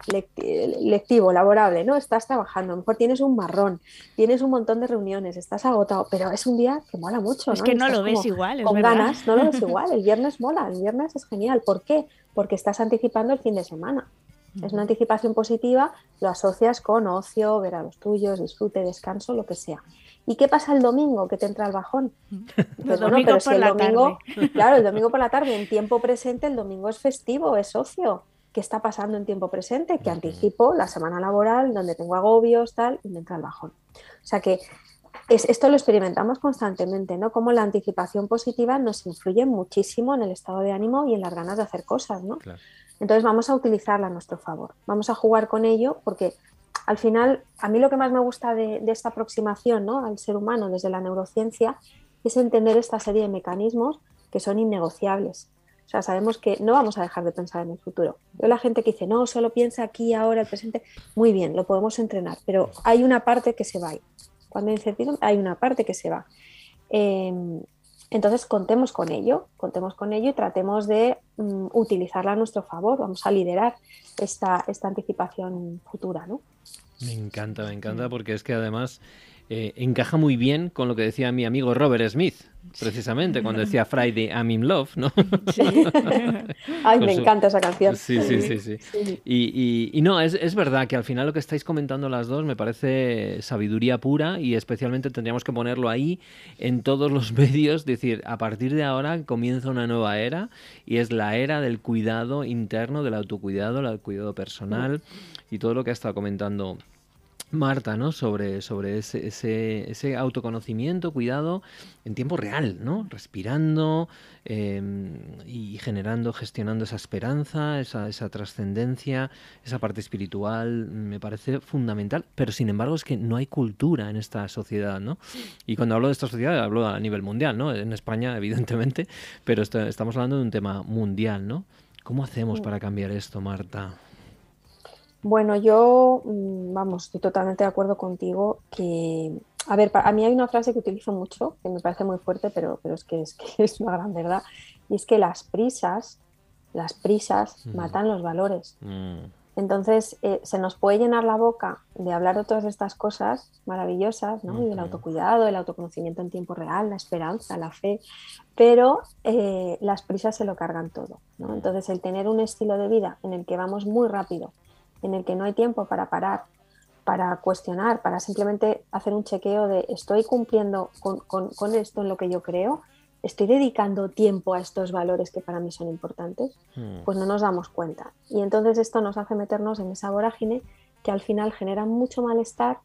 lectivo, laborable, ¿no? Estás trabajando, a lo mejor tienes un marrón, tienes un montón de reuniones, estás agotado, pero es un día que mola mucho, ¿no? Es que no lo ves igual, es Con ganas, no lo ves igual, el viernes mola, el viernes es genial. ¿Por qué? Porque estás anticipando el fin de semana. Es una anticipación positiva, lo asocias con ocio, ver a los tuyos, disfrute, descanso, lo que sea. ¿Y qué pasa el domingo que te entra el bajón? Pues bueno, pero si el domingo, claro, el domingo por la tarde, en tiempo presente, el domingo es festivo, es ocio. ¿Qué está pasando en tiempo presente? Que anticipo la semana laboral, donde tengo agobios, tal, y me entra el bajón. O sea que esto lo experimentamos constantemente, ¿no? Como la anticipación positiva nos influye muchísimo en el estado de ánimo y en las ganas de hacer cosas, ¿no? Entonces vamos a utilizarla a nuestro favor. Vamos a jugar con ello porque al final, a mí lo que más me gusta de, esta aproximación ¿no? al ser humano desde la neurociencia es entender esta serie de mecanismos que son innegociables. O sea, sabemos que no vamos a dejar de pensar en el futuro. Yo la gente que dice, no, solo piensa aquí, ahora, el presente, muy bien, lo podemos entrenar, pero hay una parte que se va. Cuando hay hay una parte que se va. Em, entonces, contemos con ello, contemos con ello y tratemos de mm, utilizarla a nuestro favor. Vamos a liderar esta, esta anticipación futura, ¿no? Me encanta, me encanta, porque es que además eh, encaja muy bien con lo que decía mi amigo Robert Smith, precisamente, cuando decía Friday, I'm in love, ¿no? Ay, me encanta esa canción. Sí, sí, sí. sí. Y, no, es, es, verdad que al final lo que estáis comentando las dos me parece sabiduría pura y especialmente tendríamos que ponerlo ahí en todos los medios, decir, a partir de ahora comienza una nueva era y es la era del cuidado interno, del autocuidado, el cuidado personal y todo lo que ha estado comentando Marta, ¿no? Sobre, sobre ese, ese, ese, autoconocimiento, cuidado en tiempo real, ¿no? Respirando em, y generando, gestionando esa esperanza, esa, esa trascendencia, esa parte espiritual, me parece fundamental. Pero sin embargo es que no hay cultura en esta sociedad, ¿no? Y cuando hablo de esta sociedad hablo a nivel mundial, ¿no? En España, evidentemente, pero estamos hablando de un tema mundial, ¿no? ¿Cómo hacemos para cambiar esto, Marta? Bueno, yo, mm, vamos, estoy totalmente de acuerdo contigo que, a ver, a mí hay una frase que utilizo mucho, que me parece muy fuerte, pero, pero es, que, es que es una gran verdad, y es que las prisas, las prisas matan los valores. Mm. Entonces, eh, se nos puede llenar la boca de hablar de todas estas cosas maravillosas, ¿no? Y el autocuidado, el autoconocimiento en tiempo real, la esperanza, la fe, pero eh, las prisas se lo cargan todo, ¿no? Entonces, el tener un estilo de vida en el que vamos muy rápido, en el que no hay tiempo para parar, para cuestionar, para simplemente hacer un chequeo de estoy cumpliendo con, esto en lo que yo creo, estoy dedicando tiempo a estos valores que para mí son importantes, hmm. pues no nos damos cuenta. Y entonces esto nos hace meternos en esa vorágine que al final genera mucho malestar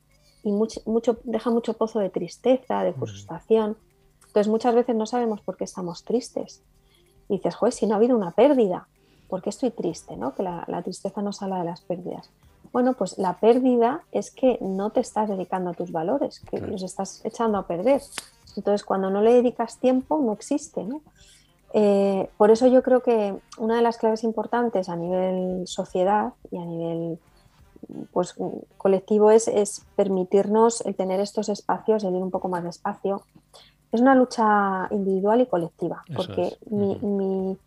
y mucho, mucho, deja mucho pozo de tristeza, de hmm. frustración. Entonces muchas veces no sabemos por qué estamos tristes. Y dices, joder, si no ha habido una pérdida, ¿por qué estoy triste? ¿no? Que la, tristeza nos habla de las pérdidas. Bueno, pues la pérdida es que no te estás dedicando a tus valores, que los estás echando a perder. Entonces, cuando no le dedicas tiempo, no existe. ¿no? Eh, por eso yo creo que una de las claves importantes a nivel sociedad y a nivel pues, colectivo es, permitirnos el tener estos espacios, el ir un poco más despacio. Es una lucha individual y colectiva, porque mi,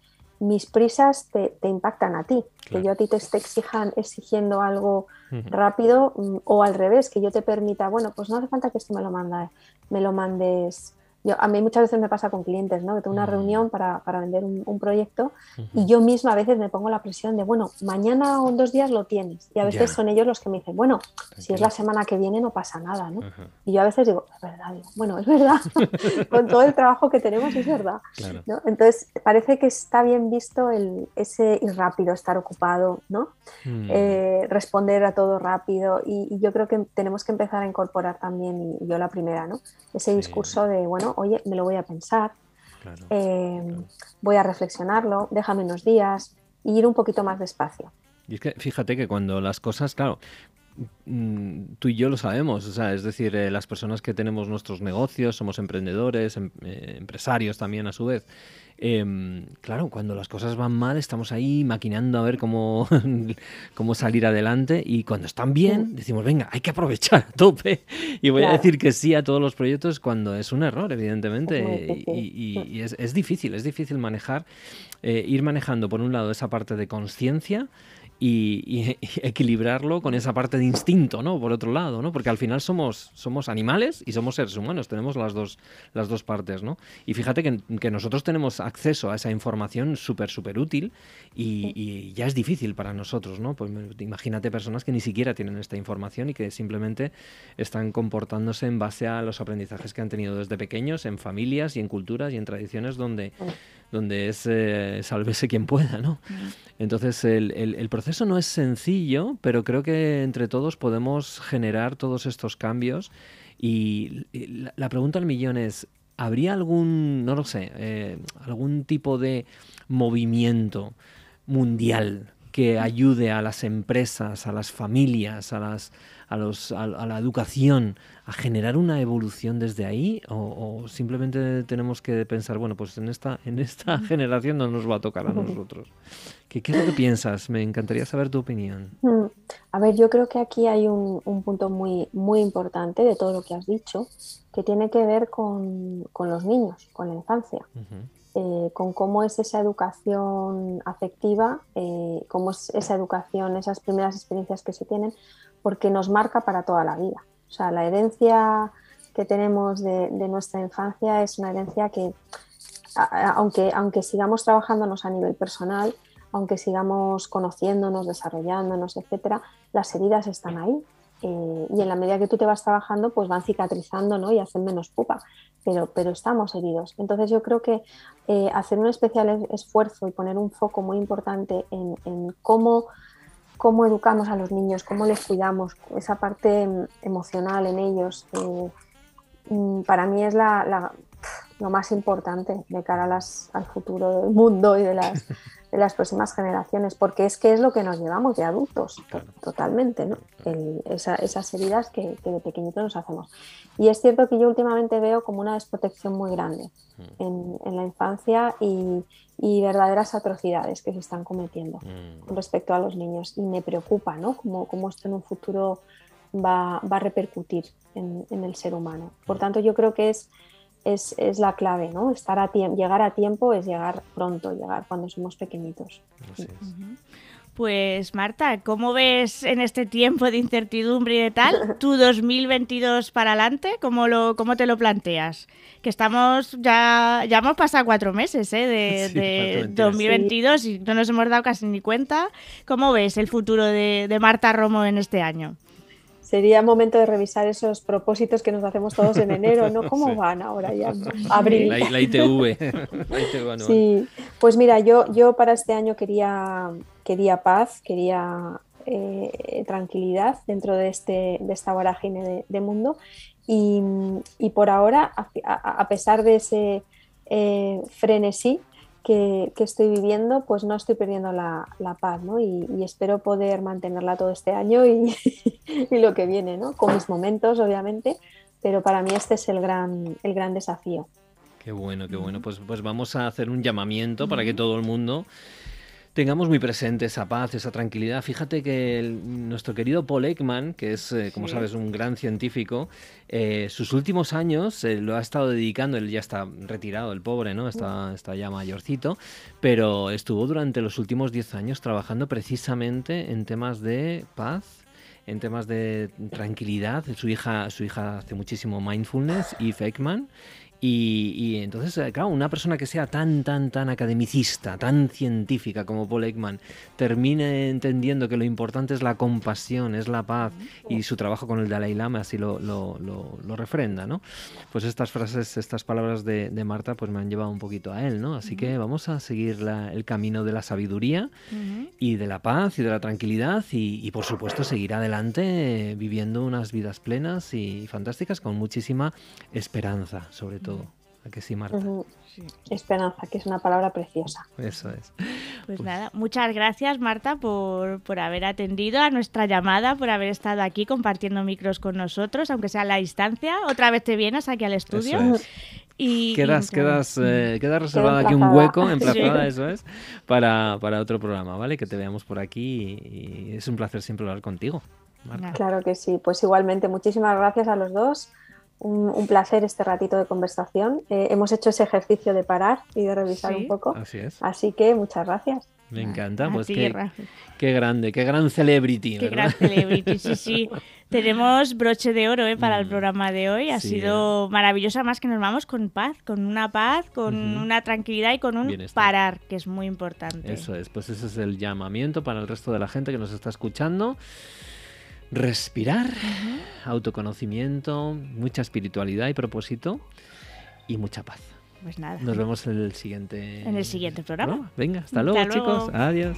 mis prisas te, impactan a ti, que yo a ti te esté exijan, exigiendo algo rápido mm, o al revés, que yo te permita, bueno, pues no hace falta que esto me lo, manda, me lo mandes yo, a mí muchas veces me pasa con clientes, ¿no? Que tengo una mm. reunión para, para vender un, proyecto y yo misma a veces me pongo la presión de, bueno, mañana o en dos días lo tienes. Y a veces son ellos los que me dicen, bueno, si es la semana que viene no pasa nada, ¿no? Y yo a veces digo, es verdad, bueno, es verdad, con todo el trabajo que tenemos es verdad. ¿no? Entonces, parece que está bien visto el, ese ir rápido, estar ocupado, ¿no? Mm. Eh, responder a todo rápido y, yo creo que tenemos que empezar a incorporar también, y yo la primera, ¿no? Ese discurso de, bueno, Oye, me lo voy a pensar, eh, voy a reflexionarlo, déjame unos días y ir un poquito más despacio. Y es que fíjate que cuando las cosas, claro, mm, tú y yo lo sabemos, o sea, es decir, eh, las personas que tenemos nuestros negocios, somos emprendedores, em, eh, empresarios también a su vez, Em, claro, cuando las cosas van mal estamos ahí maquinando a ver cómo, cómo salir adelante y cuando están bien decimos, venga, hay que aprovechar a tope y voy a decir que sí a todos los proyectos cuando es un error, evidentemente. Y, es, difícil, es difícil manejar, eh, ir manejando por un lado esa parte de conciencia y, equilibrarlo con esa parte de instinto, ¿no? Por otro lado, ¿no? Porque al final somos, somos animales y somos seres humanos, tenemos las dos, las dos partes, ¿no? Y fíjate que, nosotros tenemos acceso a esa información súper, súper útil y, ya es difícil para nosotros, ¿no? Pues imagínate personas que ni siquiera tienen esta información y que simplemente están comportándose en base a los aprendizajes que han tenido desde pequeños, en familias y en culturas y en tradiciones donde donde es eh, sálvese quien pueda, ¿no? Entonces el, el, proceso no es sencillo, pero creo que entre todos podemos generar todos estos cambios y, la, pregunta al millón es, ¿habría algún, no lo sé, eh, algún tipo de movimiento mundial que ayude a las empresas, a las familias, a las a, los, a, la educación a generar una evolución desde ahí o, simplemente tenemos que pensar, bueno, pues en esta, en esta generación no nos va a tocar a nosotros? ¿Qué, ¿Qué, es lo que piensas? Me encantaría saber tu opinión. Mm, a ver, yo creo que aquí hay un, un punto muy, muy importante de todo lo que has dicho, que tiene que ver con, con los niños, con la infancia. Eh, con cómo es esa educación afectiva, eh, cómo es esa educación, esas primeras experiencias que se tienen, porque nos marca para toda la vida. O sea, la herencia que tenemos de, nuestra infancia es una herencia que, aunque, aunque sigamos trabajándonos a nivel personal, aunque sigamos conociéndonos, desarrollándonos, etcétera, las heridas están ahí. Eh, y en la medida que tú te vas trabajando, pues van cicatrizando ¿no? y hacen menos pupa, pero, pero estamos heridos. Entonces yo creo que eh, hacer un especial esfuerzo y poner un foco muy importante en, cómo, cómo, educamos a los niños, cómo les cuidamos, esa parte mm, emocional en ellos, eh, mm, para mí es la, lo más importante de cara a las, al futuro del mundo y de las de las próximas generaciones, porque es que es lo que nos llevamos de adultos, totalmente, ¿no? esas heridas que, de pequeñitos nos hacemos. Y es cierto que yo últimamente veo como una desprotección muy grande mm. en, la infancia y, verdaderas atrocidades que se están cometiendo mm. con respecto a los niños. Y me preocupa, ¿no? Cómo, esto en un futuro va, a repercutir en, en el ser humano. Por mm. tanto, yo creo que es es, la clave, ¿no? Estar a llegar a tiempo es llegar pronto, llegar cuando somos pequeñitos. Pues Marta, ¿cómo ves en este tiempo de incertidumbre y de tal tu 2022 para adelante? ¿Cómo, lo, cómo te lo planteas? Que estamos ya, ya hemos pasado cuatro meses ¿eh? de, 2022 y no nos hemos dado casi ni cuenta. ¿Cómo ves el futuro de, de Marta Romo en este año? Sería momento de revisar esos propósitos que nos hacemos todos en enero, ¿no? ¿Cómo van ahora ya? Abril. La, ITV. sí, pues mira, yo, yo para este año quería, quería paz, quería eh, tranquilidad dentro de, este, de esta vorágine de, mundo y, por ahora, a, pesar de ese eh, frenesí, que, estoy viviendo, pues no estoy perdiendo la, paz, ¿no? Y, espero poder mantenerla todo este año y, lo que viene, ¿no? Con mis momentos, obviamente, pero para mí este es el gran, el gran desafío. Qué bueno, qué bueno. Pues, pues vamos a hacer un llamamiento para que todo el mundo tengamos muy presente esa paz, esa tranquilidad. Fíjate que nuestro querido Paul Ekman, que es, eh, como sabes, un gran científico, eh, sus últimos años eh, lo ha estado dedicando, él ya está retirado, el pobre, ¿no? Está, está ya mayorcito, pero estuvo durante los últimos 10 años trabajando precisamente en temas de paz en temas de tranquilidad. Su hija, su hija hace muchísimo mindfulness y Ekman y, entonces, eh, claro, una persona que sea tan, tan, tan academicista, tan científica como Paul Ekman, termine entendiendo que lo importante es la compasión, es la paz, y su trabajo con el Dalai Lama así lo, lo, lo, refrenda, ¿no? Pues estas frases, estas palabras de, de, Marta, pues me han llevado un poquito a él, ¿no? Así que vamos a seguir el camino de la sabiduría y de la paz y de la tranquilidad y, y por supuesto, seguir adelante viviendo unas vidas plenas y fantásticas con muchísima esperanza, sobre todo. ¿A que sí, Marta? Esperanza, que es una palabra preciosa. Eso es. Pues, pues, nada, muchas gracias, Marta, por, por, haber atendido a nuestra llamada, por haber estado aquí compartiendo micros con nosotros, aunque sea a la distancia. Otra vez te vienes aquí al estudio. Y, quedas, quedas, eh, reservado aquí un hueco, emplazada, eso es, para, para, otro programa, ¿vale? Que te veamos por aquí y, es un placer siempre hablar contigo. Marta. Claro que sí, pues igualmente muchísimas gracias a los dos un, placer este ratito de conversación. Eh, hemos hecho ese ejercicio de parar y de revisar un poco. Así es. Así que muchas gracias. Me encanta, pues qué, qué, grande, qué gran celebrity. Qué gran celebrity, sí, sí. Tenemos broche de oro ¿eh? para el mm. programa de hoy. Ha sido maravillosa, más que nos vamos con paz, con una paz, con una tranquilidad y con un parar, que es muy importante. Eso es, pues ese es el llamamiento para el resto de la gente que nos está escuchando respirar, autoconocimiento, mucha espiritualidad y propósito y mucha paz. Pues nada. Nos vemos en el siguiente en el siguiente programa. Venga, hasta luego, chicos. Adiós.